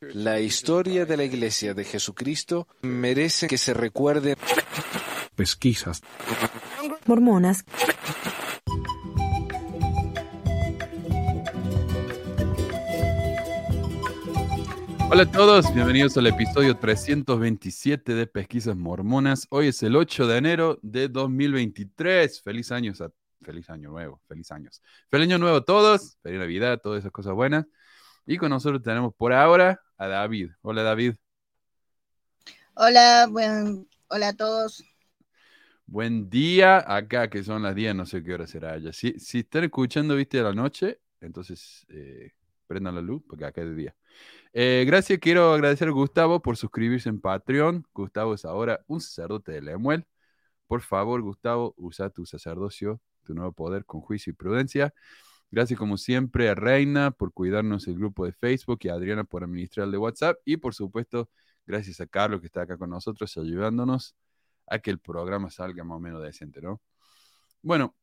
La historia de la Iglesia de Jesucristo merece que se recuerde. Pesquisas. Mormonas. Hola a todos, bienvenidos al episodio 327 de Pesquisas Mormonas. Hoy es el 8 de enero de 2023. Feliz año, feliz año nuevo, feliz años. Feliz año nuevo a todos, feliz Navidad, todas esas cosas buenas. Y con nosotros tenemos por ahora a David. Hola David. Hola, buen, hola a todos. Buen día acá, que son las 10, no sé qué hora será allá. Si, si están escuchando, viste, a la noche, entonces eh, prendan la luz, porque acá es de día. Eh, gracias, quiero agradecer a Gustavo por suscribirse en Patreon. Gustavo es ahora un sacerdote de Lemuel. Por favor, Gustavo, usa tu sacerdocio, tu nuevo poder con juicio y prudencia. Gracias como siempre a Reina por cuidarnos el grupo de Facebook y a Adriana por administrar el de WhatsApp. Y por supuesto, gracias a Carlos que está acá con nosotros ayudándonos a que el programa salga más o menos decente, ¿no? Bueno,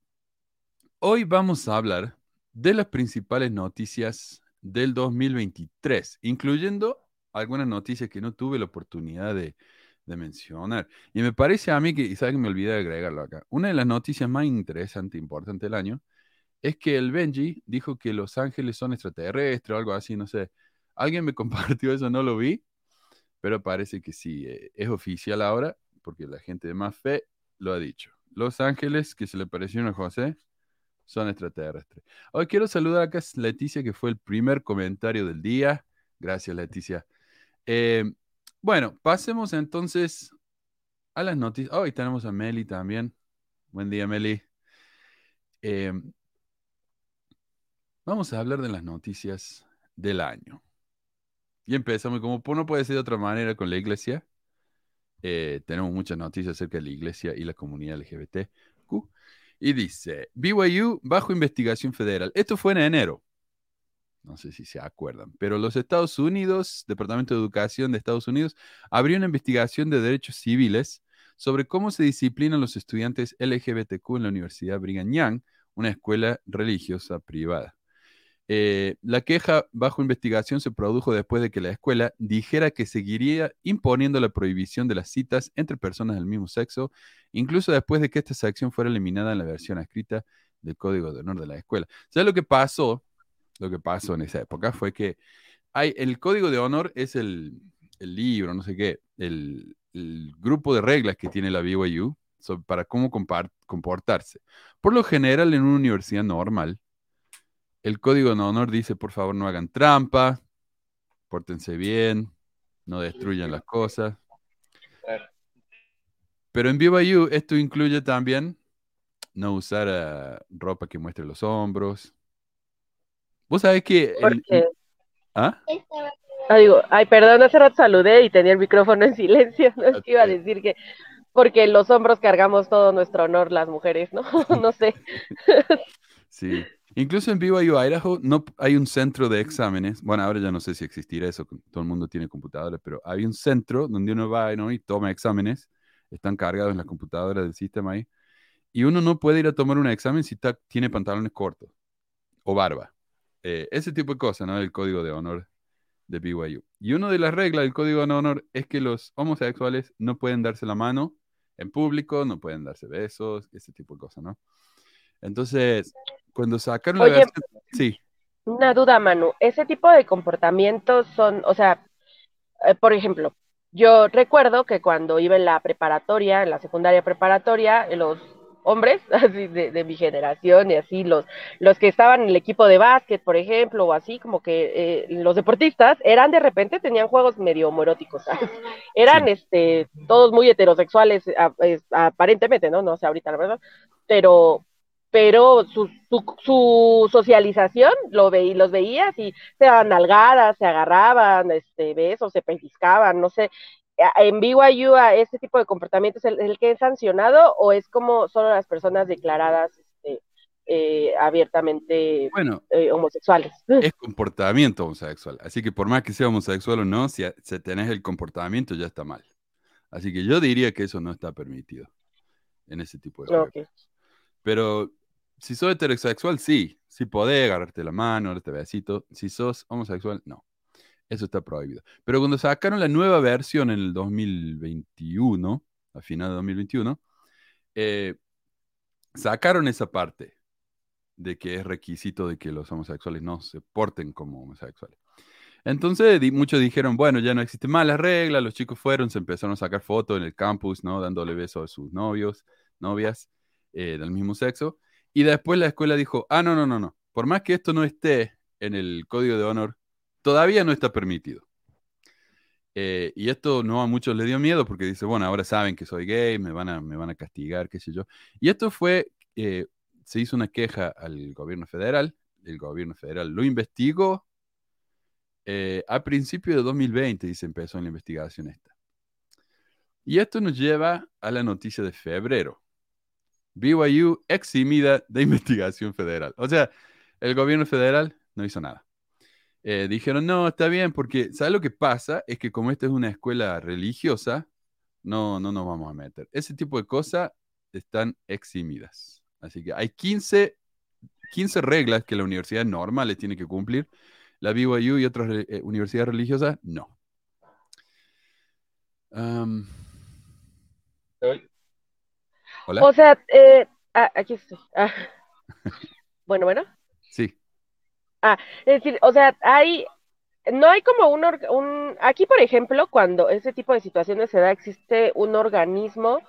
hoy vamos a hablar de las principales noticias del 2023, incluyendo algunas noticias que no tuve la oportunidad de, mencionar. Y me parece a mí que, y que me olvidé de agregarlo acá, una de las noticias más interesantes e importantes del año es que el Benji dijo que los ángeles son extraterrestres o algo así, no sé. Alguien me compartió eso, no lo vi, pero parece que sí, eh, es oficial ahora, porque la gente de más fe lo ha dicho. Los ángeles que se le parecieron a José son extraterrestres. Hoy quiero saludar acá a Leticia, que fue el primer comentario del día. Gracias, Leticia. Eh, bueno, pasemos entonces a las noticias. Hoy tenemos a Meli también. Buen día, Meli. Eh, vamos a hablar de las noticias del año. Y empezamos, como no puede ser de otra manera, con la iglesia. Eh, tenemos muchas noticias acerca de la iglesia y la comunidad LGBTQ. Y dice, BYU bajo investigación federal. Esto fue en enero. No sé si se acuerdan, pero los Estados Unidos, Departamento de Educación de Estados Unidos, abrió una investigación de derechos civiles sobre cómo se disciplinan los estudiantes LGBTQ en la Universidad Brigham Young, una escuela religiosa privada. Eh, la queja bajo investigación se produjo después de que la escuela dijera que seguiría imponiendo la prohibición de las citas entre personas del mismo sexo, incluso después de que esta sección fuera eliminada en la versión escrita del Código de Honor de la escuela. ¿Sabes lo que pasó? Lo que pasó en esa época fue que el Código de Honor es el, libro, no sé qué, el, grupo de reglas que tiene la BYU para cómo comportarse. Por lo general, en una universidad normal, el código de honor dice, por favor, no hagan trampa, pórtense bien, no destruyan las cosas. Pero en BYU esto incluye también no usar eh, ropa que muestre los hombros. Vos sabés que... ¿Ah? ¿Ah? digo, ay, perdón, hace rato saludé y tenía el micrófono en silencio. No es que iba a decir que porque los hombros cargamos todo nuestro honor las mujeres, ¿no? no sé. sí. Incluso en BYU Idaho no hay un centro de exámenes. Bueno, ahora ya no sé si existirá eso, todo el mundo tiene computadoras, pero hay un centro donde uno va y toma exámenes. Están cargados en la computadora del sistema ahí. Y uno no puede ir a tomar un examen si tiene pantalones cortos o barba. Eh, ese tipo de cosas, ¿no? El código de honor de BYU. Y una de las reglas del código de honor es que los homosexuales no pueden darse la mano en público, no pueden darse besos, ese tipo de cosas, ¿no? Entonces, cuando sacaron la versión... Sí. Una duda, Manu. Ese tipo de comportamientos son, o sea, eh, por ejemplo, yo recuerdo que cuando iba en la preparatoria, en la secundaria preparatoria, los hombres así de, mi generación y así los los que estaban en el equipo de básquet por ejemplo o así como que eh, los deportistas eran de repente tenían juegos medio homoeróticos eran este todos muy heterosexuales aparentemente no no sé ahorita la verdad pero pero su, su, socialización lo ve, los veías y se daban nalgadas, se agarraban, este, besos, se pellizcaban, no sé. ¿En BYU a ese tipo de comportamiento es el, que es sancionado o es como solo las personas declaradas este, eh, abiertamente eh, homosexuales? Es comportamiento homosexual. Así que por más que sea homosexual o no, si, si tenés el comportamiento ya está mal. Así que yo diría que eso no está permitido en ese tipo de okay. Pero si sos heterosexual, sí. Sí podés agarrarte la mano, darte besito. Si sos homosexual, no. Eso está prohibido. Pero cuando sacaron la nueva versión en el 2021, a final de 2021, eh, sacaron esa parte de que es requisito de que los homosexuales no se porten como homosexuales. Entonces muchos dijeron, bueno, ya no existe más la regla, los chicos fueron, se empezaron a sacar fotos en el campus, ¿no? Dándole besos a sus novios, novias eh, del mismo sexo. Y después la escuela dijo, ah, no, no, no, no. Por más que esto no esté en el código de honor, todavía no está permitido. Eh, y esto no a muchos les dio miedo porque dice, bueno, ahora saben que soy gay, me van a, me van a castigar, qué sé yo. Y esto fue, eh, se hizo una queja al gobierno federal, el gobierno federal lo investigó eh, a principios de 2020 y se empezó la investigación esta. Y esto nos lleva a la noticia de febrero. BYU eximida de investigación federal. O sea, el gobierno federal no hizo nada. Eh, dijeron, no, está bien, porque ¿sabes lo que pasa? Es que como esta es una escuela religiosa, no, no nos vamos a meter. Ese tipo de cosas están eximidas. Así que hay 15, 15 reglas que la universidad normal le tiene que cumplir. La BYU y otras eh, universidades religiosas, no. Hola. O sea, eh, ah, aquí estoy. Ah. bueno, bueno. Sí. Ah, es decir, o sea, hay, no hay como un, un, aquí por ejemplo, cuando ese tipo de situaciones se da, existe un organismo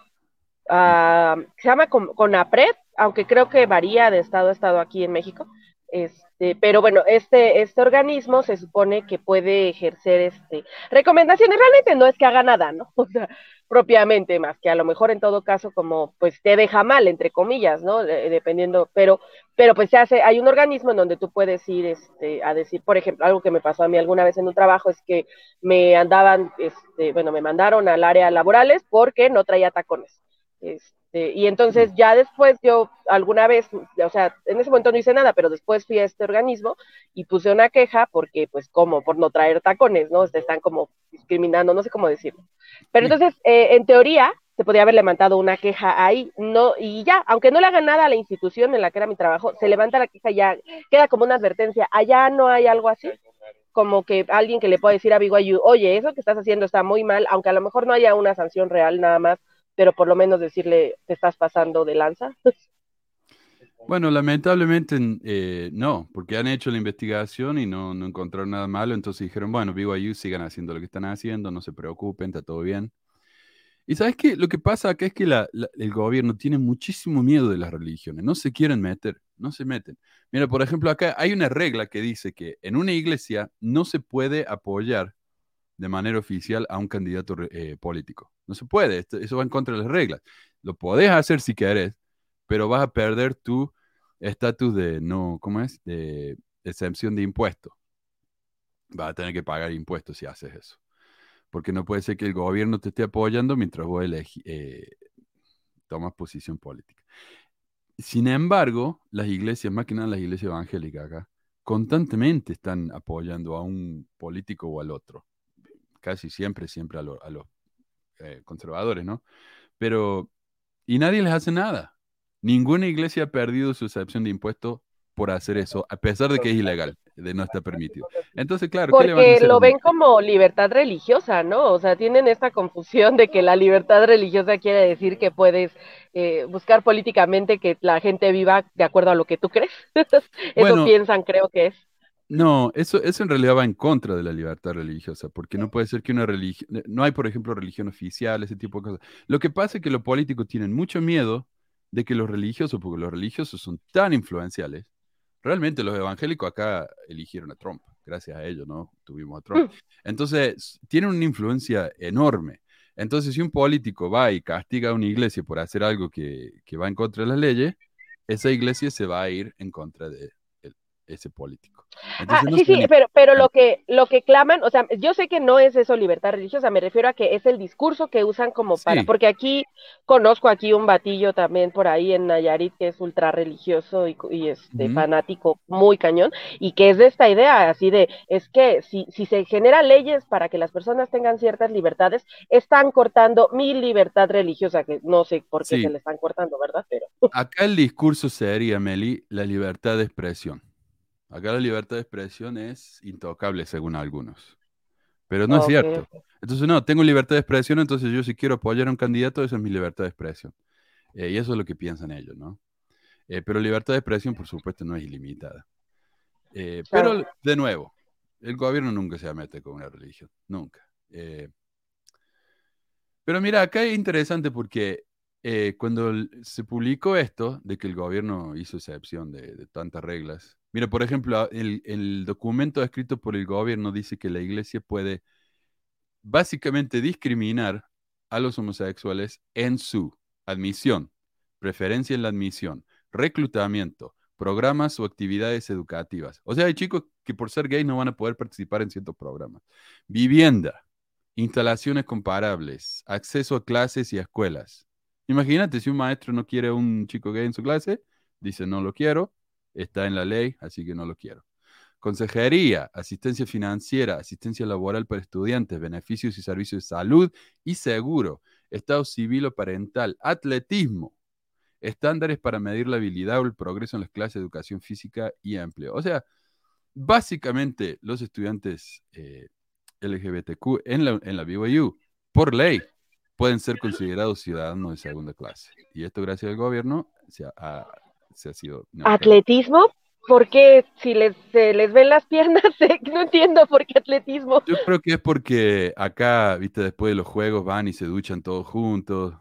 uh, se llama CONAPRED, aunque creo que varía de estado a estado aquí en México, este, pero bueno, este, este organismo se supone que puede ejercer este, recomendaciones, realmente no es que haga nada, ¿no? O sea, propiamente, más que a lo mejor en todo caso como pues te deja mal, entre comillas, ¿no? dependiendo, pero, pero pues se hace, hay un organismo en donde tú puedes ir este, a decir, por ejemplo, algo que me pasó a mí alguna vez en un trabajo es que me andaban, este, bueno, me mandaron al área laborales porque no traía tacones. Este, y entonces ya después yo alguna vez, o sea, en ese momento no hice nada, pero después fui a este organismo y puse una queja porque, pues, como, por no traer tacones, ¿no? Te están como discriminando, no sé cómo decirlo. Pero entonces, eh, en teoría, se podía haber levantado una queja ahí, no, y ya, aunque no le hagan nada a la institución en la que era mi trabajo, se levanta la queja y ya, queda como una advertencia, allá no hay algo así, como que alguien que le pueda decir a BYU, oye, eso que estás haciendo está muy mal, aunque a lo mejor no haya una sanción real nada más, pero por lo menos decirle, te estás pasando de lanza. Bueno, lamentablemente eh, no, porque han hecho la investigación y no, encontraron nada malo, entonces dijeron, bueno, BYU sigan haciendo lo que están haciendo, no se preocupen, está todo bien. Y sabes qué, lo que pasa acá es que el gobierno tiene muchísimo miedo de las religiones, no se quieren meter, no se meten. Mira, por ejemplo, acá hay una regla que dice que en una iglesia no se puede apoyar de manera oficial a un candidato eh, político. No se puede, eso va en contra de las reglas. Lo podés hacer si querés, pero vas a perder tu estatus de no, ¿cómo es? De exención de impuestos. Vas a tener que pagar impuestos si haces eso. Porque no puede ser que el gobierno te esté apoyando mientras vos eh, tomas posición política. Sin embargo, las iglesias, más que nada las iglesias evangélicas constantemente están apoyando a un político o al otro casi siempre, siempre a, a los eh, conservadores, ¿no? Pero, y nadie les hace nada. Ninguna iglesia ha perdido su excepción de impuestos por hacer eso, a pesar de que es ilegal, de no estar permitido. Entonces, claro, porque lo ven como libertad religiosa, ¿no? O sea, tienen esta confusión de que la libertad religiosa quiere decir que puedes eh, buscar políticamente que la gente viva de acuerdo a lo que tú crees. eso piensan, creo que es. No, eso, eso en realidad va en contra de la libertad religiosa, porque no puede ser que una religión, no hay, por ejemplo, religión oficial, ese tipo de cosas. Lo que pasa es que los políticos tienen mucho miedo de que los religiosos, porque los religiosos son tan influenciales, realmente los evangélicos acá eligieron a Trump, gracias a ellos, ¿no? Tuvimos a Trump. Mm. Entonces, tienen una influencia enorme. Entonces, si un político va y castiga a una iglesia por hacer algo que, que va en contra de las leyes, esa iglesia se va a ir en contra de, ese político. Ah, sí, sí, pero, pero lo que lo que claman, o sea, yo sé que no es eso libertad religiosa, me refiero a que es el discurso que usan como para, porque aquí conozco aquí un batillo también por ahí en Nayarit que es ultra religioso y, este fanático muy cañón y que es de esta idea así de es que si si se generan leyes para que las personas tengan ciertas libertades, están cortando mi libertad religiosa, que no sé por qué se le están cortando, ¿verdad? Pero acá el discurso sería, Meli, la libertad de expresión. Acá la libertad de expresión es intocable según algunos. Pero no es cierto. Entonces, no, tengo libertad de expresión, entonces yo si quiero apoyar a un candidato, eso es mi libertad de expresión. Eh, y eso es lo que piensan ellos, ¿no? Eh, pero libertad de expresión, por supuesto, no es ilimitada. Eh, Claro. Pero, de nuevo, el gobierno nunca se mete con una religión, nunca. Eh, pero mira, acá es interesante porque cuando se publicó esto, de que el gobierno hizo excepción de, de tantas reglas, mira, por ejemplo, el, documento escrito por el gobierno dice que la iglesia puede básicamente discriminar a los homosexuales en su admisión, preferencia en la admisión, reclutamiento, programas o actividades educativas. O sea, hay chicos que por ser gays no van a poder participar en ciertos programas. Vivienda, instalaciones comparables, acceso a clases y a escuelas. Imagínate si un maestro no quiere un chico gay en su clase, dice no lo quiero, está en la ley, así que no lo quiero. Consejería, asistencia financiera, asistencia laboral para estudiantes, beneficios y servicios de salud y seguro, estado civil o parental, atletismo, estándares para medir la habilidad o el progreso en las clases de educación física y empleo. O sea, básicamente los estudiantes eh, LGBTQ en la, en BYU, por ley, pueden ser considerados ciudadanos de segunda clase. Y esto gracias al gobierno se ha, ha- se ha sido... ¿Atletismo? ¿Por qué si les, se les ven las piernas? No entiendo por qué atletismo. Yo creo que es porque acá, viste, después de los juegos van y se duchan todos juntos.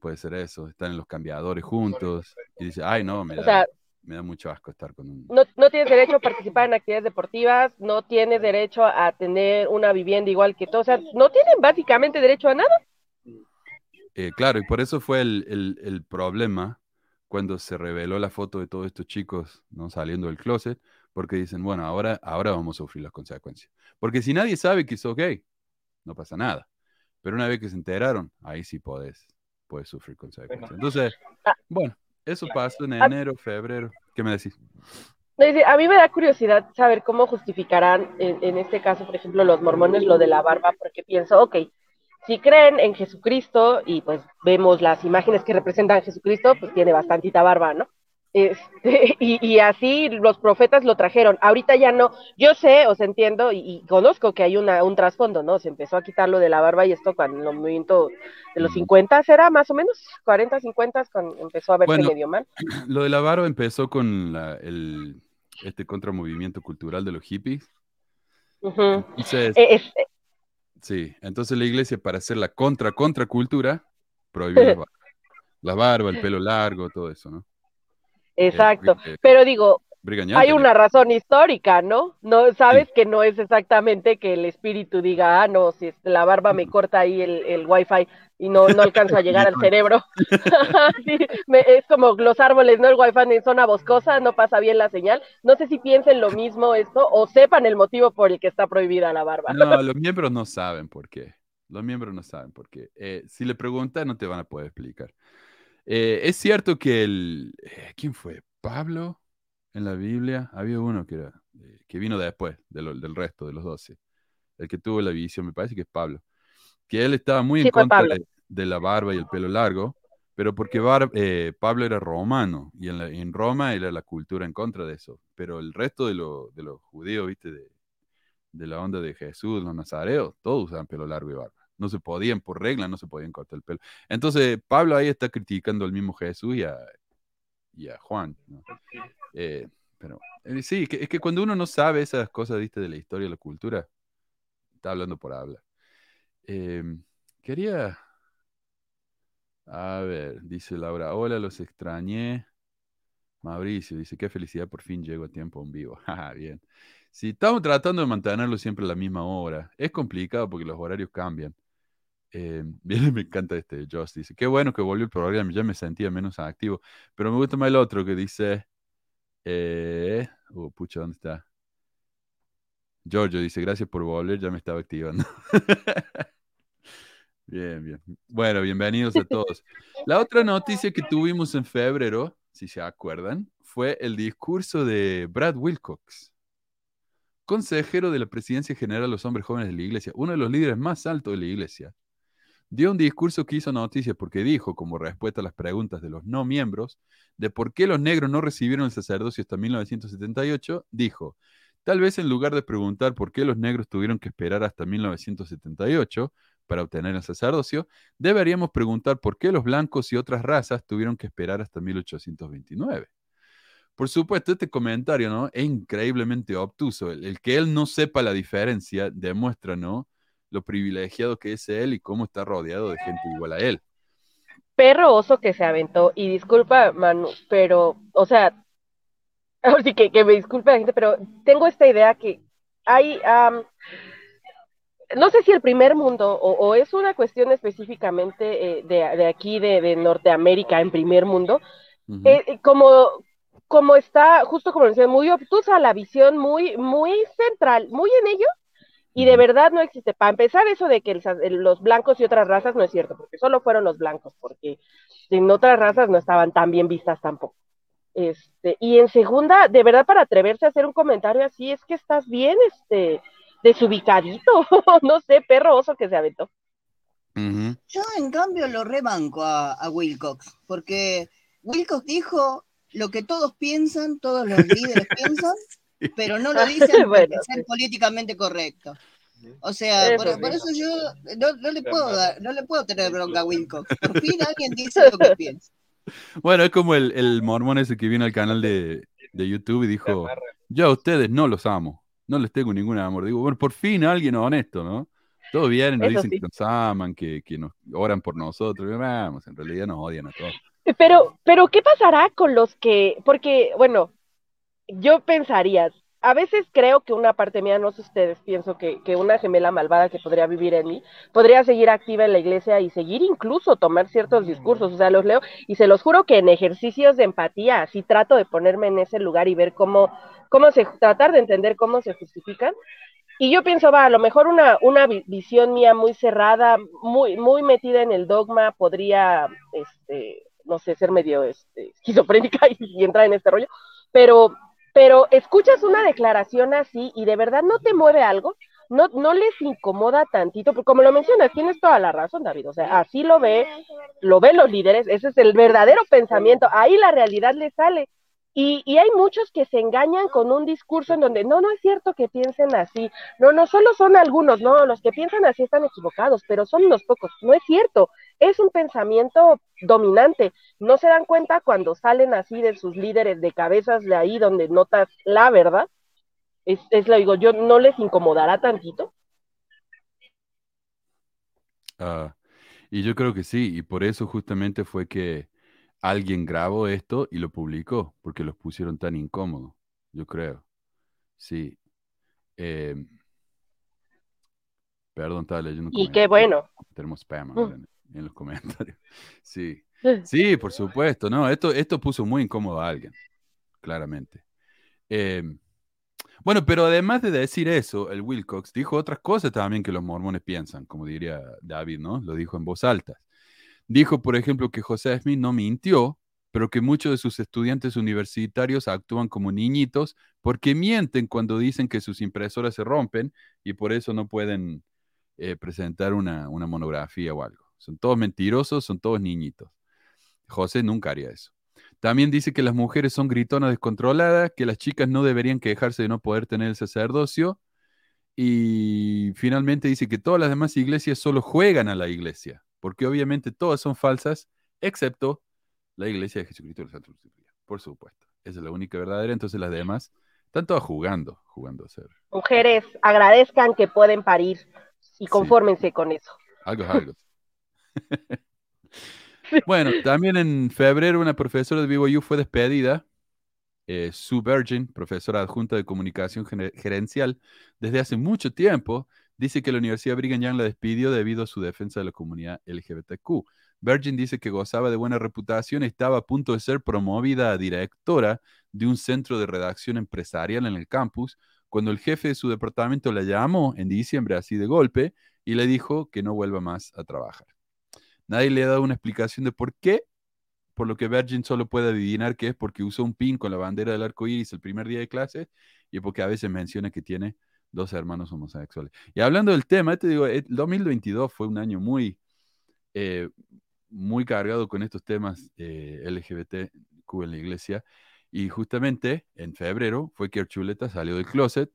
Puede ser eso, están en los cambiadores juntos. Y dice, ay, no, me O da, sea, me da mucho asco estar con un... no, no tienes derecho a participar en actividades deportivas, no tienes derecho a tener una vivienda igual que todos, o sea, no tienen básicamente derecho a nada. Eh, claro, y por eso fue el, el- el problema cuando se reveló la foto de todos estos chicos ¿no? saliendo del closet, porque dicen, bueno, ahora, ahora vamos a sufrir las consecuencias. Porque si nadie sabe que sos gay, no pasa nada. Pero una vez que se enteraron, ahí sí podés, podés sufrir consecuencias. Entonces, Ah. bueno, eso pasó en enero, febrero. ¿Qué me decís? A mí me da curiosidad saber cómo justificarán, en, en este caso, por ejemplo, los mormones lo de la barba, porque pienso, ok, si creen en Jesucristo y pues vemos las imágenes que representan a Jesucristo, pues tiene bastantita barba, ¿no? Este, y, y así los profetas lo trajeron. Ahorita ya no. Yo sé, os entiendo y, y conozco que hay una, un trasfondo, ¿no? Se empezó a quitarlo de la barba y esto cuando en el movimiento de los Ujú. 50 era más o menos, 40, 50, cuando empezó a verse Bueno, medio mal. Lo de la barba empezó con la- el, este contramovimiento cultural de los hippies. Ujú. Entonces, Eh, es- Sí, entonces la iglesia para hacer la contra contracultura prohibió la barba. La barba, el pelo largo, todo eso, ¿no? exacto. Eh, eh, Pero digo, hay una razón histórica, ¿no? No sabes que no es exactamente que el espíritu diga, ah, no, si la barba me corta ahí el, el wifi y no, no alcanzo a llegar al cerebro. Sí, me- es como los árboles, ¿no? El wifi en zona boscosa, no pasa bien la señal. No sé si piensen lo mismo esto o sepan el motivo por el que está prohibida la barba. No, los miembros no saben por qué. Los miembros no saben por qué. Eh, si le preguntan, no te van a poder explicar. Eh, es cierto que el... eh, ¿Quién fue? ¿Pablo? En la Biblia había uno que, era, que vino después de lo- del resto, de los doce. El que tuvo la visión, me parece que es Pablo. Que él estaba muy Sí, en contra de, de la barba y el pelo largo, pero porque bar- eh, Pablo era romano y en, la- en Roma era la cultura en contra de eso. Pero el resto de, lo- de los judíos, viste, de, de la onda de Jesús, los nazareos, todos usaban pelo largo y barba. No se podían, por regla, no se podían cortar el pelo. Entonces, Pablo ahí está criticando al mismo Jesús y a, y a Juan. ¿no? Eh, pero eh, sí, que- es que cuando uno no sabe esas cosas, viste, de la historia y la cultura, está hablando por hablar. Eh, quería... A ver, dice Laura, hola, los extrañé. Mauricio dice, qué felicidad, por fin llego a tiempo en vivo. Bien. Sí, estamos tratando de mantenerlo siempre a la misma hora. Es complicado porque los horarios cambian. Eh, me encanta este Josh. Dice, qué bueno que volvió el programa, ya me sentía menos activo. Pero me gusta más el otro que dice, eh, uh, pucha, ¿dónde está? Giorgio dice, gracias por volver, ya me estaba activando. Bien, bien. Bueno, bienvenidos a todos. La otra noticia que tuvimos en febrero, si se acuerdan, fue el discurso de Brad Wilcox, consejero de la Presidencia General de los Hombres Jóvenes de la Iglesia, uno de los líderes más altos de la Iglesia. Dio un discurso que hizo noticia porque dijo, como respuesta a las preguntas de los no miembros, de por qué los negros no recibieron el sacerdocio hasta 1978, dijo, Tal vez en lugar de preguntar por qué los negros tuvieron que esperar hasta 1978 para obtener el sacerdocio, deberíamos preguntar por qué los blancos y otras razas tuvieron que esperar hasta 1829. Por supuesto, este comentario ¿no? es increíblemente obtuso. El, que él no sepa la diferencia demuestra ¿no? lo privilegiado que es él y cómo está rodeado de gente igual a él. Perro oso que se aventó, y disculpa, Manu, pero, o sea, sí que, me disculpe la gente, pero tengo esta idea que hay, no sé si el primer mundo o, o es una cuestión específicamente eh, de, de aquí, de, de Norteamérica en primer mundo, eh, eh, como, como está, justo como decía, muy obtusa la visión, muy, muy central, muy en ello, y de verdad no existe. Para empezar, eso de que el- los blancos y otras razas no es cierto, porque solo fueron los blancos, porque en otras razas no estaban tan bien vistas tampoco. Este, y en segunda, de verdad, para atreverse a hacer un comentario así, es que estás bien, este, desubicadito, no sé, perro oso que se aventó. Yo, en cambio, lo rebanco a, a Wilcox, porque Wilcox dijo lo que todos piensan, todos los líderes piensan, pero no lo dicen Bueno, por ser sí. políticamente correcto. O sea, Eso por, eso yo no, no le puedo dar, no le puedo tener bronca a Wilcox. Por fin alguien dice lo que piensa. Bueno, es como el, el mormón ese que vino al canal de, de YouTube y dijo, yo a ustedes no los amo, no les tengo ningún amor. Digo, bueno, por fin alguien honesto, ¿no? Todos vienen, nos Eso dicen sí. que nos aman, que, que nos oran por nosotros. Y Vamos, en realidad nos odian a todos. Pero, pero, ¿qué pasará con los que, porque, bueno, yo pensaría, a veces creo que una parte mía, no sé ustedes, pienso que, que una gemela malvada que podría vivir en mí, podría seguir activa en la iglesia y seguir incluso tomar ciertos discursos, o sea, los leo y se los juro que en ejercicios de empatía, así trato de ponerme en ese lugar y ver cómo, cómo se, tratar de entender cómo se justifican. Y yo pienso, va, a lo mejor una, una vi- visión mía muy cerrada, muy, muy metida en el dogma, podría, este, no sé, ser medio este, esquizofrénica y, y entrar en este rollo, pero, pero escuchas una declaración así y de verdad no te mueve algo, no, no les incomoda tantito, porque como lo mencionas, tienes toda la razón, David, o sea, así lo ve, lo ven los líderes, ese es el verdadero pensamiento, ahí la realidad les sale. Y, y hay muchos que se engañan con un discurso en donde no, no es cierto que piensen así, no, no, solo son algunos, no, los que piensan así están equivocados, pero son unos pocos, no es cierto, es un pensamiento dominante, no se dan cuenta cuando salen así de sus líderes de cabezas de ahí donde notas la verdad, es, es lo digo, yo no les incomodará tantito. Ah, y yo creo que sí, y por eso justamente fue que alguien grabó esto y lo publicó, porque los pusieron tan incómodos, yo creo. Sí. Eh, perdón, estaba leyendo Y qué bueno. Tenemos spam Mm. En, en los comentarios. Sí. Sí, por supuesto, no, esto, esto puso muy incómodo a alguien, claramente. Eh, bueno, pero además de decir eso, el Wilcox dijo otras cosas también que los mormones piensan, como diría David, ¿no? Lo dijo en voz alta. Dijo, por ejemplo, que José Smith no mintió, pero que muchos de sus estudiantes universitarios actúan como niñitos porque mienten cuando dicen que sus impresoras se rompen y por eso no pueden eh, presentar una, una monografía o algo. Son todos mentirosos, son todos niñitos. José nunca haría eso. También dice que las mujeres son gritonas descontroladas, que las chicas no deberían quejarse de no poder tener el sacerdocio. Y finalmente dice que todas las demás iglesias solo juegan a la iglesia, porque obviamente todas son falsas, excepto la iglesia de Jesucristo de los Santos. Por supuesto. Esa es la única verdadera. Entonces las demás están todas jugando, jugando a ser. Mujeres, agradezcan que pueden parir y confórmense con eso. Algo es algo. Bueno, también en febrero una profesora de BYU fue despedida, eh, Sue Virgin, profesora adjunta de comunicación gerencial, desde hace mucho tiempo, dice que la Universidad Brigham Young la despidió debido a su defensa de la comunidad LGBTQ. Virgin dice que gozaba de buena reputación y estaba a punto de ser promovida a directora de un centro de redacción empresarial en el campus, cuando el jefe de su departamento la llamó en diciembre así de golpe y le dijo que no vuelva más a trabajar. Nadie le ha dado una explicación de por qué, por lo que Virgin solo puede adivinar que es porque usó un pin con la bandera del arco iris el primer día de clase y porque a veces menciona que tiene dos hermanos homosexuales. Y hablando del tema, te digo, el 2022 fue un año muy, eh, muy cargado con estos temas eh, LGBTQ en la iglesia. Y justamente en febrero fue que Archuleta salió del closet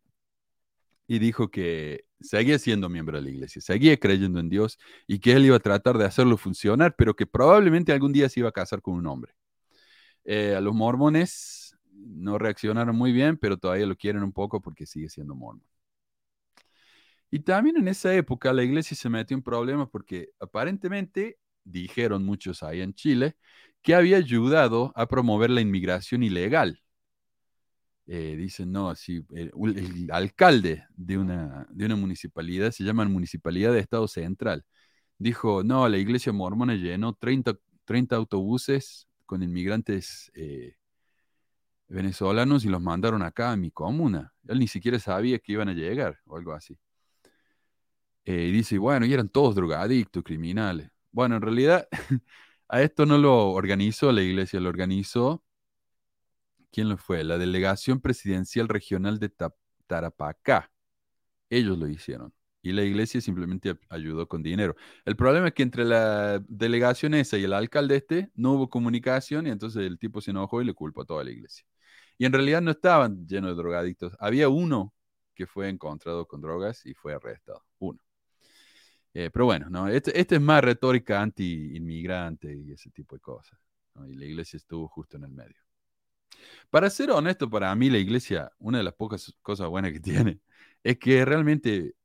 y dijo que seguía siendo miembro de la iglesia, seguía creyendo en Dios y que él iba a tratar de hacerlo funcionar, pero que probablemente algún día se iba a casar con un hombre. Eh, a los mormones no reaccionaron muy bien, pero todavía lo quieren un poco porque sigue siendo mormón. Y también en esa época la iglesia se metió en problemas porque aparentemente dijeron muchos ahí en Chile que había ayudado a promover la inmigración ilegal eh, dicen, no, el, el, alcalde de una, de una municipalidad, se llama Municipalidad de Estado Central, dijo, no, la iglesia mormona llenó 30, 30 autobuses con inmigrantes eh, venezolanos y los mandaron acá a mi comuna. Él ni siquiera sabía que iban a llegar o algo así. Eh, y dice, bueno, y eran todos drogadictos, criminales. Bueno, en realidad a esto no lo organizó la iglesia, lo organizó ¿Quién lo fue? La Delegación Presidencial Regional de Tarapacá. Ellos lo hicieron. Y la iglesia simplemente ayudó con dinero. El problema es que entre la delegación esa y el alcalde este no hubo comunicación y entonces el tipo se enojó y le culpó a toda la iglesia. Y en realidad no estaban llenos de drogadictos. Había uno que fue encontrado con drogas y fue arrestado. Uno. Eh, pero bueno, ¿no? Este, este, es más retórica anti-inmigrante y ese tipo de cosas. Y la iglesia estuvo justo en el medio. Para ser honesto, para mí la iglesia, una de las pocas cosas buenas que tiene, es que es realmente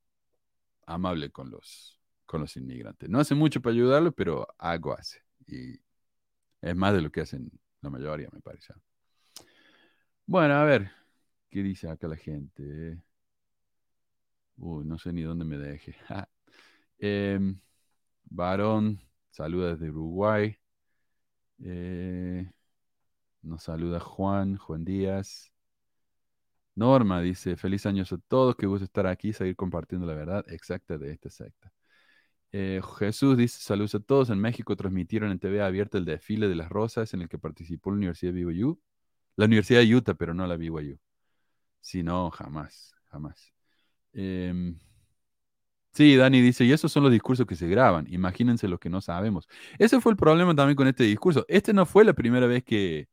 amable con los, con los inmigrantes. No hace mucho para ayudarlos, pero algo hace. Y es más de lo que hacen la mayoría, me parece. Bueno, a ver, ¿qué dice acá la gente? Uy, no sé ni dónde me deje. eh, varón, saluda desde Uruguay. Eh, nos saluda Juan, Juan Díaz. Norma dice, feliz años a todos, qué gusto estar aquí, seguir compartiendo la verdad exacta de esta secta. Eh, Jesús dice, saludos a todos. En México transmitieron en TV abierta el desfile de las rosas en el que participó la Universidad de BYU. La Universidad de Utah, pero no la BYU. Sí, no, jamás, jamás. Em, sí, Dani dice, y esos son los discursos que se graban. Imagínense lo que no sabemos. Ese fue el problema también con este discurso. Este no fue la primera vez que,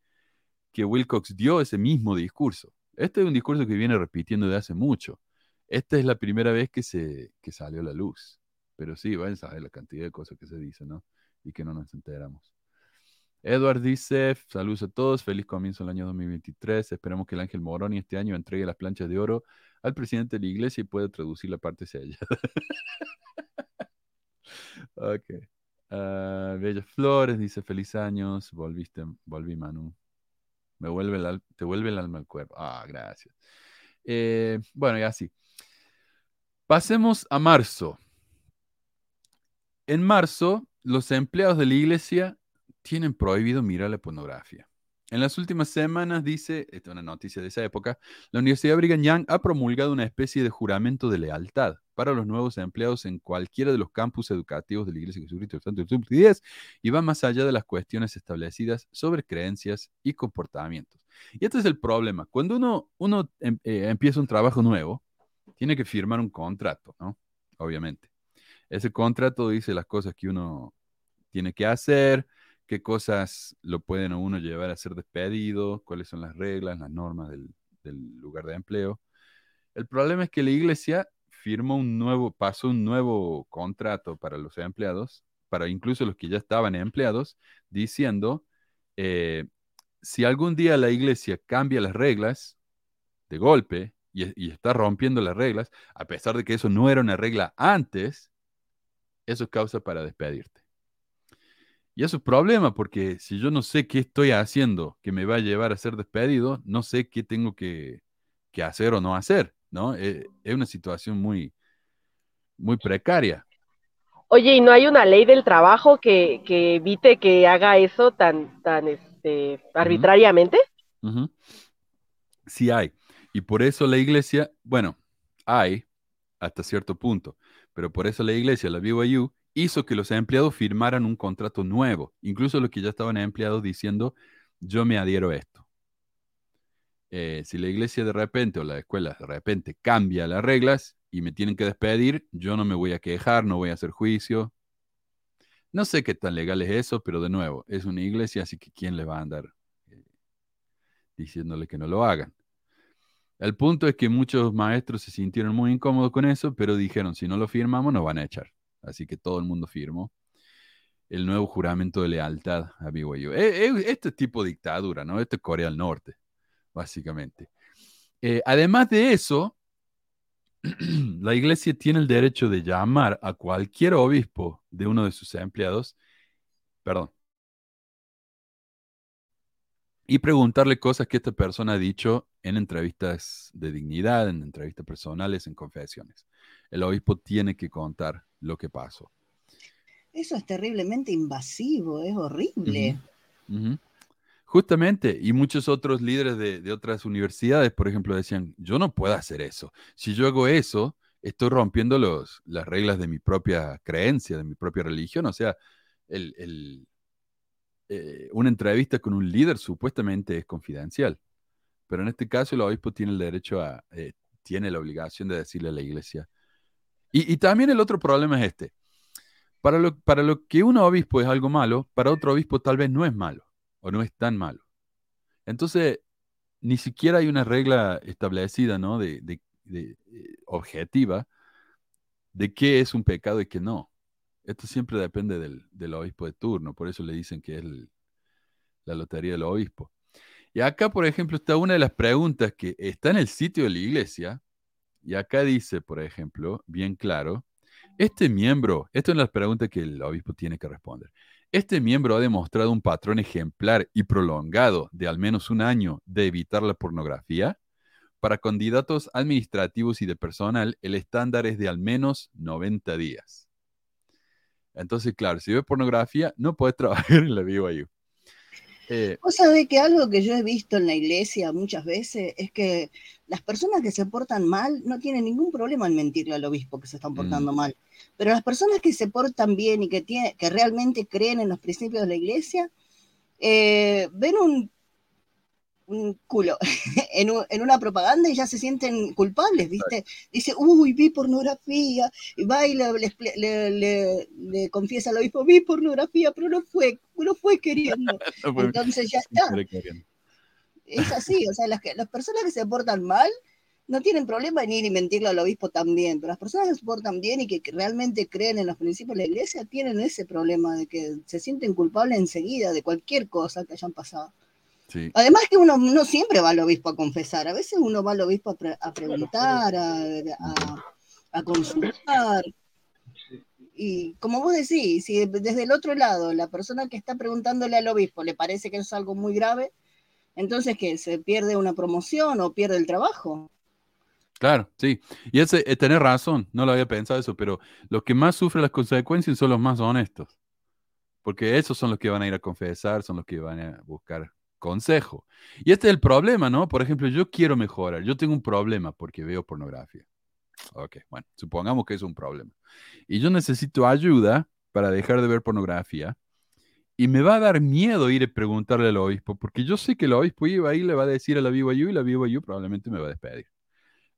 que Wilcox dio ese mismo discurso. Este es un discurso que viene repitiendo de hace mucho. Esta es la primera vez que, se, que salió a la luz. Pero sí, van a saber la cantidad de cosas que se dicen, ¿no? Y que no nos enteramos. Edward dice, saludos a todos, feliz comienzo del año 2023. Esperamos que el Ángel Moroni este año entregue las planchas de oro al presidente de la iglesia y pueda traducir la parte sellada. ok. Uh, Bella Flores dice, feliz años, volviste, volví Manu. Me vuelve el, te vuelve el alma al cuerpo. Ah, gracias. Eh, bueno, ya sí. Pasemos a marzo. En marzo, los empleados de la iglesia tienen prohibido mirar la pornografía. En las últimas semanas, dice, esta es una noticia de esa época, la Universidad Brigham Young ha promulgado una especie de juramento de lealtad para los nuevos empleados en cualquiera de los campus educativos de la Iglesia de Jesucristo del Santo y va más allá de las cuestiones establecidas sobre creencias y comportamientos. Y este es el problema. Cuando uno, uno em, eh, empieza un trabajo nuevo, tiene que firmar un contrato, ¿no? Obviamente. Ese contrato dice las cosas que uno tiene que hacer, qué cosas lo pueden a uno llevar a ser despedido, cuáles son las reglas, las normas del, lugar de empleo. El problema es que la iglesia firmó un nuevo, pasó un nuevo contrato para los empleados, para incluso los que ya estaban empleados, diciendo, eh, si algún día la iglesia cambia las reglas de golpe y, y, está rompiendo las reglas, a pesar de que eso no era una regla antes, eso es causa para despedirte. Y eso es problema, porque si yo no sé qué estoy haciendo que me va a llevar a ser despedido, no sé qué tengo que, hacer o no hacer, ¿no? Eh, es una situación muy, muy precaria. Oye, ¿y no hay una ley del trabajo que, evite que haga eso tan, tan este, arbitrariamente? Sí hay. Y por eso la iglesia, bueno, hay hasta cierto punto, pero por eso la iglesia, la BYU, hizo que los empleados firmaran un contrato nuevo, incluso los que ya estaban empleados diciendo, yo me adhiero a esto. Eh, si la iglesia de repente o la escuela de repente cambia las reglas y me tienen que despedir, yo no me voy a quejar, no voy a hacer juicio. No sé qué tan legal es eso, pero de nuevo, es una iglesia, así que ¿quién le va a andar eh, diciéndole que no lo hagan? El punto es que muchos maestros se sintieron muy incómodos con eso, pero dijeron, si no lo firmamos, nos van a echar. Así que todo el mundo firmó el nuevo juramento de lealtad a BYU. E, e, este tipo de dictadura, ¿no? Esto es Corea del Norte, básicamente. Eh, además de eso, la iglesia tiene el derecho de llamar a cualquier obispo de uno de sus empleados, perdón, y preguntarle cosas que esta persona ha dicho en entrevistas de dignidad, en entrevistas personales, en confesiones. El obispo tiene que contar lo que pasó. Eso es terriblemente invasivo, es horrible. Justamente, y muchos otros líderes de, otras universidades, por ejemplo, decían, yo no puedo hacer eso. Si yo hago eso, estoy rompiendo los, las reglas de mi propia creencia, de mi propia religión. O sea, el, eh, una entrevista con un líder supuestamente es confidencial, pero en este caso el obispo tiene el derecho a, eh, tiene la obligación de decirle a la iglesia. Y, también el otro problema es este. Para lo, para lo que un obispo es algo malo, para otro obispo tal vez no es malo o no es tan malo. Entonces, ni siquiera hay una regla establecida, ¿no? De, eh, objetiva de qué es un pecado y qué no. Esto siempre depende del, obispo de turno, por eso le dicen que es la lotería del obispo. Y acá, por ejemplo, está una de las preguntas que está en el sitio de la iglesia, y acá dice, por ejemplo, bien claro, este miembro, esto es las preguntas que el obispo tiene que responder. Este miembro ha demostrado un patrón ejemplar y prolongado de al menos un año de evitar la pornografía. Para candidatos administrativos y de personal, el estándar es de al menos 90 días. Entonces, claro, si ves pornografía, no puedes trabajar en la BYU. Eh, Vos sabés que algo que yo he visto en la iglesia muchas veces es que las personas que se portan mal no tienen ningún problema en mentirle al obispo que se están portando mm. mal. Pero las personas que se portan bien y que, tiene, que realmente creen en los principios de la iglesia, eh, ven un un culo en, una propaganda y ya se sienten culpables, ¿viste? Dice, uy, vi pornografía, y va y le, confiesa al obispo, vi pornografía, pero no fue, no fue queriendo. Entonces ya está. Es así, o sea, las, las personas que se portan mal no tienen problema en ir y mentirle al obispo también, pero las personas que se portan bien y que realmente creen en los principios de la iglesia tienen ese problema de que se sienten culpables enseguida de cualquier cosa que hayan pasado. Además que uno no siempre va al obispo a confesar, a veces uno va al obispo a, preguntar, a, consultar. Y como vos decís, si desde el otro lado la persona que está preguntándole al obispo le parece que es algo muy grave, entonces que se pierde una promoción o pierde el trabajo. Claro, sí. Y ese, eh, tener razón, no lo había pensado eso, pero los que más sufren las consecuencias son los más honestos. Porque esos son los que van a ir a confesar, son los que van a buscar consejo. Y este es el problema, ¿no? Por ejemplo, yo quiero mejorar, yo tengo un problema porque veo pornografía. Ok, bueno, supongamos que es un problema. Y yo necesito ayuda para dejar de ver pornografía. Y me va a dar miedo ir a preguntarle al obispo, porque yo sé que el obispo iba ahí le va a decir a la BYU y la BYU probablemente me va a despedir.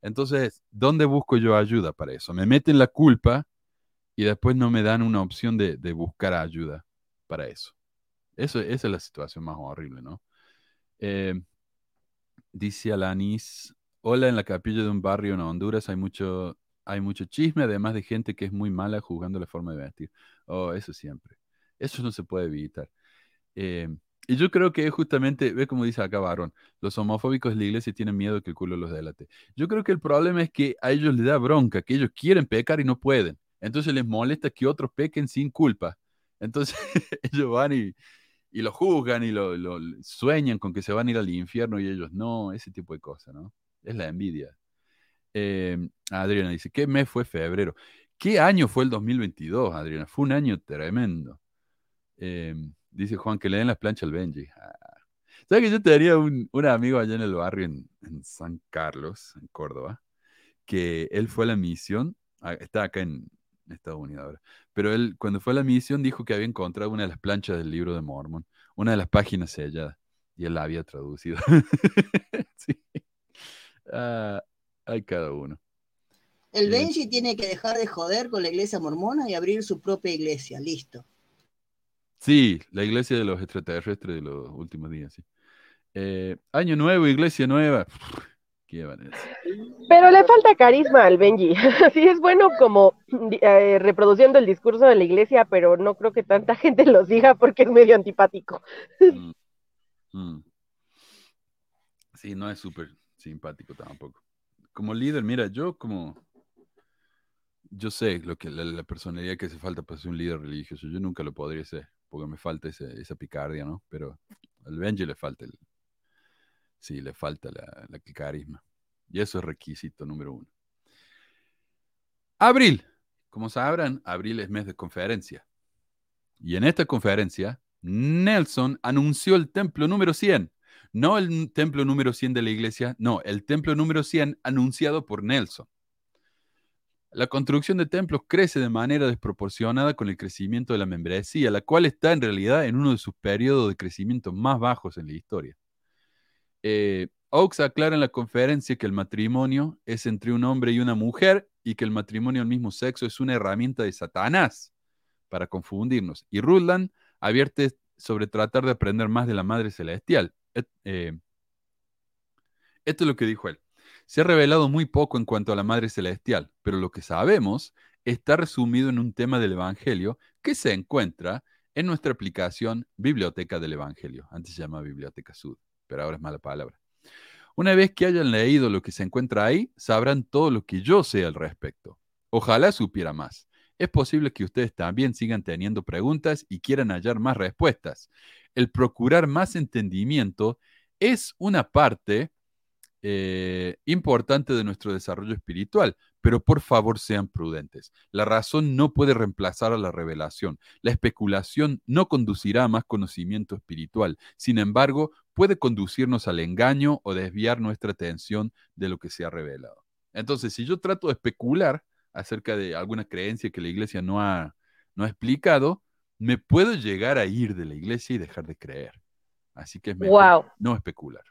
Entonces, ¿dónde busco yo ayuda para eso? Me meten la culpa y después no me dan una opción de, buscar ayuda para eso. Esa es la situación más horrible, ¿no? Eh, dice Alanis, hola, en la capilla de un barrio en Honduras hay mucho, hay mucho chisme, además de gente que es muy mala jugando la forma de vestir. Oh, eso siempre. Eso no se puede evitar. Eh, y yo creo que justamente, ve como dice acá Barón, los homofóbicos de la iglesia tienen miedo que el culo los delate. Yo creo que el problema es que a ellos les da bronca, que ellos quieren pecar y no pueden. Entonces les molesta que otros pequen sin culpa. Entonces ellos van y, y lo juzgan y lo, sueñan con que se van a ir al infierno y ellos no, ese tipo de cosas, ¿no? Es la envidia. Em, Adriana dice, ¿qué mes fue febrero? ¿Qué año fue el 2022, Adriana? Fue un año tremendo. Em, dice Juan que le den las planchas al Benji. Ah. ¿Sabes que yo tenía un, un, amigo allá en el barrio en, San Carlos, en Córdoba, que él fue a la misión, está acá en, Estados Unidos ahora. Pero él, cuando fue a la misión, dijo que había encontrado una de las planchas del libro de Mormon, una de las páginas selladas, y él la había traducido. sí. Ah, hay cada uno. El Benji tiene que dejar de joder con la iglesia mormona y abrir su propia iglesia, listo. Sí, la iglesia de los extraterrestres de los últimos días, sí. Eh, año nuevo, iglesia nueva. Pero le falta carisma al Benji. Sí, es bueno como eh, reproduciendo el discurso de la iglesia, pero no creo que tanta gente lo siga porque es medio antipático. Mm, mm. Sí, no es súper simpático tampoco. Como líder, mira, yo como... Yo sé lo que la, la personalidad que hace falta para ser un líder religioso. Yo nunca lo podría ser, porque me falta ese- esa picardia, ¿no? Pero al Benji le falta el... Sí, le falta la, carisma. Y eso es requisito número uno. Abril. Como sabrán, abril es mes de conferencia. Y en esta conferencia, Nelson anunció el templo número 100. No el templo número 100 de la iglesia, no, el templo número 100 anunciado por Nelson. La construcción de templos crece de manera desproporcionada con el crecimiento de la membresía, la cual está en realidad en uno de sus periodos de crecimiento más bajos en la historia. Eh, Oaks aclara en la conferencia que el matrimonio es entre un hombre y una mujer y que el matrimonio al mismo sexo es una herramienta de Satanás para confundirnos. Y Rutland advierte sobre tratar de aprender más de la Madre Celestial. Eh, esto es lo que dijo él. Se ha revelado muy poco en cuanto a la Madre Celestial, pero lo que sabemos está resumido en un tema del Evangelio que se encuentra en nuestra aplicación Biblioteca del Evangelio. Antes se llamaba Biblioteca Sud, pero ahora es mala palabra. Una vez que hayan leído lo que se encuentra ahí, sabrán todo lo que yo sé al respecto. Ojalá supiera más. Es posible que ustedes también sigan teniendo preguntas y quieran hallar más respuestas. El procurar más entendimiento es una parte eh, importante de nuestro desarrollo espiritual, pero por favor sean prudentes. La razón no puede reemplazar a la revelación. La especulación no conducirá a más conocimiento espiritual. Sin embargo, puede conducirnos al engaño o desviar nuestra atención de lo que se ha revelado. Entonces, si yo trato de especular acerca de alguna creencia que la iglesia no ha, no ha explicado, me puedo llegar a ir de la iglesia y dejar de creer. Así que es mejor Wow. no especular.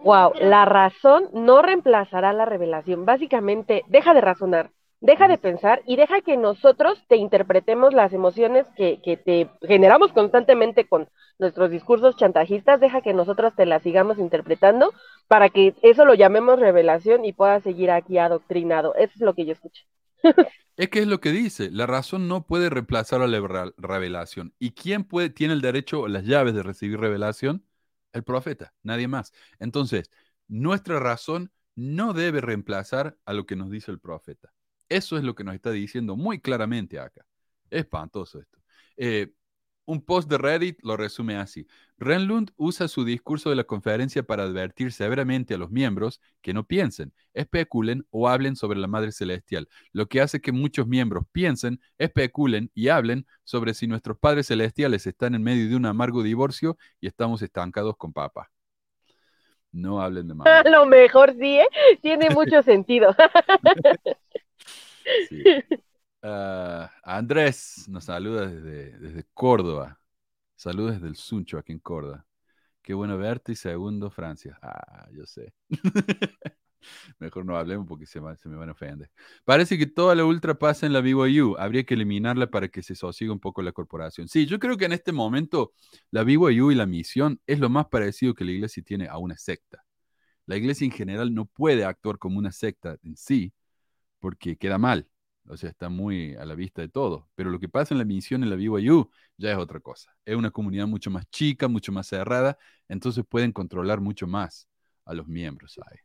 Wow, la razón no reemplazará la revelación. Básicamente, deja de razonar, deja de pensar y deja que nosotros te interpretemos las emociones que, que te generamos constantemente con nuestros discursos chantajistas, deja que nosotros te las sigamos interpretando para que eso lo llamemos revelación y pueda seguir aquí adoctrinado. Eso es lo que yo escuché. Es que es lo que dice, la razón no puede reemplazar a la re- revelación. ¿Y quién puede, tiene el derecho las llaves de recibir revelación? El profeta, nadie más. Entonces, nuestra razón no debe reemplazar a lo que nos dice el profeta. Eso es lo que nos está diciendo muy claramente acá. Es espantoso esto. Eh, un post de Reddit lo resume así. Renlund usa su discurso de la conferencia para advertir severamente a los miembros que no piensen, especulen o hablen sobre la Madre Celestial, lo que hace que muchos miembros piensen, especulen y hablen sobre si nuestros padres celestiales están en medio de un amargo divorcio y estamos estancados con papá. No hablen de mamá. A lo mejor sí, ¿eh? tiene mucho sentido. Sí. Ah, Andrés nos saluda desde, desde Córdoba. Saludos desde el Suncho, aquí en Córdoba. Qué bueno verte. Y segundo, Francia. Ah, yo sé. Mejor no hablemos porque se, me van a ofender. Parece que toda la ultra pasa en la BYU. Habría que eliminarla para que se sosigue un poco la corporación. Sí, yo creo que en este momento la BYU y la misión es lo más parecido que la iglesia tiene a una secta. La iglesia en general no puede actuar como una secta en sí porque queda mal. O sea, está muy a la vista de todo. Pero lo que pasa en la misión en la BYU ya es otra cosa. Es una comunidad mucho más chica, mucho más cerrada, entonces pueden controlar mucho más a los miembros ahí.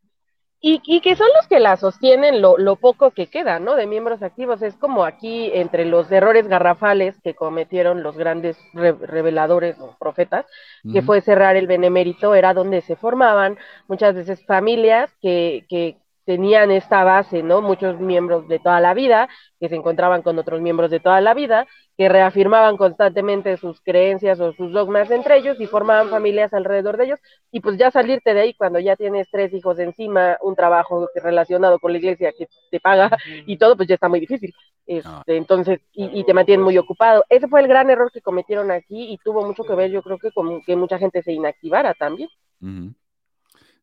Y, y que son los que la sostienen lo, lo poco que queda, ¿no? De miembros activos. Es como aquí entre los errores garrafales que cometieron los grandes re- reveladores o profetas, que fue cerrar el benemérito, era donde se formaban muchas veces familias que, que tenían esta base, ¿no? Muchos miembros de toda la vida, que se encontraban con otros miembros de toda la vida, que reafirmaban constantemente sus creencias o sus dogmas entre ellos y formaban familias alrededor de ellos. Y pues ya salirte de ahí cuando ya tienes tres hijos encima, un trabajo relacionado con la iglesia que te paga y todo, pues ya está muy difícil. Este, Ah. Entonces, y, y te mantienen muy ocupado. Ese fue el gran error que cometieron aquí y tuvo mucho que ver, yo creo que con que mucha gente se inactivara también.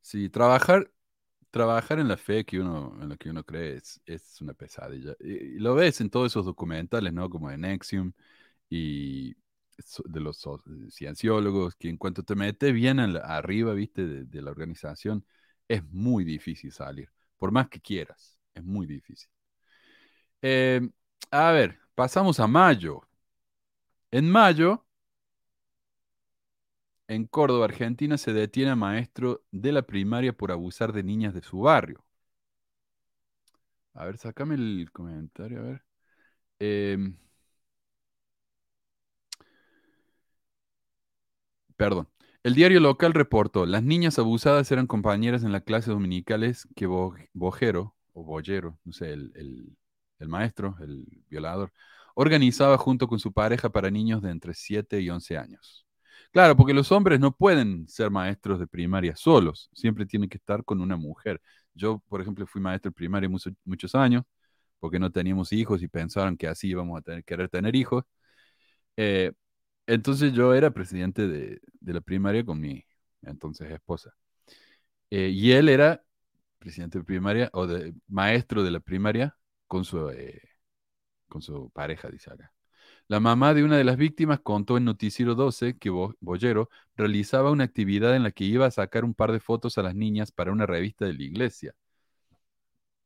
Sí, trabajar, trabajar en la fe que uno, en la que uno cree es, es una pesadilla. Y, lo ves en todos esos documentales, ¿no? Como en Nexium y de los cienciólogos, que en cuanto te metes bien arriba, viste, de, la organización, es muy difícil salir. Por más que quieras, es muy difícil. Eh, a ver, pasamos a mayo. En mayo, en Córdoba, Argentina, se detiene a maestro de la primaria por abusar de niñas de su barrio. A ver, sacame el comentario, a ver. Em, perdón. El diario local reportó, las niñas abusadas eran compañeras en las clases dominicales que Bojero, o Bollero, no sé, el, el maestro, el violador, organizaba junto con su pareja para niños de entre 7 y 11 años. Claro, porque los hombres no pueden ser maestros de primaria solos, siempre tienen que estar con una mujer. Yo, por ejemplo, fui maestro de primaria muchos años, porque no teníamos hijos y pensaron que así íbamos a tener, querer tener hijos. Eh, entonces yo era presidente de, la primaria con mi entonces esposa. Eh, y él era presidente de primaria o de, maestro de la primaria con su, eh, con su pareja, dice acá. La mamá de una de las víctimas contó en Noticiero 12 que Bollero realizaba una actividad en la que iba a sacar un par de fotos a las niñas para una revista de la iglesia.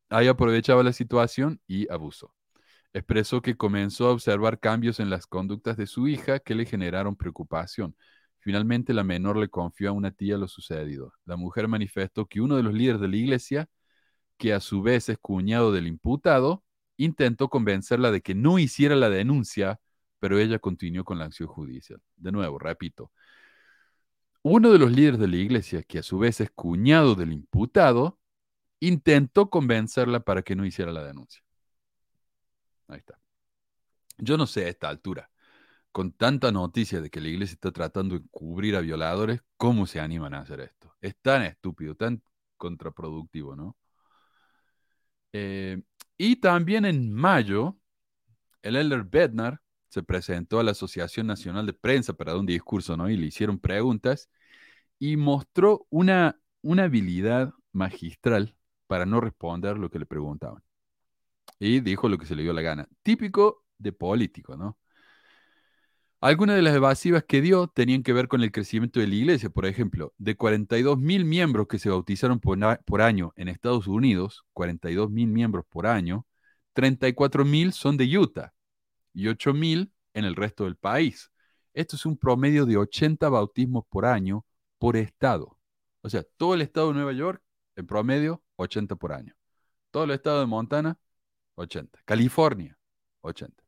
Ahí aprovechaba la situación y abusó. Expresó que comenzó a observar cambios en las conductas de su hija que le generaron preocupación. Finalmente la menor le confió a una tía lo sucedido. La mujer manifestó que uno de los líderes de la iglesia, que a su vez es cuñado del imputado, intentó convencerla de que no hiciera la denuncia, pero ella continuó con la acción judicial. De nuevo, repito, uno de los líderes de la iglesia, que a su vez es cuñado del imputado, intentó convencerla para que no hiciera la denuncia. Ahí está. Yo no sé a esta altura, con tanta noticia de que la iglesia está tratando de cubrir a violadores, ¿cómo se animan a hacer esto? Es tan estúpido, tan contraproductivo, ¿no? Eh, y también en mayo, el elder Bednar se presentó a la Asociación Nacional de Prensa para dar un discurso, ¿no? Y le hicieron preguntas y mostró una, una habilidad magistral para no responder lo que le preguntaban. Y dijo lo que se le dio la gana. Típico de político, ¿no? Algunas de las evasivas que dio tenían que ver con el crecimiento de la iglesia, por ejemplo, de 42 mil miembros que se bautizaron por, por, año en Estados Unidos, 42 mil miembros por año, 34 mil son de Utah y 8 mil en el resto del país. Esto es un promedio de 80 bautismos por año por estado. O sea, todo el estado de Nueva York, en promedio, 80 por año. Todo el estado de Montana, 80. California, 80.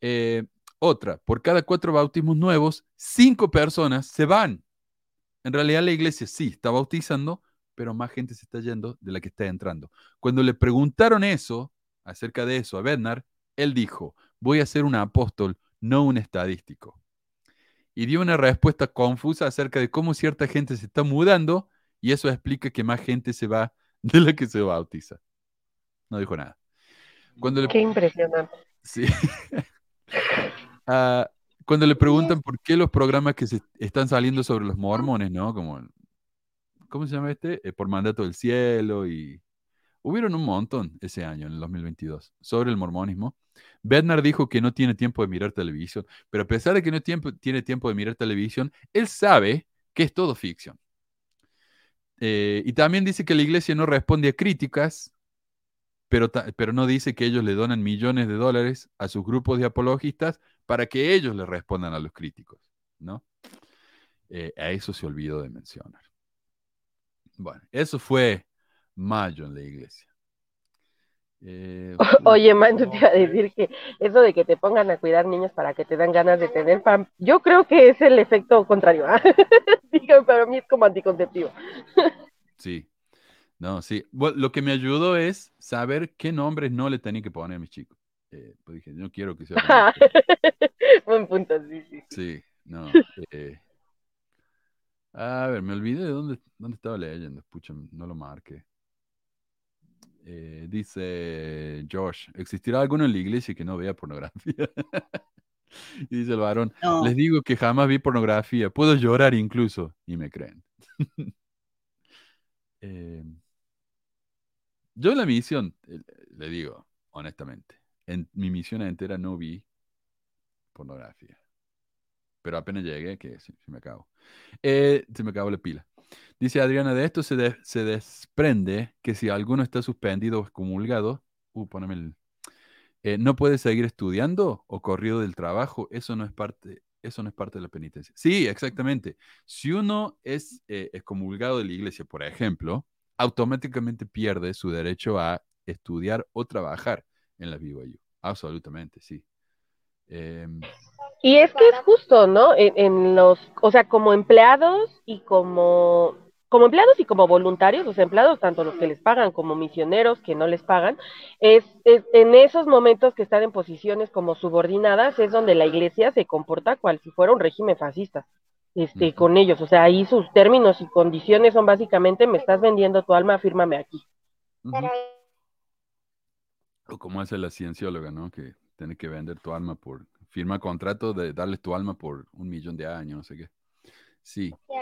Eh, otra, por cada cuatro bautismos nuevos, cinco personas se van. En realidad la iglesia sí está bautizando, pero más gente se está yendo de la que está entrando. Cuando le preguntaron eso, acerca de eso a Bednar, él dijo, voy a ser un apóstol, no un estadístico. Y dio una respuesta confusa acerca de cómo cierta gente se está mudando y eso explica que más gente se va de la que se bautiza. No dijo nada. Cuando Qué impresionante. Sí. Ah, cuando le preguntan por qué los programas que se están saliendo sobre los mormones, ¿no? Como, ¿cómo se llama este? Eh, por mandato del cielo y... Hubieron un montón ese año, en el 2022, sobre el mormonismo. Bednar dijo que no tiene tiempo de mirar televisión, pero a pesar de que no tiene tiempo de mirar televisión, él sabe que es todo ficción. Eh, y también dice que la iglesia no responde a críticas, pero, pero no dice que ellos le donan millones de dólares a sus grupos de apologistas para que ellos le respondan a los críticos, ¿no? Eh, a eso se olvidó de mencionar. Bueno, eso fue mayo en la iglesia. Eh, Oye, Manu, te iba a decir que eso de que te pongan a cuidar niños para que te dan ganas de tener pan, yo creo que es el efecto contrario. ¿ah? para mí es como anticonceptivo. sí, no, sí. lo que me ayudó es saber qué nombres no le tenía que poner a mis chicos. Eh, pues dije, no quiero que sea. Buen punto, sí, sí. Sí, no. Eh, a ver, me olvidé de dónde, dónde estaba leyendo. Pucha, no lo marqué. Eh, dice Josh, ¿existirá alguno en la iglesia que no vea pornografía? y dice el varón, les digo que jamás vi pornografía, puedo llorar incluso, y me creen. Eh, yo en la misión, eh, le digo, honestamente, en mi misión entera no vi pornografía. Pero apenas llegué, que se, me acabó. se me acabó la pila. Dice Adriana, de esto se, de- se desprende que si alguno está suspendido o excomulgado, uh, poneme el, eh, no puede seguir estudiando o corrido del trabajo, eso no es parte, eso no es parte de la penitencia. Sí, exactamente. Si uno es eh, excomulgado de la iglesia, por ejemplo, automáticamente pierde su derecho a estudiar o trabajar en la BYU. Absolutamente, sí. Em, Y es que es justo, ¿no? En los, o sea, como empleados y como, como empleados y como voluntarios, los empleados, tanto los que les pagan como misioneros que no les pagan, es, es en esos momentos que están en posiciones como subordinadas, es donde la iglesia se comporta cual si fuera un régimen fascista. Este, con ellos, o sea, ahí sus términos y condiciones son básicamente, me estás vendiendo tu alma, fírmame aquí. O como hace la ciencióloga, ¿no? Que tiene que vender tu alma por, firma contrato de darles tu alma por un millón de años, no sé qué. Sí. sí,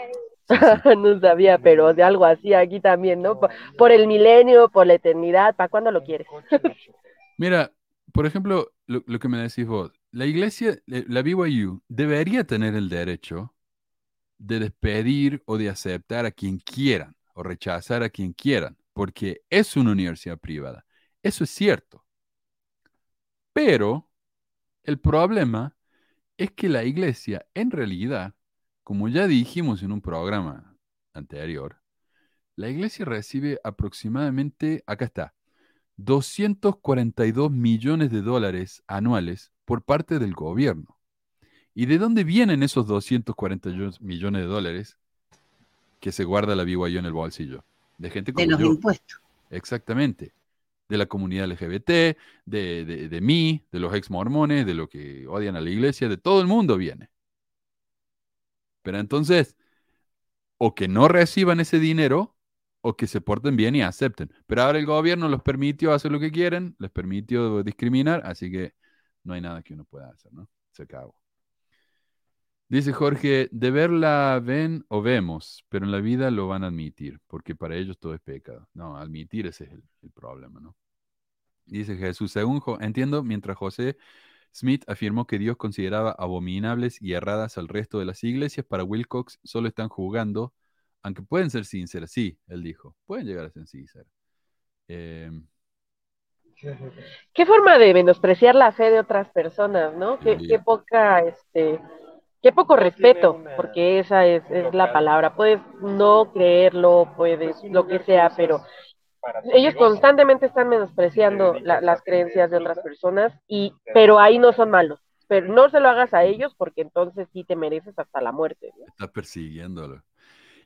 sí. no sabía, pero de algo así aquí también, ¿no? Por, por el milenio, por la eternidad, ¿para cuándo lo quieres? Mira, por ejemplo, lo, lo que me decís vos, la iglesia, la BYU, debería tener el derecho de despedir o de aceptar a quien quieran o rechazar a quien quieran, porque es una universidad privada. Eso es cierto. Pero el problema es que la iglesia, en realidad, como ya dijimos en un programa anterior, la iglesia recibe aproximadamente, acá está, 242 millones de dólares anuales por parte del gobierno. ¿Y de dónde vienen esos 242 millones de dólares que se guarda la BYU en el bolsillo? De gente de como los yo. impuestos. Exactamente. De la comunidad LGBT, de, de, de mí, de los ex mormones, de los que odian a la iglesia, de todo el mundo viene. Pero entonces, o que no reciban ese dinero, o que se porten bien y acepten. Pero ahora el gobierno los permitió hacer lo que quieren, les permitió discriminar, así que no hay nada que uno pueda hacer, ¿no? Se acabó. Dice Jorge, de verla ven o vemos, pero en la vida lo van a admitir, porque para ellos todo es pecado. No, admitir ese es el, el problema, ¿no? Dice Jesús, según Jo- entiendo, mientras José Smith afirmó que Dios consideraba abominables y erradas al resto de las iglesias, para Wilcox solo están jugando, aunque pueden ser sinceras. Sí, él dijo, pueden llegar a ser sinceras. Eh, Qué forma de menospreciar la fe de otras personas, ¿no? Qué, poca, este, qué poco respeto, porque esa es, es la palabra. Puedes no creerlo, puedes lo que sea, pero ellos constantemente están menospreciando la- las creencias de otras personas y, pero ahí no son malos. Pero no se lo hagas a ellos porque entonces sí te mereces hasta la muerte. ¿no? está persiguiéndolo.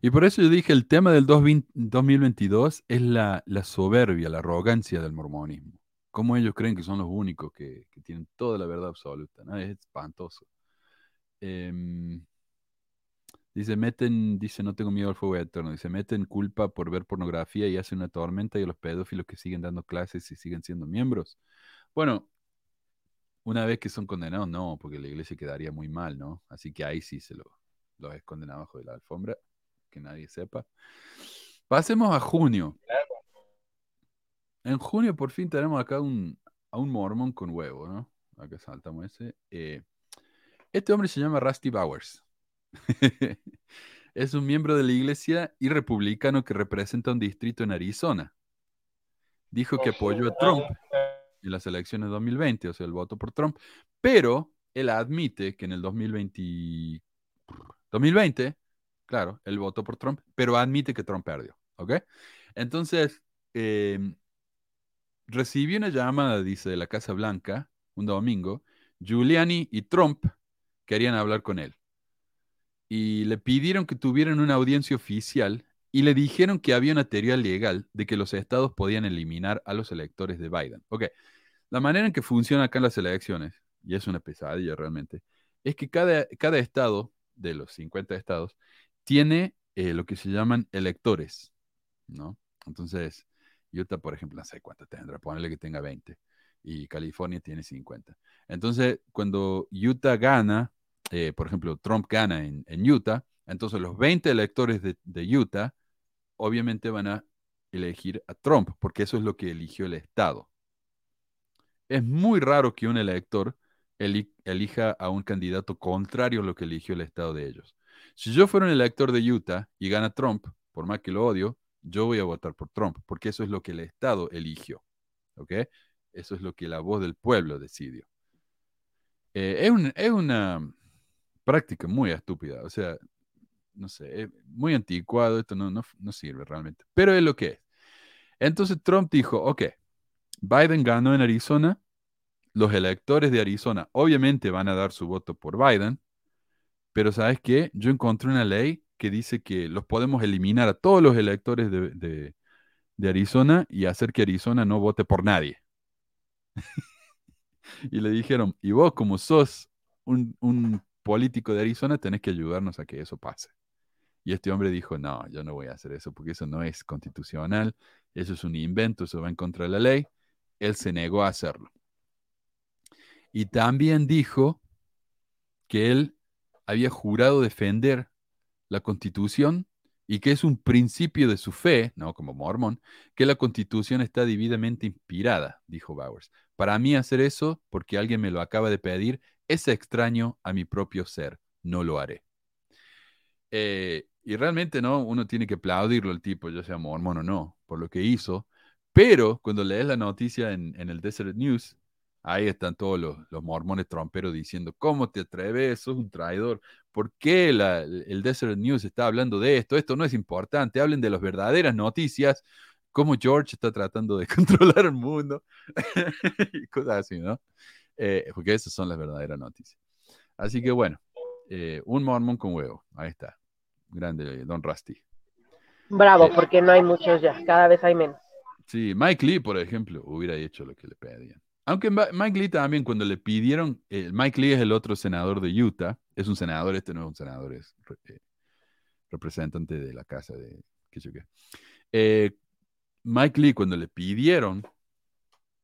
Y por eso yo dije, el tema del 2020 2022 es la, la soberbia, la arrogancia del mormonismo. Cómo ellos creen que son los únicos que, que tienen toda la verdad absoluta. ¿no? Es espantoso. Em, dice, meten, dice, no tengo miedo al fuego eterno. Dice, meten culpa por ver pornografía y hacen una tormenta y a los pedófilos que siguen dando clases y siguen siendo miembros. Bueno, una vez que son condenados, no, porque la iglesia quedaría muy mal, ¿no? Así que ahí sí se lo, los esconden abajo de la alfombra, que nadie sepa. Pasemos a junio. En junio por fin tenemos acá un, a un mormón con huevo, ¿no? Acá saltamos ese. Eh, este hombre se llama Rusty Bowers. es un miembro de la iglesia y republicano que representa un distrito en Arizona. Dijo que apoyó a Trump en las elecciones de 2020, o sea, el voto por Trump, pero él admite que en el 2020, 2020, claro, él votó por Trump, pero admite que Trump perdió, ¿ok? Entonces, eh, recibí una llamada, dice, de la Casa Blanca un domingo. Giuliani y Trump querían hablar con él. Y le pidieron que tuvieran una audiencia oficial y le dijeron que había una teoría legal de que los estados podían eliminar a los electores de Biden. Ok, la manera en que funciona acá en las elecciones, y es una pesadilla realmente, es que cada, cada estado de los 50 estados tiene eh, lo que se llaman electores, ¿no? Entonces, Utah, por ejemplo, no sé cuánto tendrá, ponele que tenga 20, y California tiene 50. Entonces, cuando Utah gana, eh, por ejemplo, Trump gana en, Utah, entonces los 20 electores de, Utah obviamente van a elegir a Trump, porque eso es lo que eligió el Estado. Es muy raro que un elector eli elija a un candidato contrario a lo que eligió el Estado de ellos. Si yo fuera un elector de Utah y gana Trump, por más que lo odio, yo voy a votar por Trump, porque eso es lo que el Estado eligió. ¿Ok? Eso es lo que la voz del pueblo decidió. Eh, es, una práctica muy estúpida, o sea, no sé, es muy anticuado, esto no, no, sirve realmente, pero es lo que es. Entonces Trump dijo, ok, Biden ganó en Arizona, los electores de Arizona obviamente van a dar su voto por Biden, pero ¿sabes qué? Yo encontré una ley que dice que los podemos eliminar a todos los electores de, de Arizona y hacer que Arizona no vote por nadie. y le dijeron, y vos como sos un, político de Arizona, tenés que ayudarnos a que eso pase. Y este hombre dijo, no, yo no voy a hacer eso porque eso no es constitucional, eso es un invento, eso va en contra de la ley. Él se negó a hacerlo. Y también dijo que él había jurado defender la constitución y que es un principio de su fe, no como mormón, que la constitución está divididamente inspirada, dijo Bowers. Para mí hacer eso, porque alguien me lo acaba de pedir, es extraño a mi propio ser. No lo haré. Eh, y realmente no, uno tiene que aplaudirlo el tipo, ya sea mormón o no, por lo que hizo. Pero cuando lees la noticia en, el Desert News, ahí están todos los, mormones tromperos diciendo, ¿cómo te atreves? Sos un traidor. ¿Por qué el Desert News está hablando de esto? Esto no es importante. Hablen de las verdaderas noticias cómo George está tratando de controlar el mundo y cosas así, ¿no? Eh, porque esas son las verdaderas noticias. Así que bueno, eh, un mormón con huevo, ahí está. Grande, Don Rusty. Bravo, eh, porque no hay muchos ya, cada vez hay menos. Sí, Mike Lee, por ejemplo, hubiera hecho lo que le pedían. Aunque Mike Lee también, cuando le pidieron, Mike Lee es el otro senador de Utah, es un senador, este no es un senador, es representante de la casa de qué sé qué. Mike Lee, cuando le pidieron,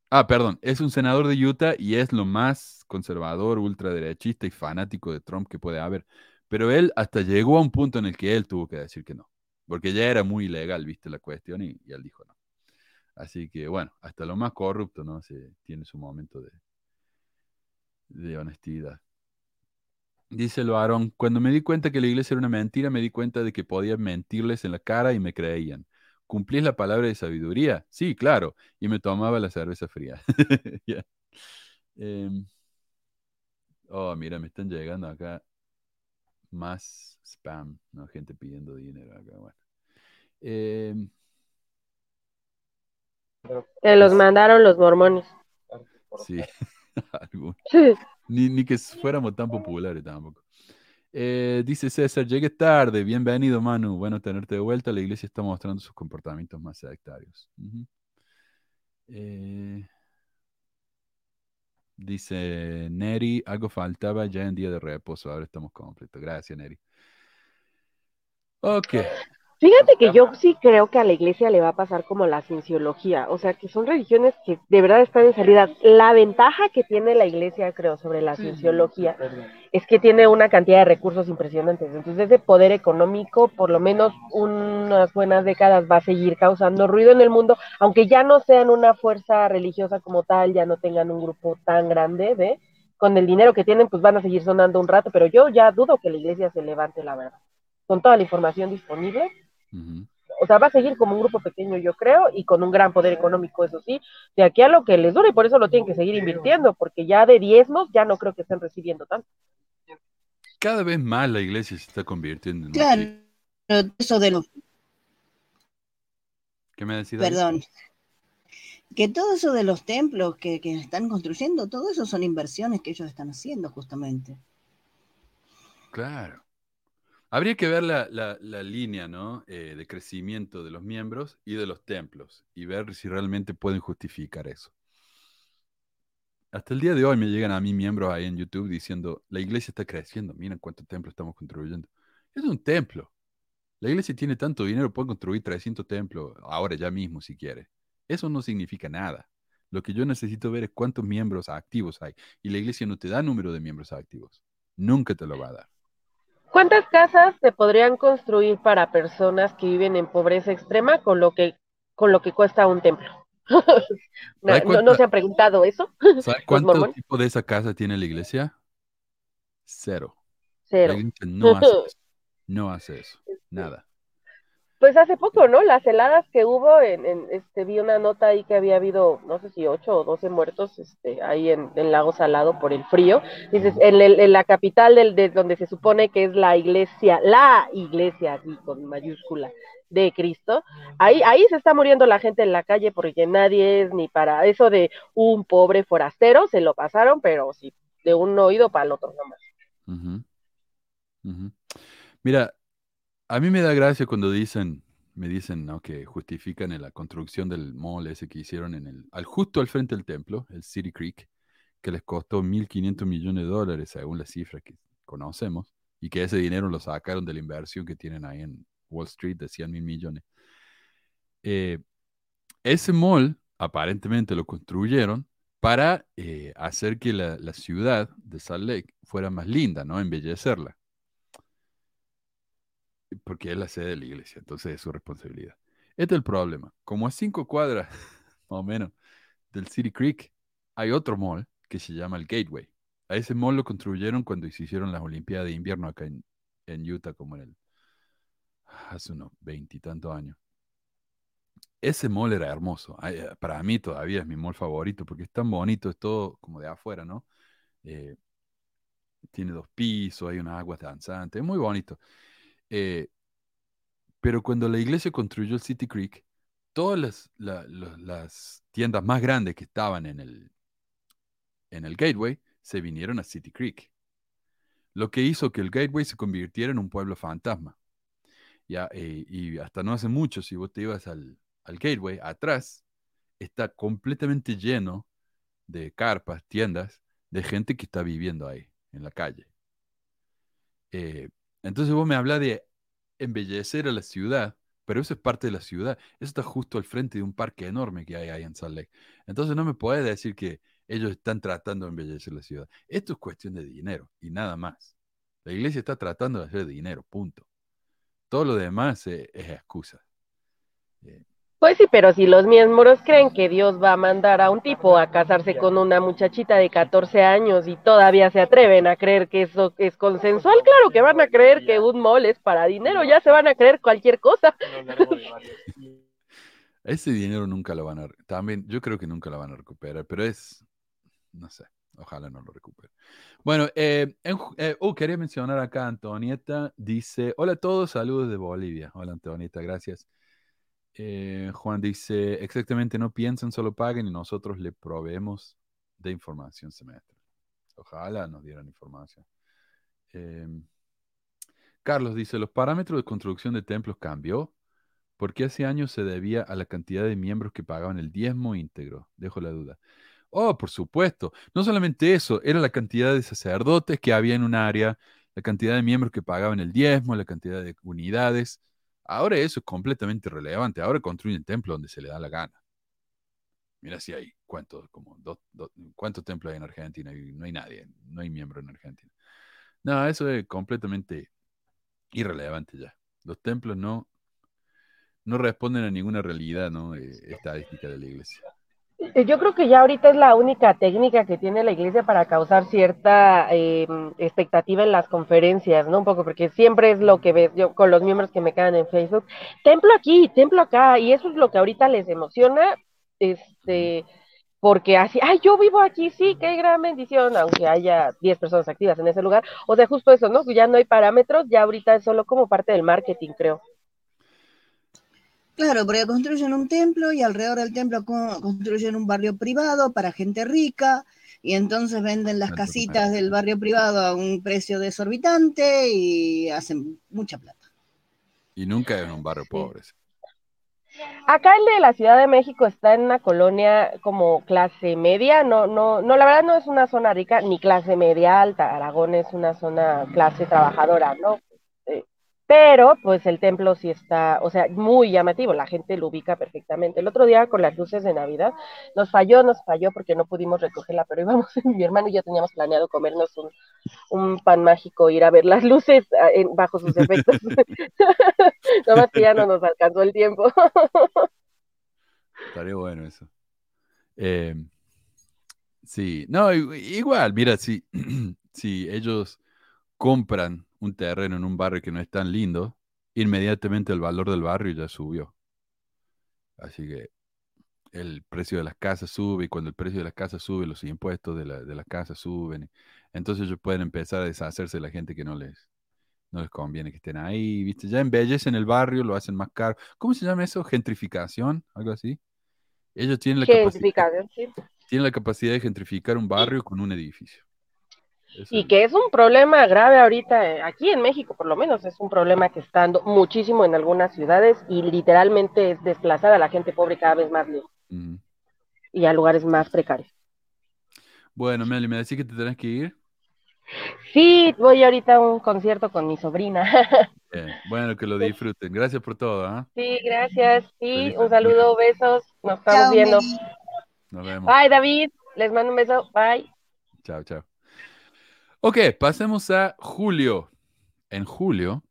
ah, perdón, es un senador de Utah y es lo más conservador, ultraderechista y fanático de Trump que puede haber. Pero él hasta llegó a un punto en el que él tuvo que decir que no, porque ya era muy ilegal, viste la cuestión, y, él dijo no. Así que bueno, hasta lo más corrupto, ¿no? Se, tiene su momento de, de honestidad. Dice el varón, cuando me di cuenta que la iglesia era una mentira, me di cuenta de que podía mentirles en la cara y me creían. ¿Cumplís la palabra de sabiduría? Sí, claro. Y me tomaba la cerveza fría. Em, oh, mira, me están llegando acá más spam, ¿no? Gente pidiendo dinero acá. Bueno. Em, Te los mandaron los mormones. Sí, ni, ni que fuéramos tan populares tampoco. Eh, dice César, llegué tarde, bienvenido Manu, bueno tenerte de vuelta, la iglesia está mostrando sus comportamientos más sectarios. Eh, dice Neri, algo faltaba ya en día de reposo, ahora estamos completos. Gracias Neri. Ok, Fíjate que yo sí creo que a la iglesia le va a pasar como la cienciología, o sea, que son religiones que de verdad están en salida. La ventaja que tiene la iglesia, creo, sobre la cienciología es que tiene una cantidad de recursos impresionantes. Entonces, ese poder económico, por lo menos unas buenas décadas, va a seguir causando ruido en el mundo, aunque ya no sean una fuerza religiosa como tal, ya no tengan un grupo tan grande de, con el dinero que tienen, pues van a seguir sonando un rato, pero yo ya dudo que la iglesia se levante, la verdad. Con toda la información disponible, o sea, va a seguir como un grupo pequeño, yo creo, y con un gran poder económico, eso sí, de aquí a lo que les dure, y por eso lo tienen que seguir invirtiendo, porque ya de diezmos ya no creo que estén recibiendo tanto. Cada vez más la iglesia se está convirtiendo en... Claro, eso de los... ¿Qué me decís? Perdón. Que todo eso de los templos que, que están construyendo, todo eso son inversiones que ellos están haciendo justamente. Claro. Habría que ver la, línea ¿no? Eh, de crecimiento de los miembros y de los templos y ver si realmente pueden justificar eso. Hasta el día de hoy me llegan a mí miembros ahí en YouTube diciendo, la iglesia está creciendo, miren cuántos templos estamos construyendo. Es un templo. La iglesia tiene tanto dinero, puede construir 300 templos ahora ya mismo si quiere. Eso no significa nada. Lo que yo necesito ver es cuántos miembros activos hay. Y la iglesia no te da número de miembros activos. Nunca te lo va a dar. ¿Cuántas casas se podrían construir para personas que viven en pobreza extrema con lo que, con lo que cuesta un templo? no, se ha preguntado eso? ¿Sabes cuánto tipo de esa casa tiene la iglesia? Cero. Cero. no hace no hace eso, nada. Pues hace poco, ¿no? Las heladas que hubo, en, este, vi una nota ahí que había habido, no sé si ocho o doce muertos este, ahí en, el Lago Salado por el frío. Dices, en, en la capital del, de donde se supone que es la iglesia, la iglesia, así con mayúscula, de Cristo, ahí, ahí se está muriendo la gente en la calle porque nadie es ni para eso de un pobre forastero, se lo pasaron, pero sí, de un oído para el otro nomás. Mira, a mí me da gracia cuando dicen, me dicen, ¿no? Que justifican en la construcción del mall ese que hicieron en el, al, justo al frente del templo, el City Creek, que les costó 1.500 millones de dólares, según la cifra que conocemos, y que ese dinero lo sacaron de la inversión que tienen ahí en Wall Street de 100 mil millones. Eh, ese mall aparentemente lo construyeron para eh, hacer que la, la, ciudad de Salt Lake fuera más linda, ¿no? Embellecerla. Porque es la sede de la iglesia, entonces es su responsabilidad. Este es el problema. Como a cinco cuadras, más o menos, del City Creek, hay otro mall que se llama el Gateway. A ese mall lo construyeron cuando se hicieron las Olimpiadas de Invierno acá en, en Utah, como en el hace unos veintitantos años. Ese mall era hermoso. Eh, para mí todavía es mi mall favorito porque es tan bonito, es todo como de afuera, ¿no? Eh, tiene dos pisos, hay unas aguas danzantes, es muy bonito. Eh, pero cuando la iglesia construyó el City Creek, todas las, tiendas más grandes que estaban en el, en el Gateway se vinieron a City Creek. Lo que hizo que el Gateway se convirtiera en un pueblo fantasma. Ya, eh, y hasta no hace mucho, si vos te ibas al, gateway, atrás está completamente lleno de carpas, tiendas, de gente que está viviendo ahí, en la calle. Eh, entonces vos me hablas de embellecer a la ciudad, pero eso es parte de la ciudad. Eso está justo al frente de un parque enorme que hay ahí en Salt Lake. Entonces no me puedes decir que ellos están tratando de embellecer la ciudad. Esto es cuestión de dinero y nada más. La iglesia está tratando de hacer dinero, punto. Todo lo demás eh, es excusa. Eh, pues sí, pero si los miembros creen que Dios va a mandar a un tipo a casarse con una muchachita de 14 años y todavía se atreven a creer que eso es consensual, claro que van a creer que un mall es para dinero, ya se van a creer cualquier cosa. Ese dinero nunca lo van a también yo creo que nunca lo van a recuperar, pero es no sé, ojalá no lo recupere. Bueno, eh, eh, oh, quería mencionar acá Antonieta, dice, hola a todos, saludos de Bolivia. Hola Antonieta, gracias. Eh, Juan dice, exactamente, no piensen, solo paguen y nosotros le proveemos de información semestral. Ojalá nos dieran información. Em, Carlos dice, los parámetros de construcción de templos cambió porque hace años se debía a la cantidad de miembros que pagaban el diezmo íntegro. Dejo la duda. Oh, por supuesto. No solamente eso, era la cantidad de sacerdotes que había en un área, la cantidad de miembros que pagaban el diezmo, la cantidad de unidades. Ahora eso es completamente irrelevante. Ahora construyen templos donde se le da la gana. Mira si hay cuántos, como cuántos templos hay en Argentina y no hay nadie, no hay miembro en Argentina. No, eso es completamente irrelevante ya. Los templos no, no responden a ninguna realidad ¿no? Eh, estadística de la iglesia. Eh, yo creo que ya ahorita es la única técnica que tiene la iglesia para causar cierta eh, expectativa en las conferencias, ¿no? Un poco, porque siempre es lo que ves yo con los miembros que me quedan en Facebook. Templo aquí, templo acá, y eso es lo que ahorita les emociona, este, porque así, ay, yo vivo aquí, sí, qué gran bendición, aunque haya 10 personas activas en ese lugar. O sea, justo eso, ¿no? Ya no hay parámetros, ya ahorita es solo como parte del marketing, creo. Claro, porque construyen un templo y alrededor del templo construyen un barrio privado para gente rica y entonces venden las casitas del barrio privado a un precio desorbitante y hacen mucha plata. Y nunca en un barrio pobre. Acá el de la Ciudad de México está en una colonia como clase media, no, no, no, la verdad no es una zona rica ni clase media alta, Aragón es una zona clase trabajadora, ¿no? Pero pues el templo sí está, o sea, muy llamativo, la gente lo ubica perfectamente. El otro día con las luces de Navidad nos falló, nos falló porque no pudimos recogerla, pero íbamos, mi hermano y yo teníamos planeado comernos un, pan mágico, ir a ver las luces ah, bajo sus efectos. más que ya no nos alcanzó el tiempo. Estaría bueno eso. Eh, sí, no, igual, mira, si, si ellos compran un terreno en un barrio que no es tan lindo, inmediatamente el valor del barrio ya subió. Así que el precio de las casas sube y cuando el precio de las casas sube, los impuestos de, la, de las casas suben. Entonces ellos pueden empezar a deshacerse de la gente que no les, no les conviene que estén ahí, ¿viste? Ya embellecen el barrio, lo hacen más caro. ¿Cómo se llama eso? ¿Gentrificación? ¿Algo así? Ellos tienen la, capacidad, tienen la capacidad de gentrificar un barrio con un edificio. Y que es un problema grave ahorita, eh, aquí en México por lo menos, es un problema que está dando muchísimo en algunas ciudades y literalmente es desplazar a la gente pobre cada vez más lejos y a lugares más precarios. Bueno, Meli, ¿me decís que te tenés que ir? Sí, voy ahorita a un concierto con mi sobrina. Bueno, que lo disfruten. Gracias por todo. ¿ah? Sí, gracias. Sí, un saludo, besos. Nos estamos viendo. Nos vemos. Bye, David. Les mando un beso. Bye. Chao, chao. Ok, pasemos a julio. En julio,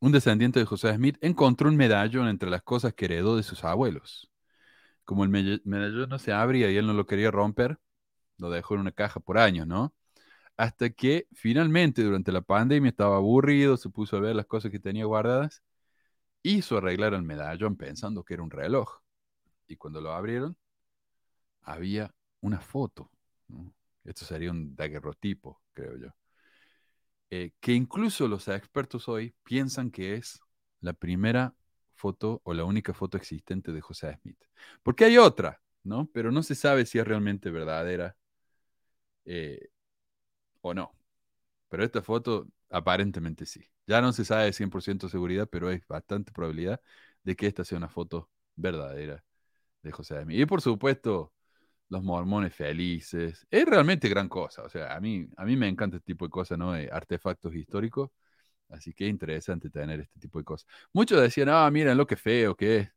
un descendiente de José Smith encontró un medallón entre las cosas que heredó de sus abuelos. Como el medallón no se abría y él no lo quería romper, lo dejó en una caja por años, ¿no? Hasta que finalmente durante la pandemia estaba aburrido, se puso a ver las cosas que tenía guardadas, hizo arreglar el medallón pensando que era un reloj. Y cuando lo abrieron, había una foto. Esto sería un daguerrotipo, creo yo. Eh, que incluso los expertos hoy piensan que es la primera foto o la única foto existente de José Smith. Porque hay otra, ¿no? Pero no se sabe si es realmente verdadera eh, o no. Pero esta foto aparentemente sí. Ya no se sabe de 100% seguridad, pero hay bastante probabilidad de que esta sea una foto verdadera de José Smith. Y por supuesto, los mormones felices. Es realmente gran cosa. O sea, a mí, a mí me encanta este tipo de cosas, ¿no? Artefactos históricos. Así que es interesante tener este tipo de cosas. Muchos decían, ah, miren lo que feo que es.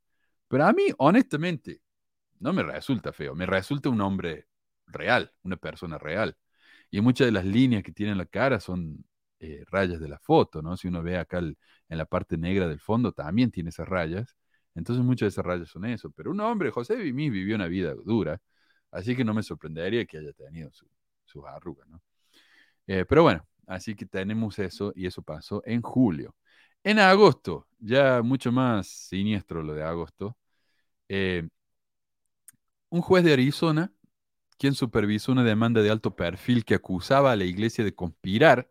Pero a mí, honestamente, no me resulta feo. Me resulta un hombre real, una persona real. Y muchas de las líneas que tiene en la cara son eh, rayas de la foto, ¿no? Si uno ve acá en la parte negra del fondo, también tiene esas rayas. Entonces muchas de esas rayas son eso. Pero un hombre, José Vimí, vivió una vida dura, así que no me sorprendería que haya tenido sus arrugas, ¿no? Eh, pero bueno, así que tenemos eso y eso pasó en julio. En agosto, ya mucho más siniestro lo de agosto, eh, un juez de Arizona quien supervisó una demanda de alto perfil que acusaba a la iglesia de conspirar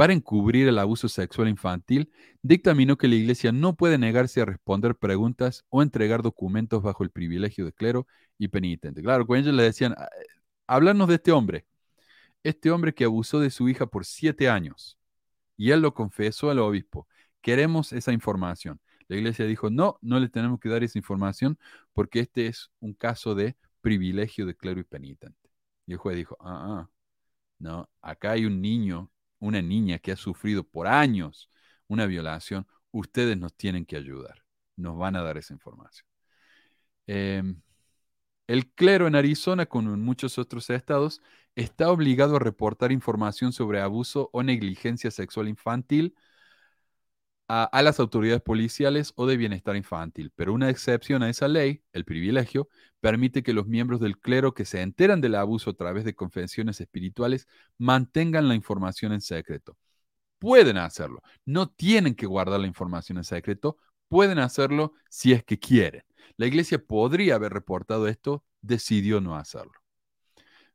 para encubrir el abuso sexual infantil, dictaminó que la iglesia no puede negarse a responder preguntas o entregar documentos bajo el privilegio de clero y penitente. Claro, cuando ellos le decían, ah, háblanos de este hombre, este hombre que abusó de su hija por siete años, y él lo confesó al obispo, queremos esa información. La iglesia dijo, no, no le tenemos que dar esa información porque este es un caso de privilegio de clero y penitente. Y el juez dijo, ah, ah, no, acá hay un niño, una niña que ha sufrido por años una violación, ustedes nos tienen que ayudar, nos van a dar esa información. Em, el clero en Arizona, como en muchos otros estados, está obligado a reportar información sobre abuso o negligencia sexual infantil a, las autoridades policiales o de bienestar infantil, pero una excepción a esa ley, el privilegio, permite que los miembros del clero que se enteran del abuso a través de confesiones espirituales mantengan la información en secreto. Pueden hacerlo, no tienen que guardar la información en secreto, pueden hacerlo si es que quieren. La iglesia podría haber reportado esto, decidió no hacerlo.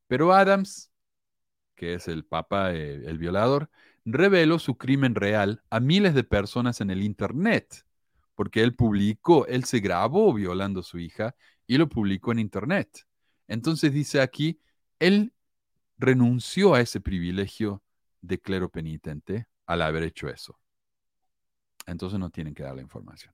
Pero Adams, que es el papa, eh, el violador, reveló su crimen real a miles de personas en el Internet, porque él publicó, él se grabó violando a su hija y lo publicó en Internet. Entonces dice aquí, él renunció a ese privilegio de clero penitente al haber hecho eso. Entonces no tienen que dar la información.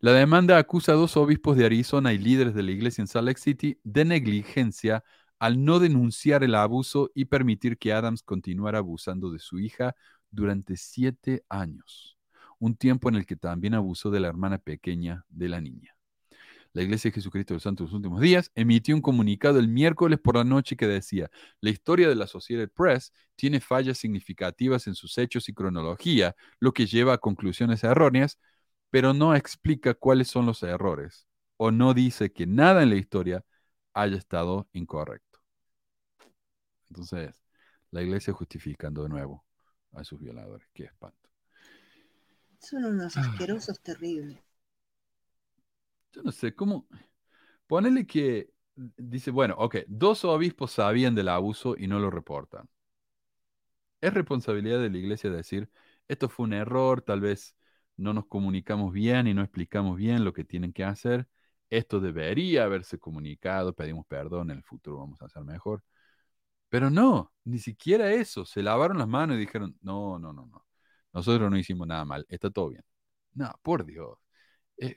La demanda acusa a dos obispos de Arizona y líderes de la iglesia en Salt Lake City de negligencia al no denunciar el abuso y permitir que Adams continuara abusando de su hija durante siete años, un tiempo en el que también abusó de la hermana pequeña de la niña. La Iglesia de Jesucristo de los Santos de los Últimos Días emitió un comunicado el miércoles por la noche que decía, la historia de la Associated Press tiene fallas significativas en sus hechos y cronología, lo que lleva a conclusiones erróneas, pero no explica cuáles son los errores, o no dice que nada en la historia haya estado incorrecto. Entonces, La iglesia justificando de nuevo a sus violadores. Qué espanto. Son unos asquerosos terribles. Yo no sé, ¿cómo? Ponele que dice, bueno, ok, dos obispos sabían del abuso y no lo reportan. Es responsabilidad de la iglesia decir, esto fue un error, tal vez no nos comunicamos bien y no explicamos bien lo que tienen que hacer. Esto debería haberse comunicado, pedimos perdón, en el futuro vamos a hacer mejor. Pero no, ni siquiera eso. Se lavaron las manos y dijeron, no, no, no, no. Nosotros no hicimos nada mal, está todo bien. No, por Dios. Eh,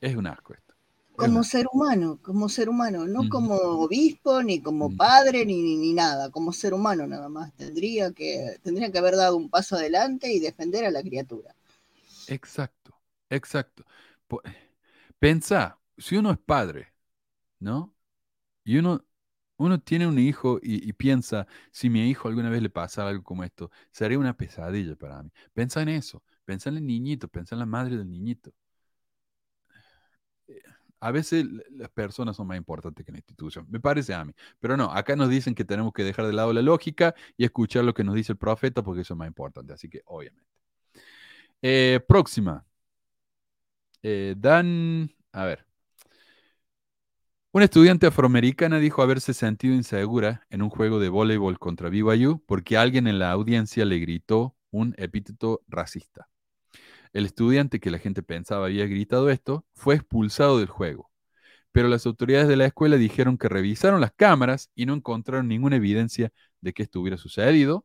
es un asco esto. Como ser humano, como ser humano, no como obispo, ni como padre, ni, ni, nada, como ser humano nada más. Tendría que, tendría que haber dado un paso adelante y defender a la criatura. Exacto, exacto. Pensa, si uno es padre, ¿no? Y uno, uno tiene un hijo y, piensa, si mi hijo alguna vez le pasa algo como esto, sería una pesadilla para mí. Pensa en eso, pensa en el niñito, pensa en la madre del niñito. Eh, a veces las personas son más importantes que la institución, me parece a mí. Pero no, acá nos dicen que tenemos que dejar de lado la lógica y escuchar lo que nos dice el profeta porque eso es más importante. Así que, obviamente. Eh, próxima. Eh, Dan, a ver. Una estudiante afroamericana dijo haberse sentido insegura en un juego de voleibol contra BYU porque alguien en la audiencia le gritó un epíteto racista. El estudiante que la gente pensaba había gritado esto fue expulsado del juego, pero las autoridades de la escuela dijeron que revisaron las cámaras y no encontraron ninguna evidencia de que esto hubiera sucedido,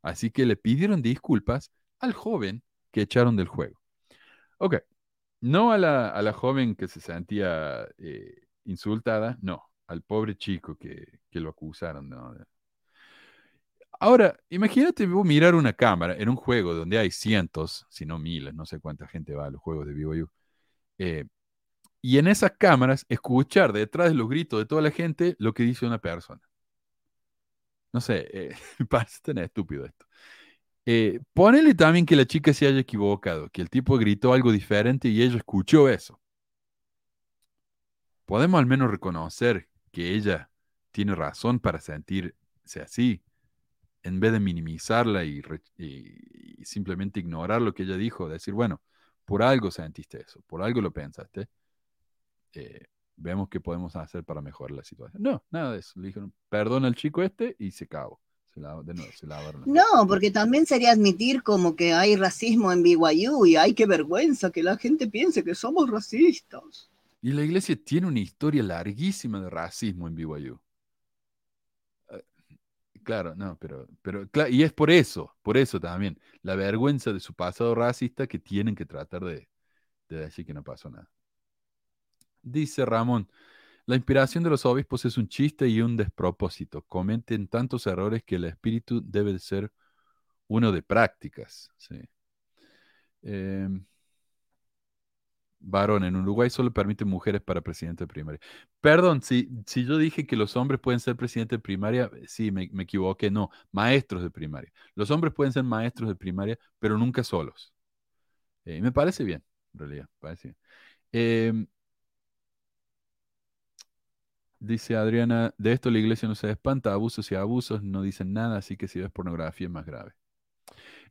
así que le pidieron disculpas al joven que echaron del juego. Ok, no a la, joven que se sentía eh, insultada, no, al pobre chico que, lo acusaron. Ahora, imagínate mirar una cámara en un juego donde hay cientos, si no miles, no sé cuánta gente va a los juegos de BYU. Eh, y en esas cámaras escuchar detrás de los gritos de toda la gente lo que dice una persona. No sé, eh, parece tan estúpido esto. Eh, también que la chica se haya equivocado, que el tipo gritó algo diferente y ella escuchó eso. Podemos al menos reconocer que ella tiene razón para sentirse así, en vez de minimizarla y, simplemente ignorar lo que ella dijo, decir, bueno, por algo sentiste eso, por algo lo pensaste, eh, vemos qué podemos hacer para mejorar la situación. No, nada de eso. Le dijeron, perdona al chico este y se acabó no, porque también sería admitir como que hay racismo en BYU y ay, qué vergüenza que la gente piense que somos racistas. Y la iglesia tiene una historia larguísima de racismo en BYU. Eh, claro, no, pero, pero y es por eso, por eso también, la vergüenza de su pasado racista que tienen que tratar de, de decir que no pasó nada. Dice Ramón, la inspiración de los obispos es un chiste y un despropósito. Cometen tantos errores que el espíritu debe ser uno de prácticas. Em, varón, en Uruguay solo permiten mujeres para presidente de primaria. Perdón, si, si yo dije que los hombres pueden ser presidente de primaria, sí, me, equivoqué, no, maestros de primaria. Los hombres pueden ser maestros de primaria, pero nunca solos. Eh, me parece bien, en realidad, parece bien. Em, Dice Adriana, de esto la iglesia no se espanta, abusos y abusos no dicen nada, así que si ves pornografía es más grave.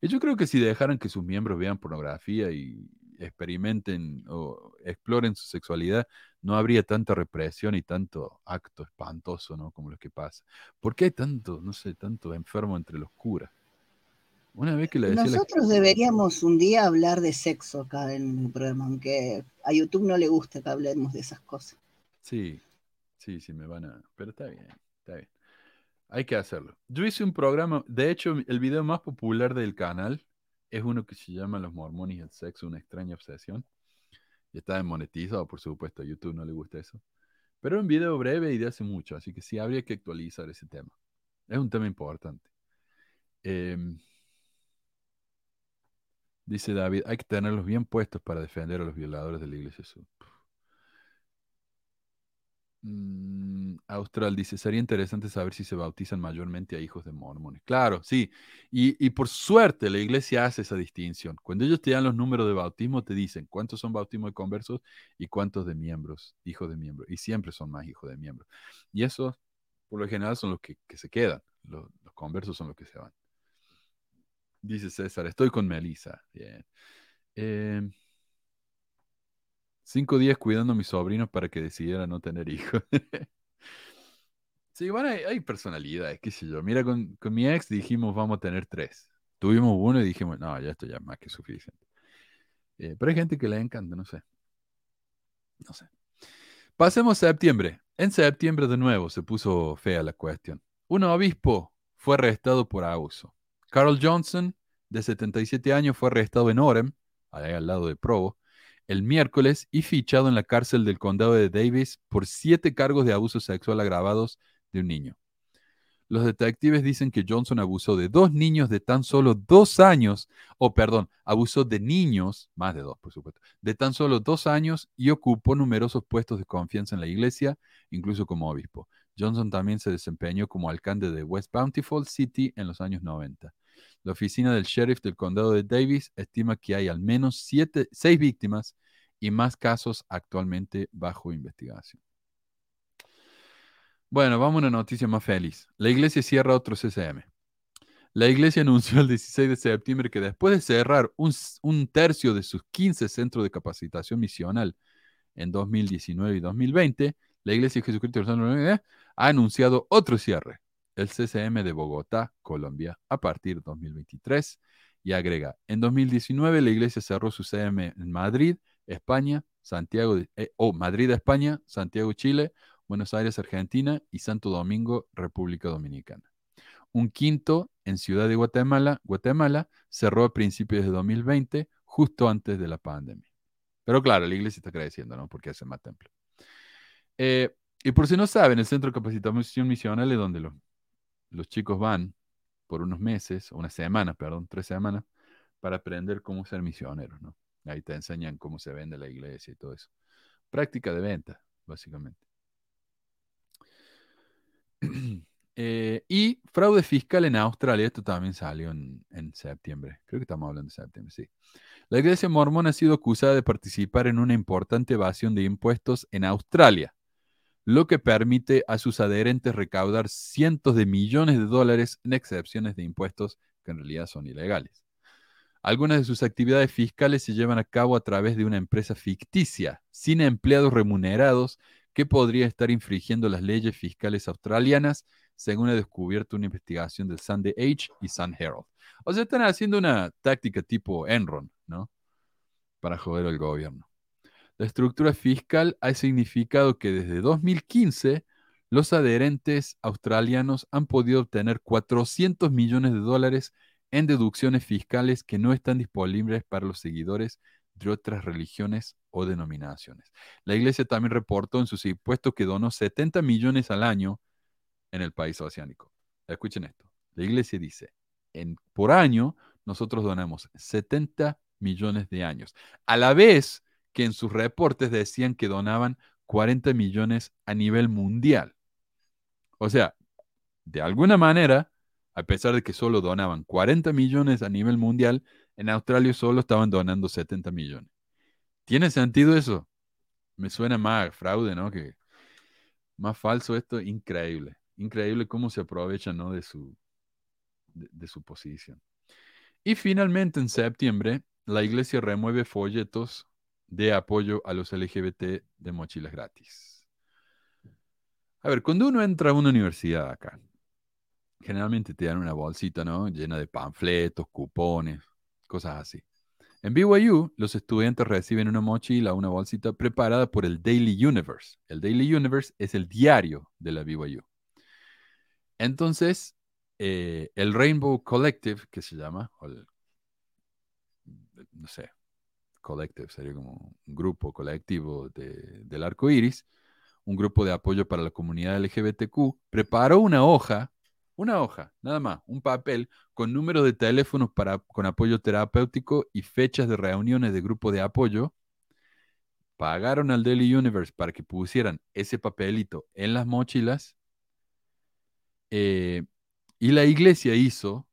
Y yo creo que si dejaran que sus miembros vean pornografía y experimenten o exploren su sexualidad, no habría tanta represión y tanto acto espantoso, ¿no? Como lo que pasa. ¿Por qué hay tanto, no sé, tanto enfermo entre los curas? Una vez que le decía Nosotros deberíamos un día hablar de sexo acá en el programa, aunque a YouTube no le gusta que hablemos de esas cosas. Sí, Sí, sí, me van a... Pero está bien, está bien. Hay que hacerlo. Yo hice un programa, de hecho, el video más popular del canal es uno que se llama Los mormones y el sexo, una extraña obsesión. Y está desmonetizado, por supuesto, a YouTube no le gusta eso. Pero es un video breve y de hace mucho, así que sí habría que actualizar ese tema. Es un tema importante. Em, dice David, hay que tenerlos bien puestos para defender a los violadores de la iglesia. Mm, Austral dice, sería interesante saber si se bautizan mayormente a hijos de mormones. Claro, sí. Y, por suerte la iglesia hace esa distinción. Cuando ellos te dan los números de bautismo, te dicen cuántos son bautismos de conversos y cuántos de miembros, hijos de miembros. Y siempre son más hijos de miembros. Y esos, por lo general, son los que, se quedan, los, conversos son los que se van. Dice César, estoy con Melissa. Bien. Em, cinco días cuidando a mis sobrinos para que decidiera no tener hijos. sí, bueno, hay, personalidades, qué sé yo. Mira, con, con, mi ex dijimos vamos a tener tres. Tuvimos uno y dijimos, no, ya esto ya es más que suficiente. Eh, pero hay gente que le encanta, no sé. No sé. Pasemos a septiembre. En septiembre de nuevo se puso fea la cuestión. Un obispo fue arrestado por abuso. Carl Johnson, de 77 años, fue arrestado en Orem, ahí al lado de Provo, el miércoles y fichado en la cárcel del condado de Davis por siete cargos de abuso sexual agravados de un niño. Los detectives dicen que Johnson abusó de dos niños de tan solo dos años, o perdón, abusó de niños, más de dos por supuesto, de tan solo dos años y ocupó numerosos puestos de confianza en la iglesia, incluso como obispo. Johnson también se desempeñó como alcalde de West Bountiful City en los años 90. La oficina del sheriff del condado de Davis estima que hay al menos siete, seis víctimas y más casos actualmente bajo investigación. Bueno, vamos a una noticia más feliz. La iglesia cierra otro CCM. La iglesia anunció el 16 de septiembre que después de cerrar un, tercio de sus 15 centros de capacitación misional en 2019 y 2020, la iglesia de Jesucristo ha anunciado otro cierre, el CCM de Bogotá, Colombia, a partir de 2023. Y agrega, en 2019 la iglesia cerró su CM en Madrid, España, Santiago, eh, o Madrid, España, Santiago, Chile, Buenos Aires, Argentina y Santo Domingo, República Dominicana. Un quinto en Ciudad de Guatemala, Guatemala, cerró a principios de 2020, justo antes de la pandemia. Pero claro, la iglesia está creciendo, ¿no? Porque hace más templo. Eh, y por si no saben, el Centro de Capacitación Misional es donde los chicos van por unos meses, unas semanas, perdón, tres semanas, para aprender cómo ser misioneros, ¿no? Ahí te enseñan cómo se vende la iglesia y todo eso. Práctica de venta, básicamente. Eh, y fraude fiscal en Australia, esto también salió en, septiembre, creo que estamos hablando de septiembre, sí. La iglesia mormona ha sido acusada de participar en una importante evasión de impuestos en Australia, lo que permite a sus adherentes recaudar cientos de millones de dólares en excepciones de impuestos que en realidad son ilegales. Algunas de sus actividades fiscales se llevan a cabo a través de una empresa ficticia, sin empleados remunerados que podría estar infringiendo las leyes fiscales australianas, según ha descubierto una investigación del Sunday Age y Sun Herald. O sea, están haciendo una táctica tipo Enron, ¿no? Para joder al gobierno. La estructura fiscal ha significado que desde 2015 los adherentes australianos han podido obtener 400 millones de dólares en deducciones fiscales que no están disponibles para los seguidores de otras religiones o denominaciones. La iglesia también reportó en sus impuestos que donó 70 millones al año en el país oceánico. Escuchen esto. La iglesia dice, en, por año nosotros donamos 70 millones de años, a la vez que en sus reportes decían que donaban 40 millones a nivel mundial. O sea, de alguna manera, a pesar de que solo donaban 40 millones a nivel mundial, en Australia solo estaban donando 70 millones. ¿Tiene sentido eso? Me suena más fraude, ¿no? Que más falso esto, increíble. Increíble cómo se aprovecha, ¿no? De su, de, su posición. Y finalmente, en septiembre, la iglesia remueve folletos de apoyo a los LGBT de mochilas gratis. A ver, cuando uno entra a una universidad acá, generalmente te dan una bolsita, ¿no? Llena de panfletos, cupones, cosas así. En BYU, los estudiantes reciben una mochila, una bolsita preparada por el Daily Universe. El Daily Universe es el diario de la BYU. Entonces, eh, el Rainbow Collective, que se llama, no sé, Collective sería como un grupo colectivo del arco iris, un grupo de apoyo para la comunidad LGBTQ, preparó una hoja una hoja, nada más, un papel con números de teléfonos para, con apoyo terapéutico y fechas de reuniones de grupo de apoyo. Pagaron al Daily Universe para que pusieran ese papelito en las mochilas. Eh, y la iglesia hizo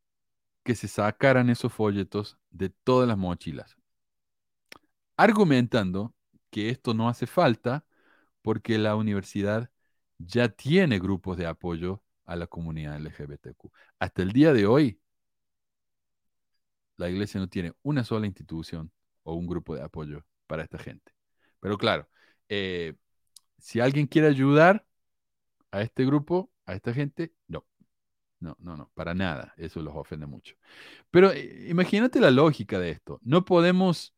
que se sacaran esos folletos de todas las mochilas, argumentando que esto no hace falta porque la universidad ya tiene grupos de apoyo a la comunidad LGBTQ. Hasta el día de hoy, la iglesia no tiene una sola institución o un grupo de apoyo para esta gente. Pero claro, eh, si alguien quiere ayudar a este grupo, a esta gente, no. No, no, no, para nada. Eso los ofende mucho. Pero eh, imagínate la lógica de esto. No podemos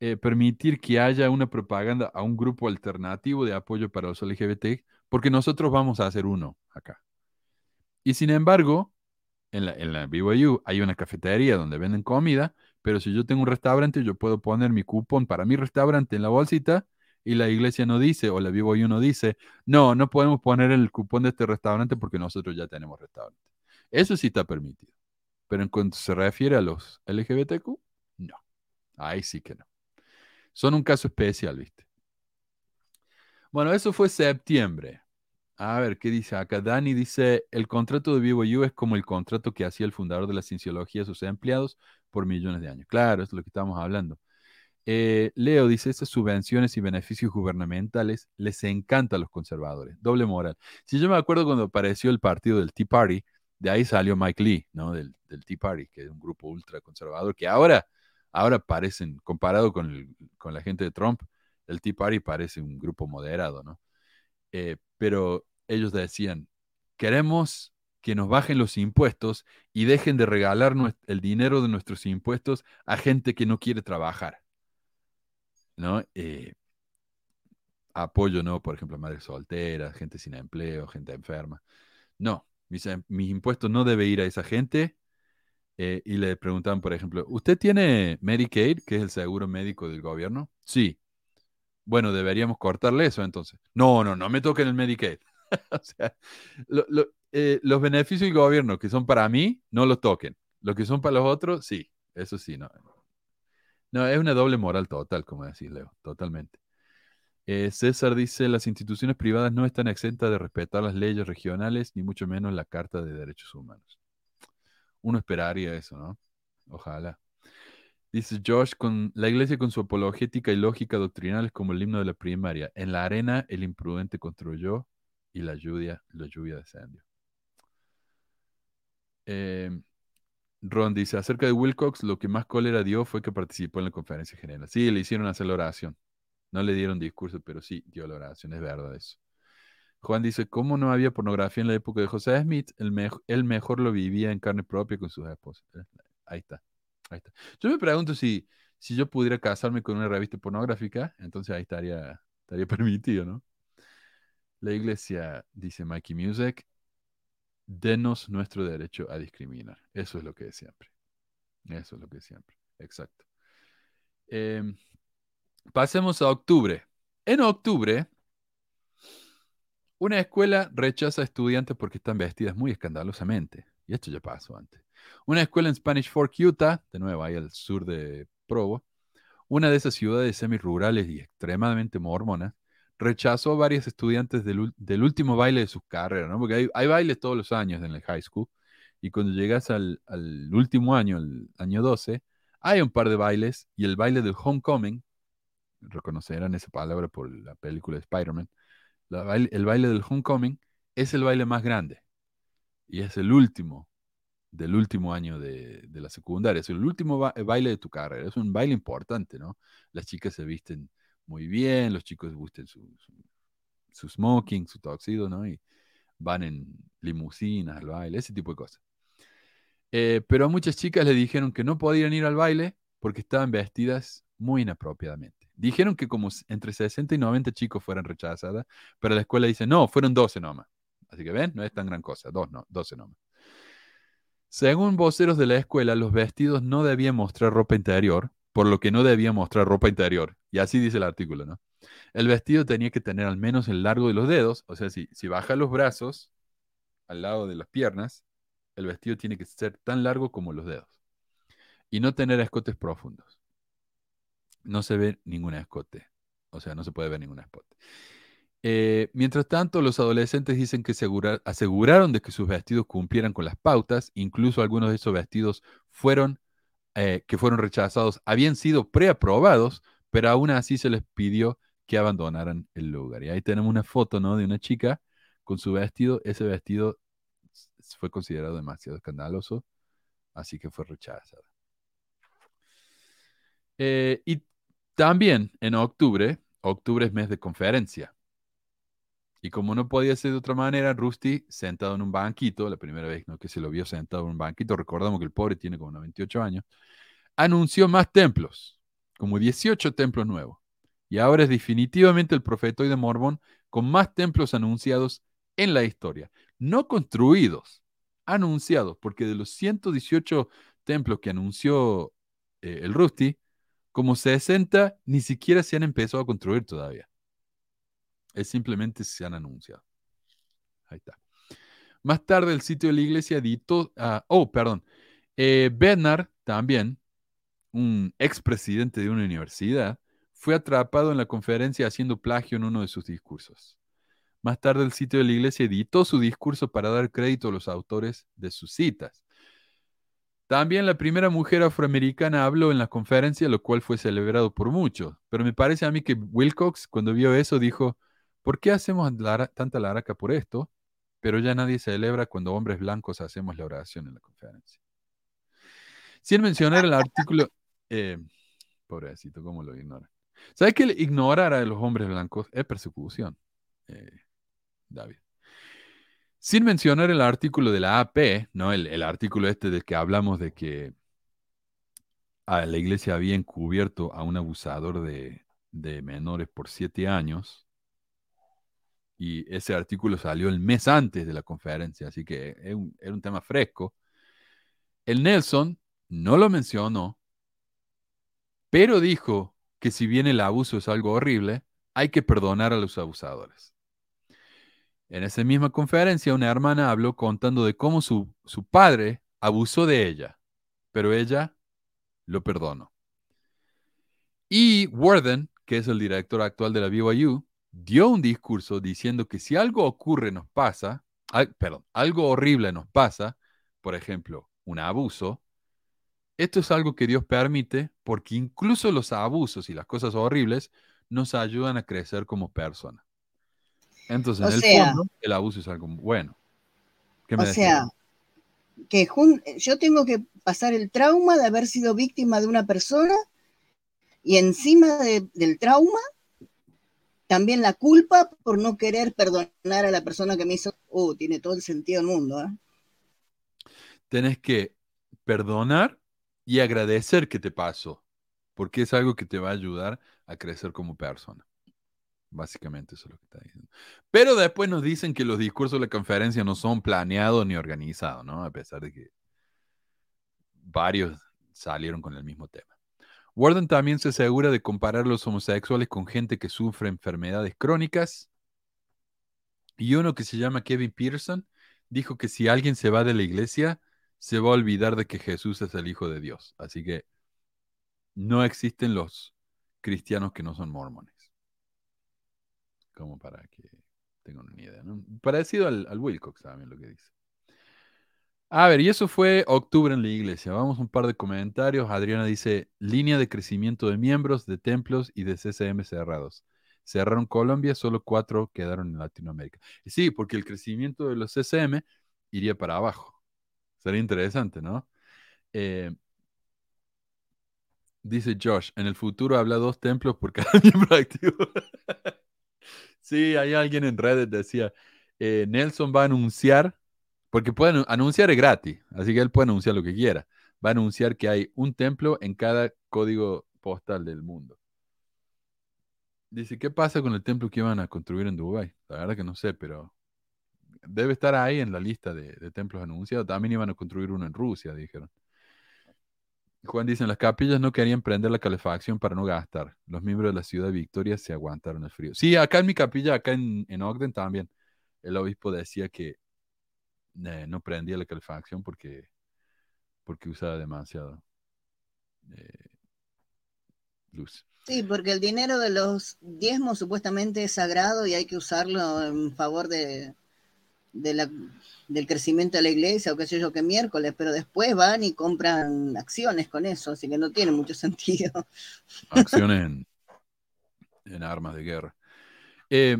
eh, permitir que haya una propaganda a un grupo alternativo de apoyo para los LGBT porque nosotros vamos a hacer uno acá. Y sin embargo, en la, en la BYU hay una cafetería donde venden comida, pero si yo tengo un restaurante, yo puedo poner mi cupón para mi restaurante en la bolsita y la iglesia no dice, o la BYU no dice, no, no podemos poner el cupón de este restaurante porque nosotros ya tenemos restaurante. Eso sí está permitido. Pero en cuanto se refiere a los LGBTQ, no. Ahí sí que no. Son un caso especial, ¿viste? Bueno, eso fue septiembre. A ver, ¿qué dice acá? Dani dice, el contrato de BYU es como el contrato que hacía el fundador de la cienciología a sus empleados por millones de años. Claro, es lo que estamos hablando. Eh, Leo dice, estas subvenciones y beneficios gubernamentales les encanta a los conservadores. Doble moral. Si yo me acuerdo cuando apareció el partido del Tea Party, de ahí salió Mike Lee, ¿no? Del, Tea Party, que es un grupo ultra conservador, que ahora, ahora parecen, comparado con, la gente de Trump, el Tea Party parece un grupo moderado, ¿no? Eh, pero ellos decían, queremos que nos bajen los impuestos y dejen de regalar el dinero de nuestros impuestos a gente que no quiere trabajar. ¿No? Eh, apoyo, ¿no? Por ejemplo, a madres solteras, gente sin empleo, gente enferma. No, mis, impuestos no deben ir a esa gente. Eh, y le preguntaban, por ejemplo, ¿usted tiene Medicaid, que es el seguro médico del gobierno? Sí. Bueno, deberíamos cortarle eso entonces. No, no, no me toquen el Medicaid. o sea, eh, los beneficios del gobierno que son para mí, no los toquen. Los que son para los otros, sí. Eso sí, no. No, es una doble moral total, como decís, Leo, totalmente. Eh, César dice, las instituciones privadas no están exentas de respetar las leyes regionales, ni mucho menos la Carta de Derechos Humanos. Uno esperaría eso, ¿no? Ojalá. Dice Josh, con la iglesia con su apologética y lógica doctrinal es como el himno de la primaria. En la arena el imprudente construyó y la lluvia, la lluvia descendió. Eh, Ron dice, acerca de Wilcox, lo que más cólera dio fue que participó en la conferencia general. Sí, le hicieron hacer la oración. No le dieron discurso, pero sí dio la oración, es verdad eso. Juan dice, ¿cómo no había pornografía en la época de José Smith? Él, mejor lo vivía en carne propia con sus esposas. Eh, ahí está, ahí está. Yo me pregunto si, si yo pudiera casarme con una revista pornográfica, entonces ahí estaría, estaría permitido, ¿no? La iglesia, dice Mikey Music, denos nuestro derecho a discriminar. Eso es lo que es siempre. Eso es lo que es siempre. Exacto. Em, pasemos a octubre. En octubre, una escuela rechaza a estudiantes porque están vestidas muy escandalosamente. Y esto ya pasó antes. Una escuela en Spanish Fork, Utah, de nuevo ahí al sur de Provo, una de esas ciudades semi-rurales y extremadamente mormonas, rechazó a varios estudiantes del, último baile de sus carreras, ¿no? Porque hay, bailes todos los años en el high school, y cuando llegas al, último año, el año 12, hay un par de bailes, y el baile del homecoming, reconocerán esa palabra por la película de Spider-Man, el baile del homecoming es el baile más grande, y es el último del último año de, la secundaria, es el último baile de tu carrera, es un baile importante, ¿no? Las chicas se visten muy bien, los chicos gusten su, su, smoking, su toxido, ¿no? Y van en limusinas al baile, ese tipo de cosas. Eh, pero a muchas chicas le dijeron que no podían ir al baile porque estaban vestidas muy inapropiadamente. Dijeron que como entre 60 y 90 chicos fueran rechazadas, pero la escuela dice, no, fueron 12 nomás. Así que ven, no es tan gran cosa, dos, no, 12 nomás. Según voceros de la escuela, los vestidos no debían mostrar ropa interior, por lo que no debía mostrar ropa interior. Y así dice el artículo, ¿no? El vestido tenía que tener al menos el largo de los dedos, o sea, si, si baja los brazos al lado de las piernas, el vestido tiene que ser tan largo como los dedos. Y no tener escotes profundos. No se ve ningún escote. O sea, no se puede ver ningún escote. Eh, mientras tanto, los adolescentes dicen que aseguraron de que sus vestidos cumplieran con las pautas. Incluso algunos de esos vestidos fueron eh, que fueron rechazados habían sido preaprobados, pero aún así se les pidió que abandonaran el lugar. Y ahí tenemos una foto ¿no? de una chica con su vestido. Ese vestido fue considerado demasiado escandaloso, así que fue rechazada. Eh, y también en octubre, octubre es mes de conferencia. Y como no podía ser de otra manera, Rusty, sentado en un banquito, la primera vez que se lo vio sentado en un banquito, recordamos que el pobre tiene como 98 años, anunció más templos, como 18 templos nuevos. Y ahora es definitivamente el profetoide Mormón con más templos anunciados en la historia. No construidos, anunciados, porque de los 118 templos que anunció eh, el Rusty, como 60 ni siquiera se han empezado a construir todavía. Es simplemente se han anunciado. Ahí está. Más tarde el sitio de la iglesia editó, ah, oh, perdón, eh, Bernard también, un expresidente de una universidad, fue atrapado en la conferencia haciendo plagio en uno de sus discursos. Más tarde el sitio de la iglesia editó su discurso para dar crédito a los autores de sus citas. También la primera mujer afroamericana habló en la conferencia, lo cual fue celebrado por muchos. Pero me parece a mí que Wilcox, cuando vio eso, dijo, ¿Por qué hacemos tanta laraca por esto? Pero ya nadie celebra cuando hombres blancos hacemos la oración en la conferencia. Sin mencionar el artículo... Eh, pobrecito, ¿cómo lo ignoran? ¿Sabes que ignorar a los hombres blancos es persecución? Eh, David. Sin mencionar el artículo de la AP, ¿no? El, artículo este del que hablamos de que a la iglesia había encubierto a un abusador de, de menores por siete años y ese artículo salió el mes antes de la conferencia, así que era un tema fresco. El Nelson no lo mencionó, pero dijo que si bien el abuso es algo horrible, hay que perdonar a los abusadores. En esa misma conferencia, una hermana habló contando de cómo su, su padre abusó de ella, pero ella lo perdonó. Y Warden, que es el director actual de la BYU, dio un discurso diciendo que si algo ocurre, nos pasa, perdón, algo horrible nos pasa, por ejemplo, un abuso, esto es algo que Dios permite porque incluso los abusos y las cosas horribles nos ayudan a crecer como personas. Entonces, en el fondo, el abuso es algo bueno. o sea, que yo tengo que pasar el trauma de haber sido víctima de una persona y encima del trauma también la culpa por no querer perdonar a la persona que me hizo, oh, tiene todo el sentido del mundo. ¿eh? Tenés que perdonar y agradecer que te pasó, porque es algo que te va a ayudar a crecer como persona. Básicamente eso es lo que está diciendo. Pero después nos dicen que los discursos de la conferencia no son planeados ni organizados, ¿no? A pesar de que varios salieron con el mismo tema. Warden también se asegura de comparar los homosexuales con gente que sufre enfermedades crónicas. Y uno que se llama Kevin Peterson dijo que si alguien se va de la iglesia, se va a olvidar de que Jesús es el Hijo de Dios. Así que no existen los cristianos que no son mormones. Como para que tengan una idea. Parecido al, Wilcox también lo que dice. A ver, y eso fue octubre en la iglesia. Vamos a un par de comentarios. Adriana dice, línea de crecimiento de miembros, de templos y de CCM cerrados. Cerraron Colombia, solo cuatro quedaron en Latinoamérica. Sí, porque el crecimiento de los CCM iría para abajo. Sería interesante, ¿no? Eh, dice Josh, en el futuro habla dos templos por cada miembro activo. Sí, hay alguien en redes decía, eh, Nelson va a anunciar porque pueden anunciar es gratis, así que él puede anunciar lo que quiera. Va a anunciar que hay un templo en cada código postal del mundo. Dice, ¿qué pasa con el templo que iban a construir en Dubái? La verdad que no sé, pero debe estar ahí en la lista de, de templos anunciados. También iban a construir uno en Rusia, dijeron. Juan dice, las capillas no querían prender la calefacción para no gastar. Los miembros de la ciudad de Victoria se aguantaron el frío. Sí, acá en mi capilla, acá en, en Ogden también, el obispo decía que eh, no prendía la calefacción porque, porque usaba demasiado eh, luz. Sí, porque el dinero de los diezmos supuestamente es sagrado y hay que usarlo en favor de, del crecimiento de la iglesia o qué sé yo qué miércoles, pero después van y compran acciones con eso, así que no tiene mucho sentido. Acciones en, en armas de guerra. Eh,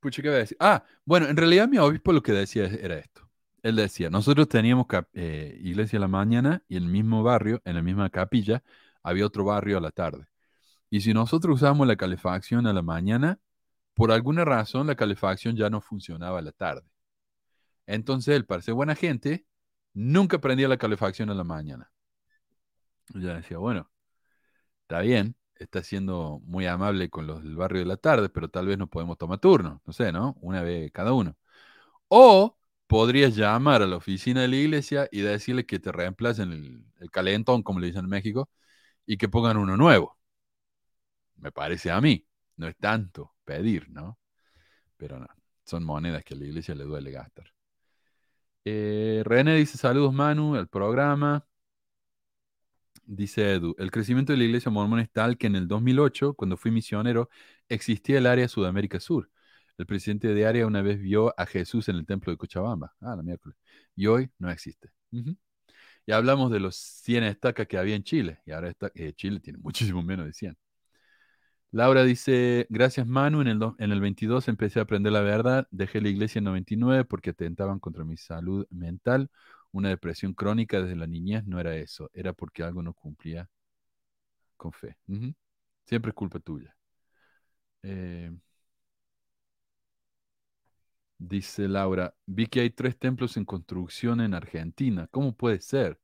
Pucha, ¿qué voy a decir? Ah, bueno, en realidad mi obispo lo que decía era esto. él decía, nosotros teníamos eh, iglesia a la mañana y en el mismo barrio, en la misma capilla, había otro barrio a la tarde. Y si nosotros usamos la calefacción a la mañana, por alguna razón la calefacción ya no funcionaba a la tarde. Entonces él, para ser buena gente, nunca prendía la calefacción a la mañana. Ya decía, bueno, está bien, está siendo muy amable con los del barrio de la tarde, pero tal vez no podemos tomar turno, no sé, ¿no? Una vez cada uno. O podrías llamar a la oficina de la iglesia y decirle que te reemplacen el, el calentón, como le dicen en México, y que pongan uno nuevo. Me parece a mí. No es tanto pedir, ¿no? Pero no, son monedas que a la iglesia le duele gastar. Eh, René dice saludos Manu, al programa. Dice Edu, el crecimiento de la iglesia mormona es tal que en el 2008, cuando fui misionero, existía el área Sudamérica Sur. El presidente de área una vez vio a Jesús en el templo de Cochabamba. Ah, la miércoles. Y hoy no existe. Y hablamos de los 100 estacas que había en Chile. Y ahora eh, Chile tiene muchísimo menos de 100. Laura dice, gracias Manu, en el, en el 22 empecé a aprender la verdad, dejé la iglesia en 99 porque atentaban contra mi salud mental una depresión crónica desde la niñez no era eso, era porque algo no cumplía con fe. Siempre es culpa tuya. Eh, dice Laura, vi que hay tres templos en construcción en Argentina. ¿Cómo puede ser?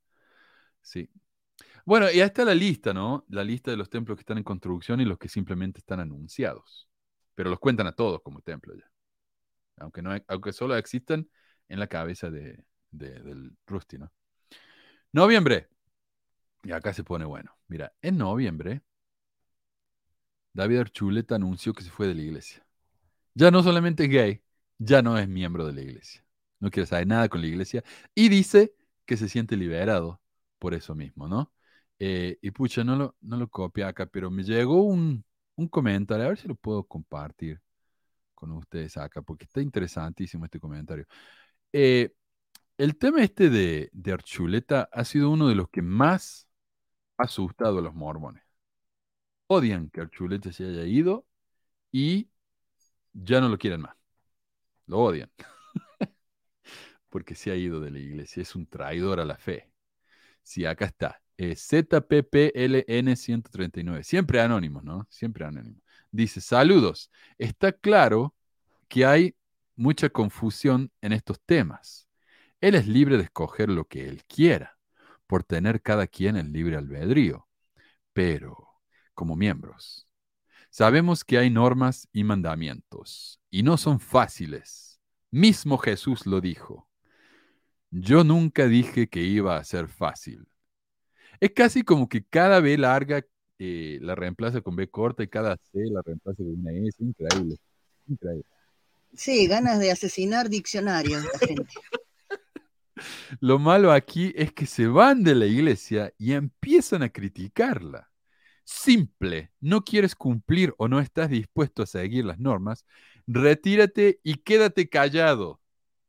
Sí. Bueno, y ahí está la lista, ¿no? La lista de los templos que están en construcción y los que simplemente están anunciados. Pero los cuentan a todos como templos ya. Aunque, no, aunque solo existan en la cabeza de, del Rusty, ¿no? Noviembre. Y acá se pone bueno. Mira, en noviembre, David Archuleta anunció que se fue de la iglesia. Ya no solamente es gay, ya no es miembro de la iglesia. No quiere saber nada con la iglesia. Y dice que se siente liberado por eso mismo, ¿no? Eh, y pucha, no lo, no lo copia acá, pero me llegó un, un comentario, a ver si lo puedo compartir con ustedes acá, porque está interesantísimo este comentario. Eh, el tema este de, Archuleta ha sido uno de los que más ha asustado a los mormones. Odian que Archuleta se haya ido y ya no lo quieren más. Lo odian. Porque se ha ido de la iglesia. Es un traidor a la fe. Sí, acá está. ZPPLN 139. Siempre anónimo, ¿no? Siempre anónimo. Dice, saludos. Está claro que hay mucha confusión en estos temas él es libre de escoger lo que él quiera, por tener cada quien el libre albedrío. Pero, como miembros, sabemos que hay normas y mandamientos, y no son fáciles. Mismo Jesús lo dijo. Yo nunca dije que iba a ser fácil. Es casi como que cada B larga eh, la reemplaza con B corta y cada C la reemplaza con una S. Increíble. Increíble. Sí, ganas de asesinar diccionarios la gente. Lo malo aquí es que se van de la iglesia y empiezan a criticarla. Simple, no quieres cumplir o no estás dispuesto a seguir las normas, retírate y quédate callado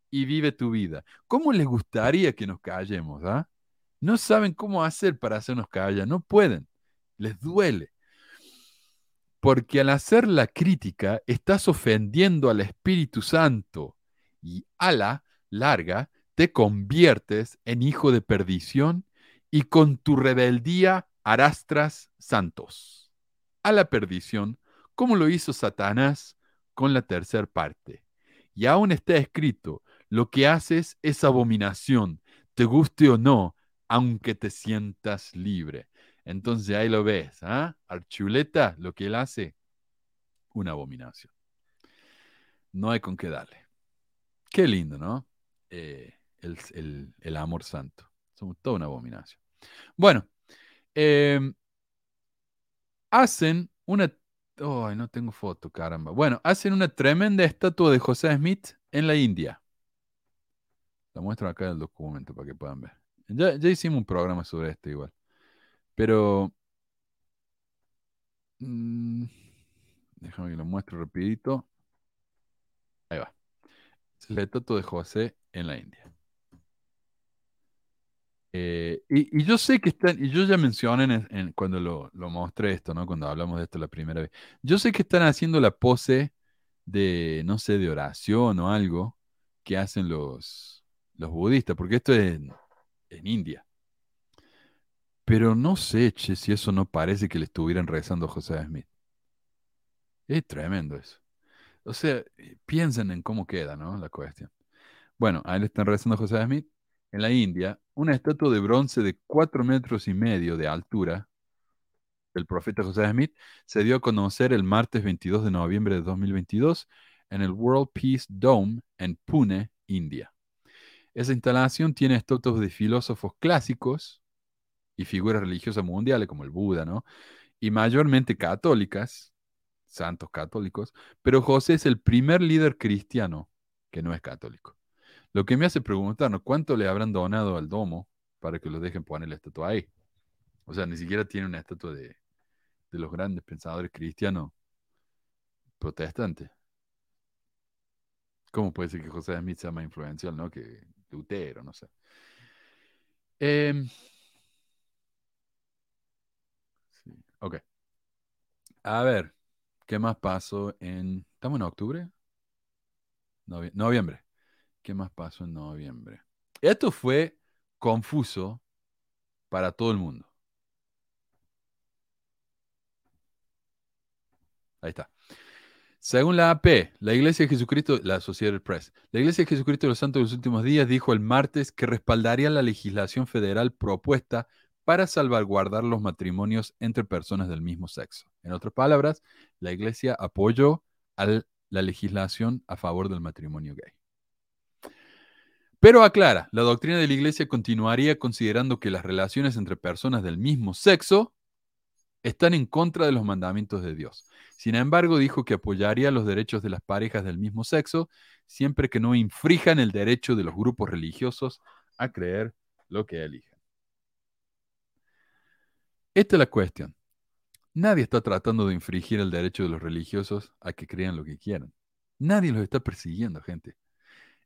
y vive tu vida. ¿Cómo les gustaría que nos callemos? Ah? No saben cómo hacer para hacernos callar, no pueden, les duele. Porque al hacer la crítica estás ofendiendo al Espíritu Santo y a la larga te conviertes en hijo de perdición y con tu rebeldía arrastras santos a la perdición, como lo hizo Satanás con la tercera parte. Y aún está escrito, lo que haces es abominación, te guste o no, aunque te sientas libre. Entonces ahí lo ves, ¿ah? Archuleta, lo que él hace, una abominación. No hay con qué darle. Qué lindo, ¿no? Eh, el, amor santo. Somos toda una abominación. Bueno, em, hacen una... Oh, no tengo foto, caramba. Bueno, hacen una tremenda estatua de José Smith en la India. La muestro acá en el documento para que puedan ver. Ya, hicimos un programa sobre esto igual. Pero... Mm, déjame que lo muestro rapidito. Ahí va. Es la estatua de José en la India. Eh, y, yo sé que están, y yo ya mencioné en, cuando lo, mostré esto, ¿no? Cuando hablamos de esto la primera vez. Yo sé que están haciendo la pose de, no sé, de oración o algo que hacen los, los budistas, porque esto es en, India. Pero no sé, che, si eso no parece que le estuvieran rezando a José Smith. Es tremendo eso. O sea, eh, piensen en cómo queda, ¿no? La cuestión. Bueno, ahí le están rezando a José Smith. En la India, una estatua de bronce de cuatro metros y medio de altura del profeta José Smith se dio a conocer el martes 22 de noviembre de 2022 en el World Peace Dome en Pune, India. Esa instalación tiene estatuas de filósofos clásicos y figuras religiosas mundiales como el Buda, ¿no? Y mayormente católicas, santos católicos, pero José es el primer líder cristiano que no es católico. Lo que me hace preguntarnos cuánto le habrán donado al domo para que lo dejen poner la estatua ahí. O sea, ni siquiera tiene una estatua de, de los grandes pensadores cristianos protestantes. ¿Cómo puede ser que José Smith sea más influencial, no? Que Lutero, no sé. Em, ok. A ver, ¿qué más pasó en... ¿Estamos en octubre? noviembre. ¿Qué más pasó en noviembre? Esto fue confuso para todo el mundo. Ahí está. Según la AP, la Iglesia de Jesucristo, la Associated Press, la Iglesia de Jesucristo de los Santos de los Últimos Días dijo el martes que respaldaría la legislación federal propuesta para salvaguardar los matrimonios entre personas del mismo sexo. En otras palabras, la Iglesia apoyó a la legislación a favor del matrimonio gay. Pero aclara, la doctrina de la Iglesia continuaría considerando que las relaciones entre personas del mismo sexo están en contra de los mandamientos de Dios. Sin embargo, dijo que apoyaría los derechos de las parejas del mismo sexo siempre que no infrijan el derecho de los grupos religiosos a creer lo que elijan. Esta es la cuestión. Nadie está tratando de infringir el derecho de los religiosos a que crean lo que quieran. Nadie los está persiguiendo, gente.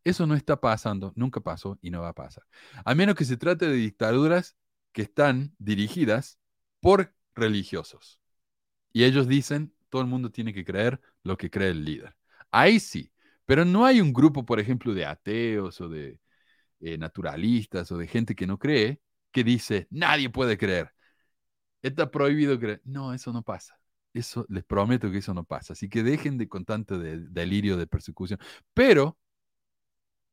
Eso no está pasando, nunca pasó y no va a pasar. A menos que se trate de dictaduras que están dirigidas por religiosos. Y ellos dicen, todo el mundo tiene que creer lo que cree el líder. Ahí sí, pero no hay un grupo, por ejemplo, de ateos o de eh, naturalistas o de gente que no cree que dice, nadie puede creer. Está prohibido creer. No, eso no pasa. Eso, les prometo que eso no pasa. Así que dejen de con tanto delirio de persecución. Pero,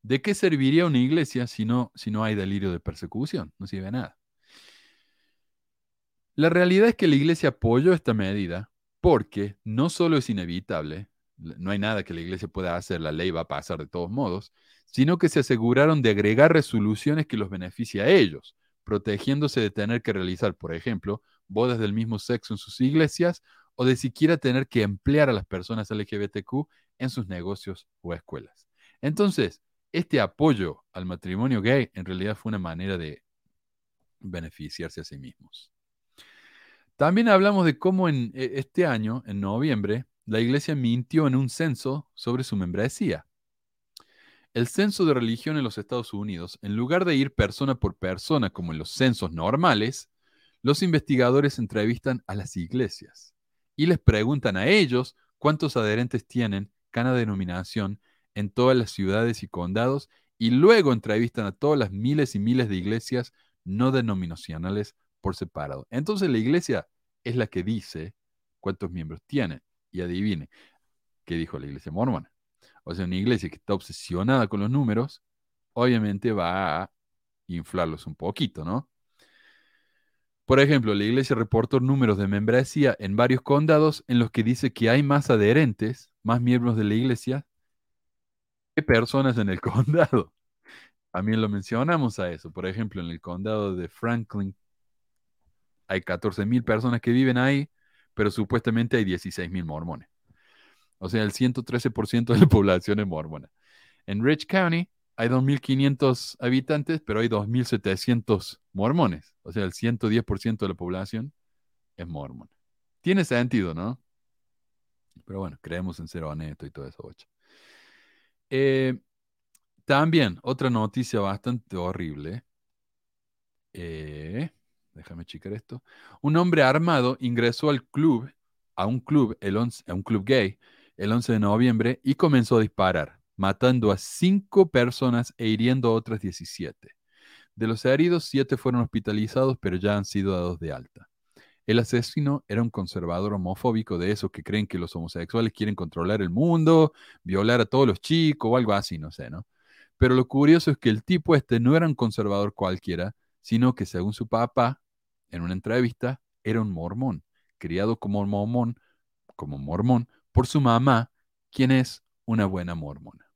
¿de qué serviría una iglesia si no, si no hay delirio de persecución? No sirve a nada. La realidad es que la iglesia apoyó esta medida porque no solo es inevitable, no hay nada que la iglesia pueda hacer, la ley va a pasar de todos modos, sino que se aseguraron de agregar resoluciones que los beneficie a ellos, protegiéndose de tener que realizar, por ejemplo, bodas del mismo sexo en sus iglesias o de siquiera tener que emplear a las personas LGBTQ en sus negocios o escuelas. Entonces, este apoyo al matrimonio gay en realidad fue una manera de beneficiarse a sí mismos. También hablamos de cómo en e, este año, en noviembre, la iglesia mintió en un censo sobre su membresía. El censo de religión en los Estados Unidos, en lugar de ir persona por persona como en los censos normales, los investigadores entrevistan a las iglesias y les preguntan a ellos cuántos adherentes tienen cada denominación en todas las ciudades y condados y luego entrevistan a todas las miles y miles de iglesias no denominacionales por separado. Entonces la iglesia es la que dice cuántos miembros tiene. Y adivine, ¿qué dijo la iglesia mormona? O sea, una iglesia que está obsesionada con los números, obviamente va a inflarlos un poquito, ¿no? Por ejemplo, la iglesia reportó números de membresía en varios condados en los que dice que hay más adherentes, más miembros de la iglesia, que personas en el condado. También lo mencionamos a eso. Por ejemplo, en el condado de Franklin hay 14.000 personas que viven ahí, pero supuestamente hay 16.000 mormones. O sea, el 113% de la población es mormona. En Rich County hay 2.500 habitantes, pero hay 2.700 mormones. O sea, el 110% de la población es mormona. Tiene sentido, ¿no? Pero bueno, creemos en ser honesto y todo eso. Eh, también, otra noticia bastante horrible. Eh, déjame checar esto. Un hombre armado ingresó al club, a un club, el a un club gay, el 11 de noviembre y comenzó a disparar. matando a cinco personas e hiriendo a otras 17. De los heridos, siete fueron hospitalizados, pero ya han sido dados de alta. El asesino era un conservador homofóbico de esos que creen que los homosexuales quieren controlar el mundo, violar a todos los chicos o algo así, no sé, ¿no? Pero lo curioso es que el tipo este no era un conservador cualquiera, sino que según su papá, en una entrevista, era un mormón, criado como mormón, como mormón por su mamá, quien es una buena mormona.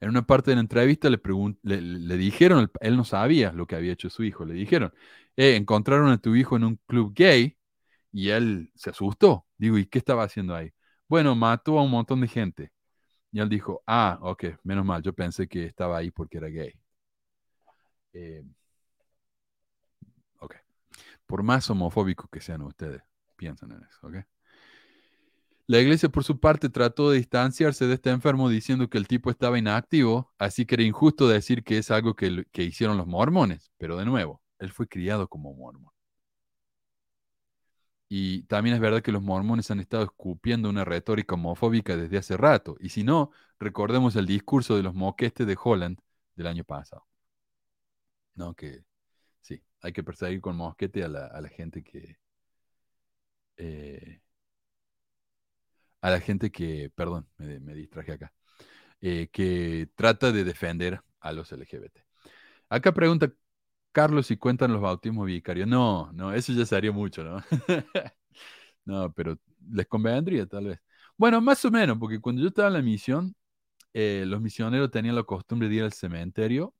En una parte de la entrevista le, le, dijeron, él no sabía lo que había hecho su hijo, le dijeron, eh, encontraron a tu hijo en un club gay y él se asustó. Digo, ¿y qué estaba haciendo ahí? Bueno, mató a un montón de gente. Y él dijo, ah, ok, menos mal, yo pensé que estaba ahí porque era gay. Eh. Por más homofóbicos que sean ustedes, piensan en eso, ok. La iglesia, por su parte, trató de distanciarse de este enfermo diciendo que el tipo estaba inactivo, así que era injusto decir que es algo que, que hicieron los mormones. Pero de nuevo, él fue criado como mormón. Y también es verdad que los mormones han estado escupiendo una retórica homofóbica desde hace rato. Y si no, recordemos el discurso de los moquestes de Holland del año pasado. No, que hay que perseguir con mosquete a la, gente que... Eh, a la gente que, perdón, me, distraje acá, eh, que trata de defender a los LGBT. Acá pregunta Carlos si cuentan los bautismos vicarios. No, no, eso ya sería mucho, ¿no? no, pero les convendría tal vez. Bueno, más o menos, porque cuando yo estaba en la misión, eh, los misioneros tenían la costumbre de ir al cementerio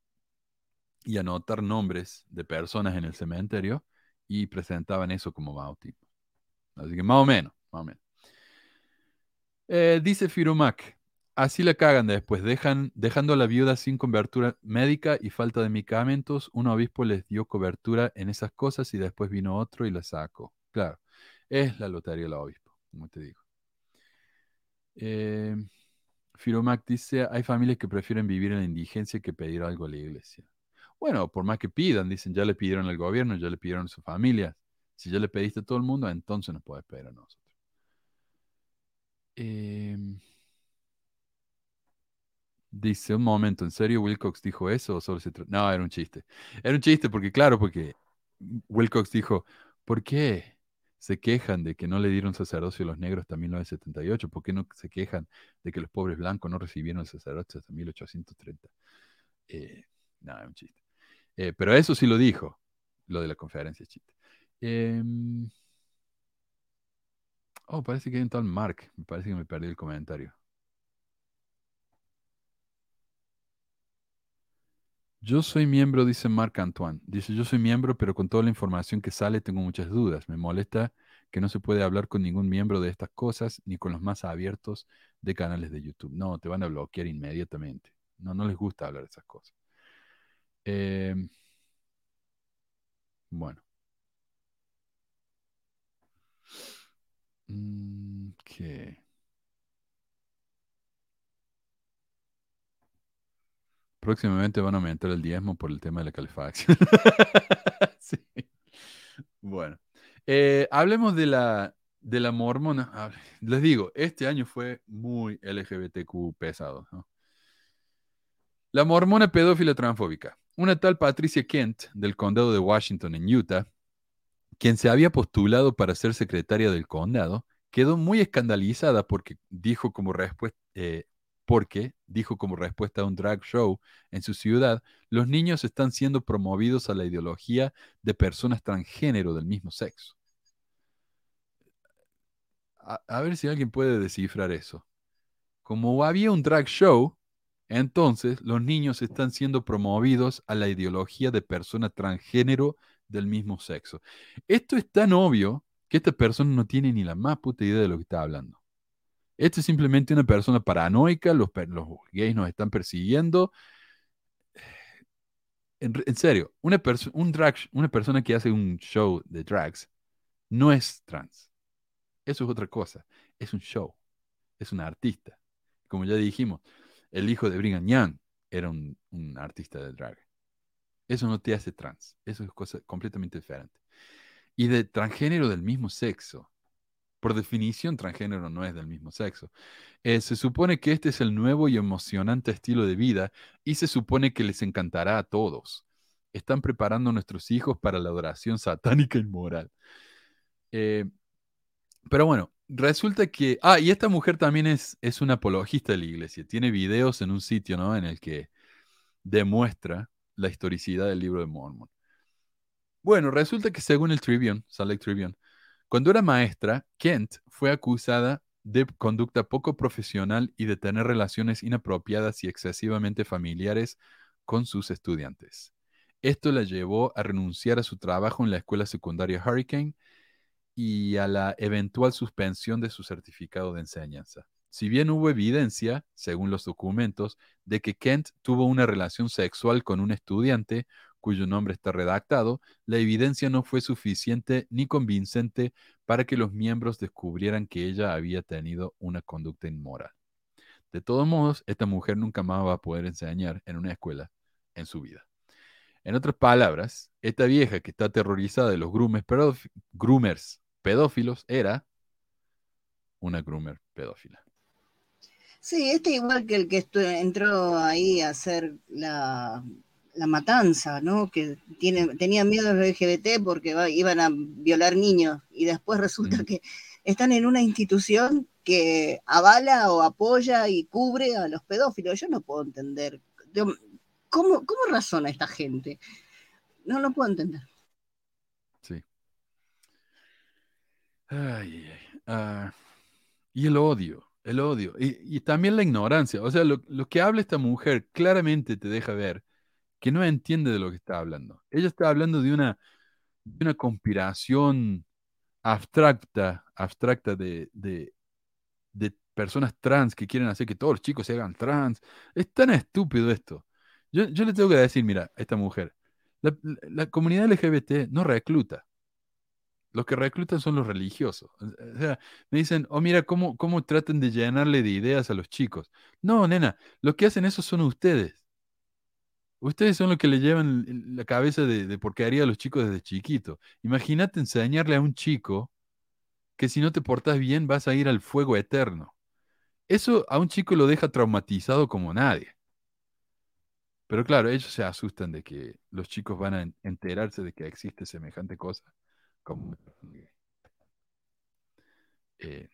y anotar nombres de personas en el cementerio y presentaban eso como bautismo. Así que más o menos, más o menos. Eh, dice Firumac, así le cagan después, dejan, dejando a la viuda sin cobertura médica y falta de medicamentos, un obispo les dio cobertura en esas cosas y después vino otro y la sacó. Claro, es la lotería del obispo, como te digo. Eh, Firumac dice, hay familias que prefieren vivir en la indigencia que pedir algo a la iglesia. Bueno, por más que pidan, dicen, ya le pidieron al gobierno, ya le pidieron a su familia. Si ya le pediste a todo el mundo, entonces nos puedes pedir a nosotros. Em, dice, un momento, ¿en serio Wilcox dijo eso o solo se No, era un chiste. Era un chiste porque, claro, porque Wilcox dijo, ¿por qué se quejan de que no le dieron sacerdocio a los negros hasta 1978? ¿Por qué no se quejan de que los pobres blancos no recibieron el sacerdocio hasta 1830? Eh, no, era un chiste. Eh, pero eso sí lo dijo, lo de la conferencia chiste. Em, Oh, parece que hay un tal Mark. Me parece que me perdí el comentario. Yo soy miembro, dice Marc Antoine. Dice, yo soy miembro, pero con toda la información que sale tengo muchas dudas. Me molesta que no se puede hablar con ningún miembro de estas cosas, ni con los más abiertos de canales de YouTube. No, te van a bloquear inmediatamente. No, no les gusta hablar de esas cosas. Em, bueno. Mm, Próximamente van a aumentar el diezmo por el tema de la calefacción. Bueno, eh, hablemos de la, de la mormona. Les digo, este año fue muy LGBTQ pesado. La mormona pedófila transfóbica. Una tal Patricia Kent del condado de Washington en Utah quien se había postulado para ser secretaria del condado, quedó muy escandalizada porque dijo como respuesta, eh, porque dijo como respuesta a un drag show en su ciudad, los niños están siendo promovidos a la ideología de personas transgénero del mismo sexo. A, ver si alguien puede descifrar eso. Como había un drag show, entonces los niños están siendo promovidos a la ideología de personas transgénero del mismo sexo. Esto es tan obvio que esta persona no tiene ni la más puta idea de lo que está hablando. Esto es simplemente una persona paranoica, los, los gays nos están persiguiendo. En, serio, una, un drag, una persona que hace un show de drags no es trans. Eso es otra cosa. Es un show. Es un artista. Como ya dijimos, el hijo de Brigham Young era un, artista de drag. Eso no te hace trans. Eso es cosa completamente diferente. Y de transgénero del mismo sexo. Por definición, transgénero no es del mismo sexo. Eh, se supone que este es el nuevo y emocionante estilo de vida y se supone que les encantará a todos. Están preparando a nuestros hijos para la adoración satánica y moral. Eh, pero bueno, resulta que... Ah, y esta mujer también es, es una apologista de la iglesia. Tiene videos en un sitio, ¿no? En el que demuestra la historicidad del libro de Mormon. Bueno, resulta que según el Tribune, Salt Lake Tribune, cuando era maestra, Kent fue acusada de conducta poco profesional y de tener relaciones inapropiadas y excesivamente familiares con sus estudiantes. Esto la llevó a renunciar a su trabajo en la escuela secundaria Hurricane y a la eventual suspensión de su certificado de enseñanza. Si bien hubo evidencia, según los documentos, de que Kent tuvo una relación sexual con un estudiante cuyo nombre está redactado, la evidencia no fue suficiente ni convincente para que los miembros descubrieran que ella había tenido una conducta inmoral. De todos modos, esta mujer nunca más va a poder enseñar en una escuela en su vida. En otras palabras, esta vieja que está aterrorizada de los groomers pedófilos era una groomer pedófila. Sí, este igual que el que entró ahí a hacer la, matanza, ¿no? Que tiene, tenía miedo a los LGBT porque iban a violar niños y después resulta mm. que están en una institución que avala o apoya y cubre a los pedófilos. Yo no puedo entender. ¿Cómo, cómo razona esta gente? No lo puedo entender. Sí. Ay, ay, ah, y el odio. El odio. Y, también la ignorancia. O sea, lo, que habla esta mujer claramente te deja ver que no entiende de lo que está hablando. Ella está hablando de una, una conspiración abstracta, abstracta de, de, personas trans que quieren hacer que todos los chicos se hagan trans. Es tan estúpido esto. Yo, yo le tengo que decir, mira, a esta mujer, la comunidad LGBT no recluta. Los que reclutan son los religiosos. O sea, me dicen, oh, mira cómo, cómo tratan de llenarle de ideas a los chicos. No, nena, lo que hacen eso son ustedes. Ustedes son los que le llevan la cabeza de, de por qué haría a los chicos desde chiquito. Imagínate enseñarle a un chico que si no te portas bien vas a ir al fuego eterno. Eso a un chico lo deja traumatizado como nadie. Pero claro, ellos se asustan de que los chicos van a enterarse de que existe semejante cosa eh,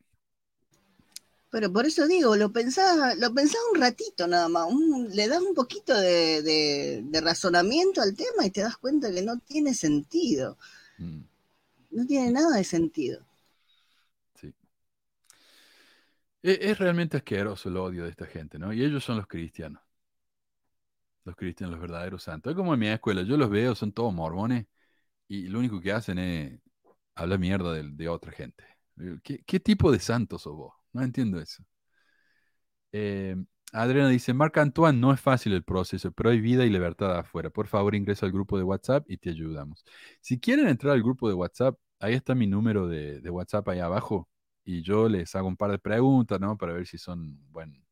pero por eso digo, lo pensaba, lo un ratito nada más, le das un poquito de, razonamiento al tema y te das cuenta que no tiene sentido. Mm. No tiene nada de sentido. Sí. Es, es, realmente asqueroso el odio de esta gente, ¿no? Y ellos son los cristianos. Los cristianos, los verdaderos santos. Es como en mi escuela, yo los veo, son todos mormones y lo único que hacen es hablar mierda de, otra gente. ¿Qué, tipo de santo sos vos? No entiendo eso. Eh, Adriana dice, Marc Antoine, no es fácil el proceso, pero hay vida y libertad afuera. Por favor, ingresa al grupo de WhatsApp y te ayudamos. Si quieren entrar al grupo de WhatsApp, ahí está mi número de, WhatsApp ahí abajo y yo les hago un par de preguntas, ¿no? Para ver si son buen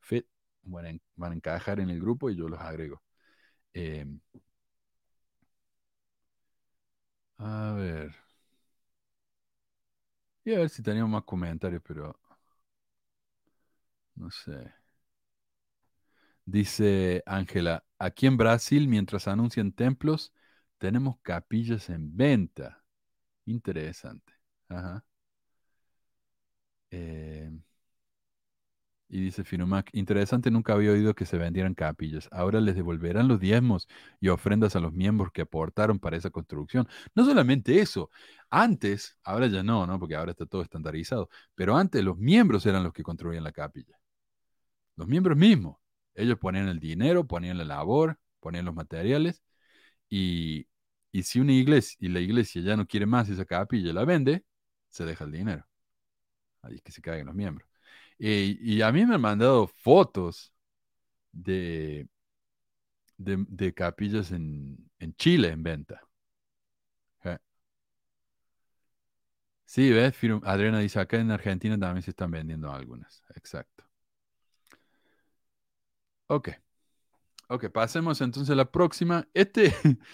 fit, van a encajar en el grupo y yo los agrego. Eh, a ver. Y a ver si teníamos más comentarios, pero no sé. Dice Ángela, aquí en Brasil, mientras anuncian templos, tenemos capillas en venta. Interesante. Ajá. Eh, y dice Finumac, interesante, nunca había oído que se vendieran capillas. Ahora les devolverán los diezmos y ofrendas a los miembros que aportaron para esa construcción. No solamente eso, antes, ahora ya no, ¿no? Porque ahora está todo estandarizado, pero antes los miembros eran los que construían la capilla. Los miembros mismos. Ellos ponían el dinero, ponían la labor, ponían los materiales y, y si una iglesia y la iglesia ya no quiere más esa capilla y la vende, se deja el dinero. Ahí es que se caigan los miembros. Eh, y a mí me han mandado fotos de, de, capillas en, Chile en venta. Sí, ¿ves? Adriana dice, acá en Argentina también se están vendiendo algunas. Exacto. Ok. Ok, pasemos entonces a la próxima. Este,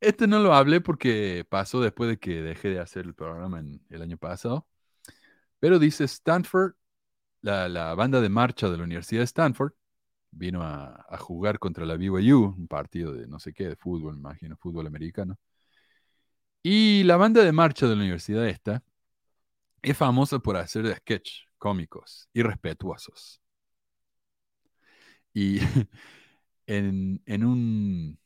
este no lo hablé porque pasó después de que dejé de hacer el programa en, el año pasado. Pero dice Stanford, la, banda de marcha de la Universidad de Stanford, vino a, jugar contra la BYU, un partido de no sé qué, de fútbol, imagino, fútbol americano. Y la banda de marcha de la universidad esta es famosa por hacer sketch cómicos y respetuosos. Y en, en, un,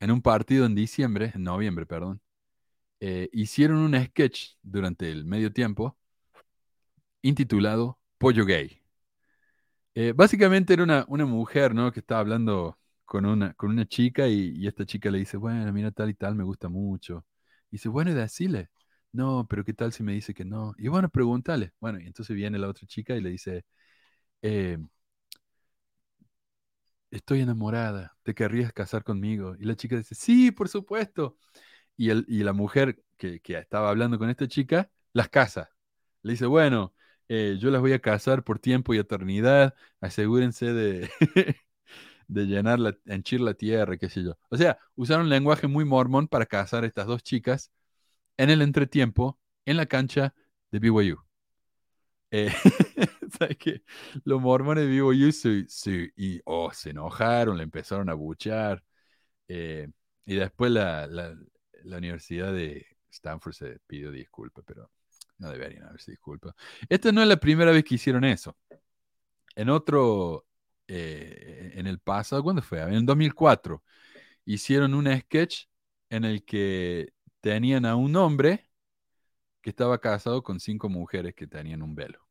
en un partido en diciembre, en noviembre, perdón, eh, hicieron un sketch durante el medio tiempo intitulado Pollo Gay. Eh, básicamente era una, una, mujer, ¿no? Que estaba hablando con una, con una chica y, esta chica le dice, bueno, mira tal y tal, me gusta mucho. Y dice, bueno, y decirle, no, pero ¿qué tal si me dice que no? Y bueno, pregúntale. Bueno, y entonces viene la otra chica y le dice, eh, estoy enamorada, ¿te querrías casar conmigo? Y la chica dice, sí, por supuesto. Y, el, y la mujer que, que, estaba hablando con esta chica las casa. Le dice, bueno, eh, yo las voy a casar por tiempo y eternidad, asegúrense de, llenar, la, henchir la tierra, qué sé yo. O sea, usaron un lenguaje muy mormón para casar a estas dos chicas en el entretiempo en la cancha de BYU. Eh, ¿Sabes qué? Los mormones de BYU se, se, y, oh, se enojaron, le empezaron a buchar. Eh, y después la, la, la, Universidad de Stanford se pidió disculpas, pero no deberían haberse disculpas. Esta no es la primera vez que hicieron eso. En otro, eh, en el pasado, ¿cuándo fue? En 2004, hicieron un sketch en el que tenían a un hombre que estaba casado con cinco mujeres que tenían un velo.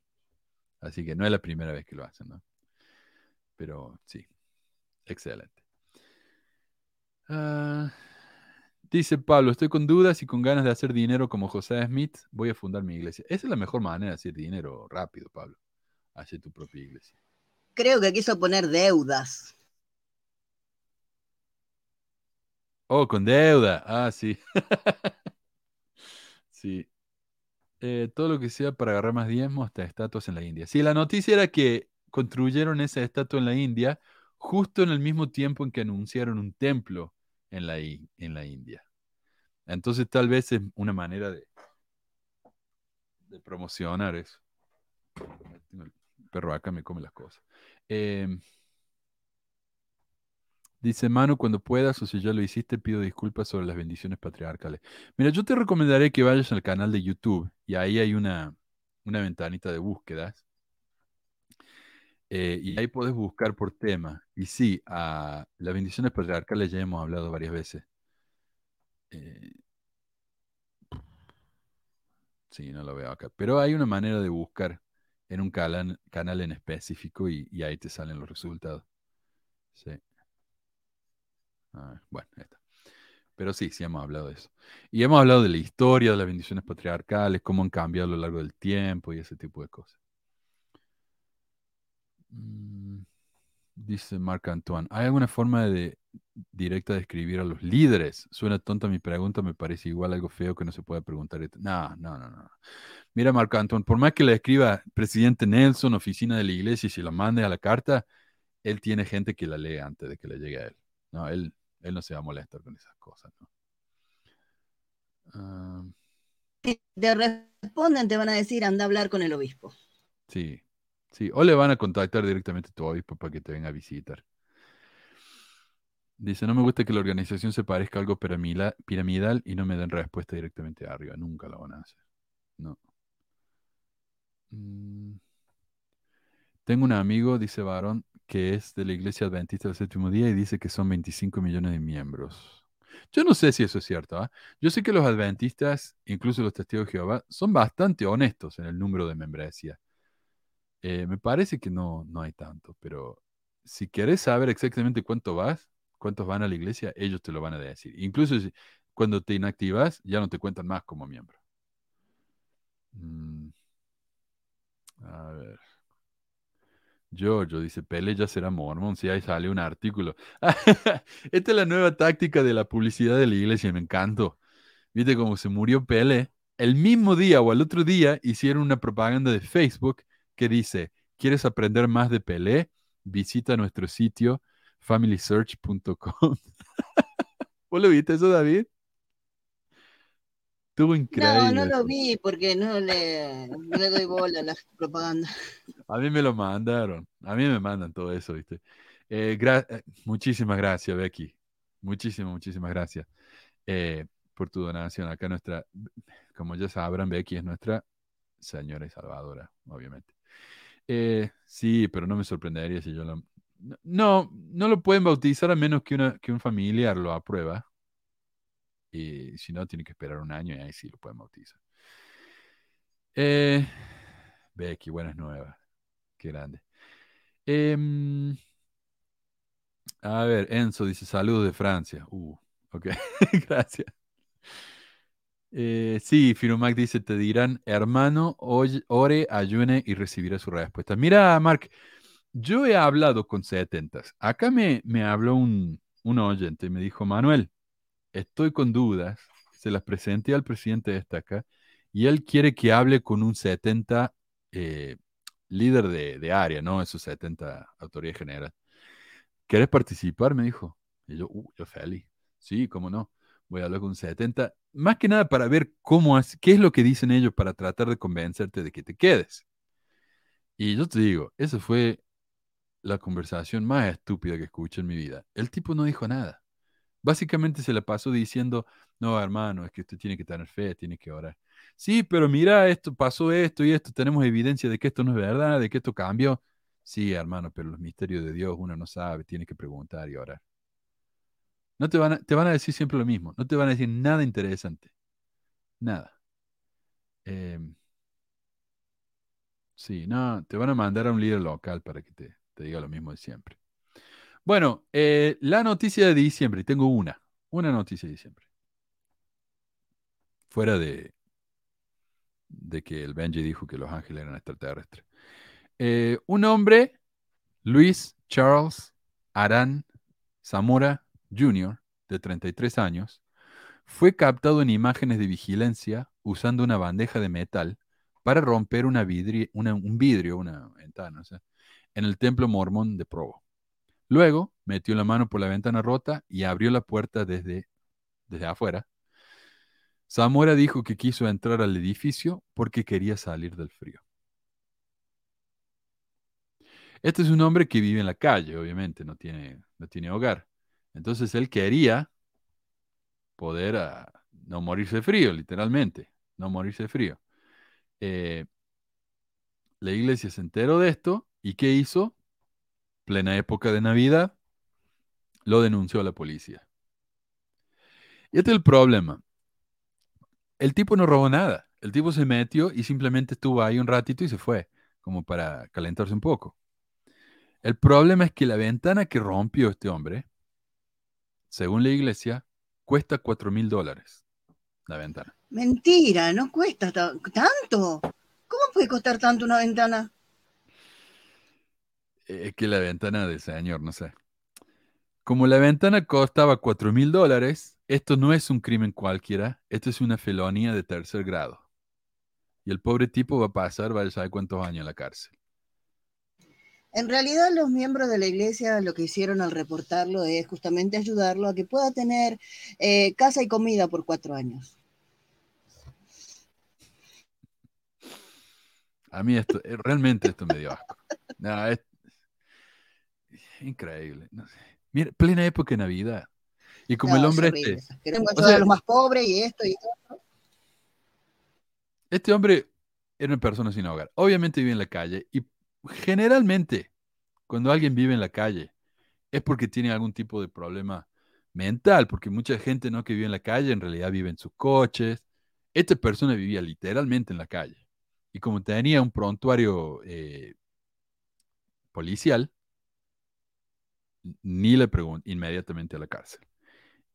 Así que no es la primera vez que lo hacen, ¿no? Pero sí, excelente. Uh, dice Pablo, estoy con dudas y con ganas de hacer dinero como José Smith, voy a fundar mi iglesia. Esa es la mejor manera de hacer dinero rápido, Pablo. Hacer tu propia iglesia. Creo que quiso poner deudas. Oh, con deuda. Ah, sí. sí. Eh, todo lo que sea para agarrar más diezmos hasta estatuas en la India. Sí, la noticia era que construyeron esa estatua en la India justo en el mismo tiempo en que anunciaron un templo en la, en la India. Entonces tal vez es una manera de, de promocionar eso. El perro acá me come las cosas. Eh, Dice Manu, cuando puedas o si ya lo hiciste, pido disculpas sobre las bendiciones patriarcales. Mira, yo te recomendaré que vayas al canal de YouTube y ahí hay una, una ventanita de búsquedas. Eh, y ahí puedes buscar por tema. Y sí, a las bendiciones patriarcales ya hemos hablado varias veces. Eh, sí, no lo veo acá. Pero hay una manera de buscar en un canal, canal en específico y, ahí te salen los resultados. Sí. Bueno, ahí está. Pero sí, sí hemos hablado de eso. Y hemos hablado de la historia, de las bendiciones patriarcales, cómo han cambiado a lo largo del tiempo y ese tipo de cosas. Mm, dice Marc Antoine, ¿hay alguna forma de, directa de escribir a los líderes? Suena tonta mi pregunta, me parece igual algo feo que no se puede preguntar. No, no, no, no. Mira, Marc Antoine, por más que le escriba presidente Nelson, oficina de la iglesia, y si lo mande a la carta, él tiene gente que la lee antes de que le llegue a él. No, él, él no se va a molestar con esas cosas, ¿no? Uh, te responden, te van a decir, anda a hablar con el obispo. Sí, sí. O le van a contactar directamente a tu obispo para que te venga a visitar. Dice, no me gusta que la organización se parezca a algo piramidal y no me den respuesta directamente arriba. Nunca lo van a hacer. No. Mm. Tengo un amigo, dice Varón, que es de la Iglesia Adventista del Séptimo Día y dice que son 25 millones de miembros. Yo no sé si eso es cierto. ¿eh? Yo sé que los adventistas, incluso los testigos de Jehová, son bastante honestos en el número de membresía. Eh, me parece que no, no hay tanto, pero si querés saber exactamente cuánto vas, cuántos van a la iglesia, ellos te lo van a decir. Incluso cuando te inactivas, ya no te cuentan más como miembro. Mm. A ver. Giorgio dice, Pele ya será mormón, si ahí sale un artículo. Esta es la nueva táctica de la publicidad de la iglesia, me encantó. Viste cómo se murió Pele. El mismo día o al otro día hicieron una propaganda de Facebook que dice, ¿quieres aprender más de Pelé? Visita nuestro sitio familysearch.com. ¿Vos lo viste eso, David? Estuvo increíble. No, no lo vi porque no le, no le doy bola a la propaganda. A mí me lo mandaron. A mí me mandan todo eso, ¿viste? Eh, gra- eh, muchísimas gracias, Becky. Muchísimas, muchísimas gracias eh, por tu donación. Acá nuestra, como ya sabrán, Becky es nuestra señora y salvadora, obviamente. Eh, sí, pero no me sorprendería si yo la... No, no lo pueden bautizar a menos que, una, que un familiar lo aprueba. Y si no, tiene que esperar un año y ahí sí lo pueden bautizar. Eh, Becky, buenas nuevas. Qué grande. Em, a ver, Enzo dice saludos de Francia. Uh, ok, gracias. Eh, sí, Firumac dice, te dirán, hermano, ore, ayune y recibirá su respuesta. Mira, Mark, yo he hablado con setentas. Acá me, me habló un, un oyente y me dijo, Manuel, estoy con dudas, se las presenté al presidente de esta acá y él quiere que hable con un 70 eh, líder de, de área, ¿no? Esos 70 autoridad general. ¿Querés participar? Me dijo. Y yo, uh, yo feliz. Sí, cómo no. Voy a hablar con un 70. Más que nada para ver cómo, hace- qué es lo que dicen ellos para tratar de convencerte de que te quedes. Y yo te digo, esa fue la conversación más estúpida que escuché en mi vida. El tipo no dijo nada. Básicamente se la pasó diciendo, no, hermano, es que usted tiene que tener fe, tiene que orar. Sí, pero mira, esto pasó esto y esto, tenemos evidencia de que esto no es verdad, de que esto cambió. Sí, hermano, pero los misterios de Dios uno no sabe, tiene que preguntar y orar. No te van a, te van a decir siempre lo mismo, no te van a decir nada interesante. Nada. Em, sí, no, te van a mandar a un líder local para que te, te diga lo mismo de siempre. Bueno, eh, la noticia de diciembre, tengo una, una noticia de diciembre. Fuera de, de que el Benji dijo que los ángeles eran extraterrestres. Eh, un hombre, Luis Charles Arán Zamora Jr., de 33 años, fue captado en imágenes de vigilancia usando una bandeja de metal para romper una vidri- una- un vidrio, una ventana, en el templo mormón de Provo. Luego metió la mano por la ventana rota y abrió la puerta desde, desde afuera. Zamora dijo que quiso entrar al edificio porque quería salir del frío. Este es un hombre que vive en la calle, obviamente, no tiene, no tiene hogar. Entonces él quería poder ah, no morirse frío, literalmente, no morirse frío. Eh, la iglesia se enteró de esto y ¿qué hizo? Plena época de Navidad, lo denunció a la policía. Y este es el problema. El tipo no robó nada. El tipo se metió y simplemente estuvo ahí un ratito y se fue, como para calentarse un poco. El problema es que la ventana que rompió este hombre, según la iglesia, cuesta 4 mil dólares. La ventana. Mentira, no cuesta ta- tanto. ¿Cómo puede costar tanto una ventana? Es que la ventana del señor, no sé. Como la ventana costaba 4 mil dólares, esto no es un crimen cualquiera, esto es una felonía de tercer grado. Y el pobre tipo va a pasar, vaya a saber cuántos años en la cárcel. En realidad los miembros de la iglesia lo que hicieron al reportarlo es justamente ayudarlo a que pueda tener eh, casa y comida por cuatro años. A mí esto, eh, realmente esto me dio asco. No, es increíble. no sé. Mira, plena época de Navidad. Y como el No, hombre este, Queremos O ayudar sea- a los más pobres y esto y todo. este hombre era una persona sin hogar. Obviamente vive en la calle y generalmente cuando alguien vive en la calle es porque tiene algún tipo de problema mental, porque mucha gente no que vive en la calle en realidad vive en sus coches. Esta persona vivía literalmente en la calle. Y como tenía un prontuario eh, policial, ni le preguntó inmediatamente a la cárcel.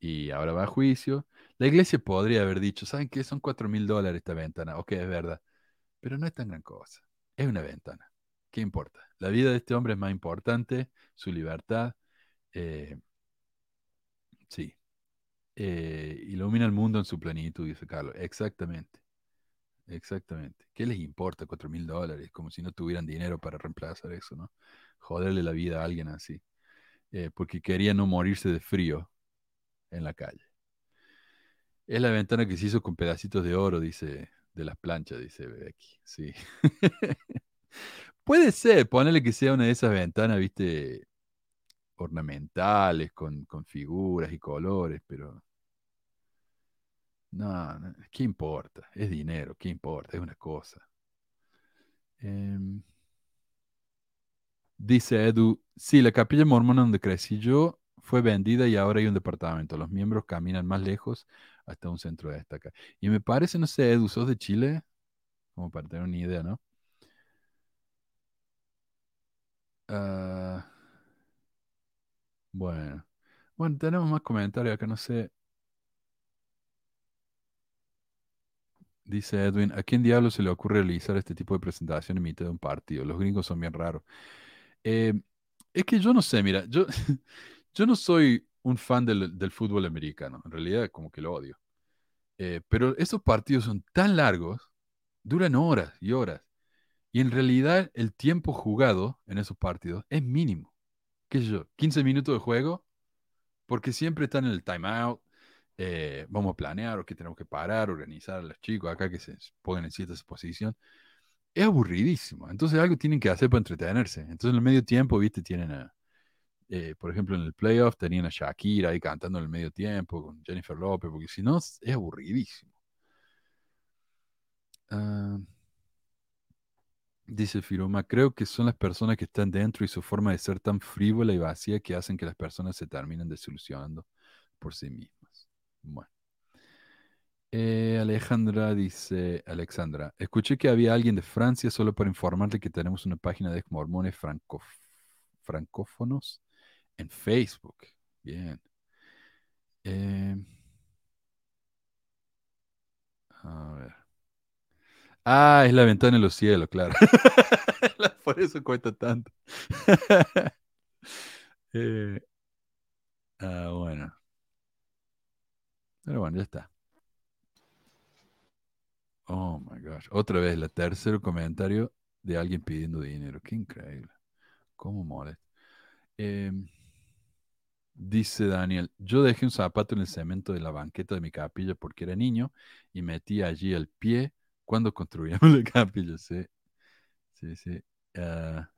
Y ahora va a juicio. La iglesia podría haber dicho, ¿saben qué? Son cuatro mil dólares esta ventana. Ok, es verdad. Pero no es tan gran cosa. Es una ventana. ¿Qué importa? La vida de este hombre es más importante, su libertad. eh, sí. Eh, ilumina el mundo en su plenitud, dice Carlos. Exactamente. Exactamente. ¿Qué les importa cuatro mil dólares? Como si no tuvieran dinero para reemplazar eso, ¿no? Joderle la vida a alguien así. Eh, porque quería no morirse de frío en la calle. Es la ventana que se hizo con pedacitos de oro, dice, de las planchas, dice Becky. Sí. Puede ser, ponele que sea una de esas ventanas, viste, ornamentales, con, con figuras y colores, pero. No, no, ¿qué importa? Es dinero, ¿qué importa? Es una cosa. Em, dice Edu, sí, la capilla mormona donde crecí yo fue vendida y ahora hay un departamento. Los miembros caminan más lejos hasta un centro de destaca. Y me parece, no sé, Edu, ¿sos de Chile? Como para tener una idea, ¿no? Ah, bueno. Bueno, tenemos más comentarios acá, no sé. Dice Edwin, ¿a quién diablo se le ocurre realizar este tipo de presentación en mitad de un partido? Los gringos son bien raros. Eh, es que yo no sé, mira, yo, yo no soy un fan del, del fútbol americano, en realidad como que lo odio. Eh, pero esos partidos son tan largos, duran horas y horas, y en realidad el tiempo jugado en esos partidos es mínimo. ¿Qué sé yo? 15 minutos de juego, porque siempre están en el timeout, eh, vamos a planear o que tenemos que parar, organizar a los chicos acá que se pongan en cierta posición. Es aburridísimo. Entonces algo tienen que hacer para entretenerse. Entonces en el medio tiempo, viste, tienen a, eh, por ejemplo, en el playoff tenían a Shakira ahí cantando en el medio tiempo con Jennifer Lopez, porque si no es aburridísimo. Ah, dice Firuma, creo que son las personas que están dentro y su forma de ser tan frívola y vacía que hacen que las personas se terminen desilusionando por sí mismas. Bueno. Eh, Alejandra dice, Alexandra, escuché que había alguien de Francia solo para informarle que tenemos una página de mormones francófonos en Facebook. Bien. Eh, a ver. Ah, es la ventana en los cielos, claro. Por eso cuesta tanto. Eh, ah, bueno. Pero bueno, ya está. Oh my gosh. Otra vez, el tercer comentario de alguien pidiendo dinero. Qué increíble. ¿Cómo molesta? Eh, Dice Daniel, yo dejé un zapato en el cemento de la banqueta de mi capilla porque era niño y metí allí el pie cuando construíamos la capilla. Sí, sí, sí. Ah,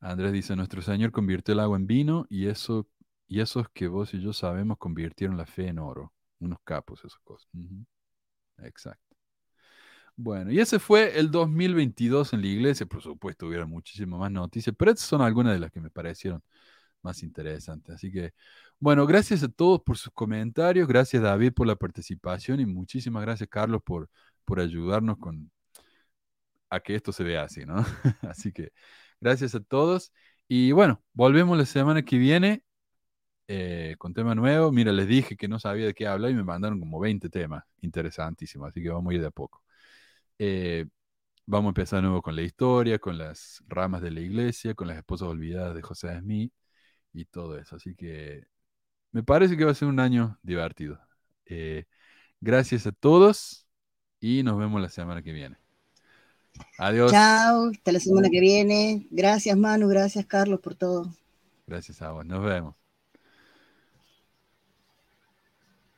Andrés dice, nuestro Señor convirtió el agua en vino y eso y esos que vos y yo sabemos convirtieron la fe en oro. Unos capos, esas cosas. Exacto. Bueno, y ese fue el 2022 en la iglesia. Por supuesto, hubiera muchísimas más noticias, pero estas son algunas de las que me parecieron más interesante. Así que, bueno, gracias a todos por sus comentarios, gracias David por la participación y muchísimas gracias Carlos por, por ayudarnos con a que esto se vea así, ¿no? así que gracias a todos y bueno, volvemos la semana que viene eh, con tema nuevo. Mira, les dije que no sabía de qué hablar y me mandaron como 20 temas interesantísimos, así que vamos a ir de a poco. Eh, vamos a empezar de nuevo con la historia, con las ramas de la iglesia, con las esposas olvidadas de José Smith y todo eso. Así que me parece que va a ser un año divertido. Eh, gracias a todos y nos vemos la semana que viene. Adiós. Chao, hasta la semana que viene. Gracias Manu, gracias Carlos por todo. Gracias a vos, nos vemos.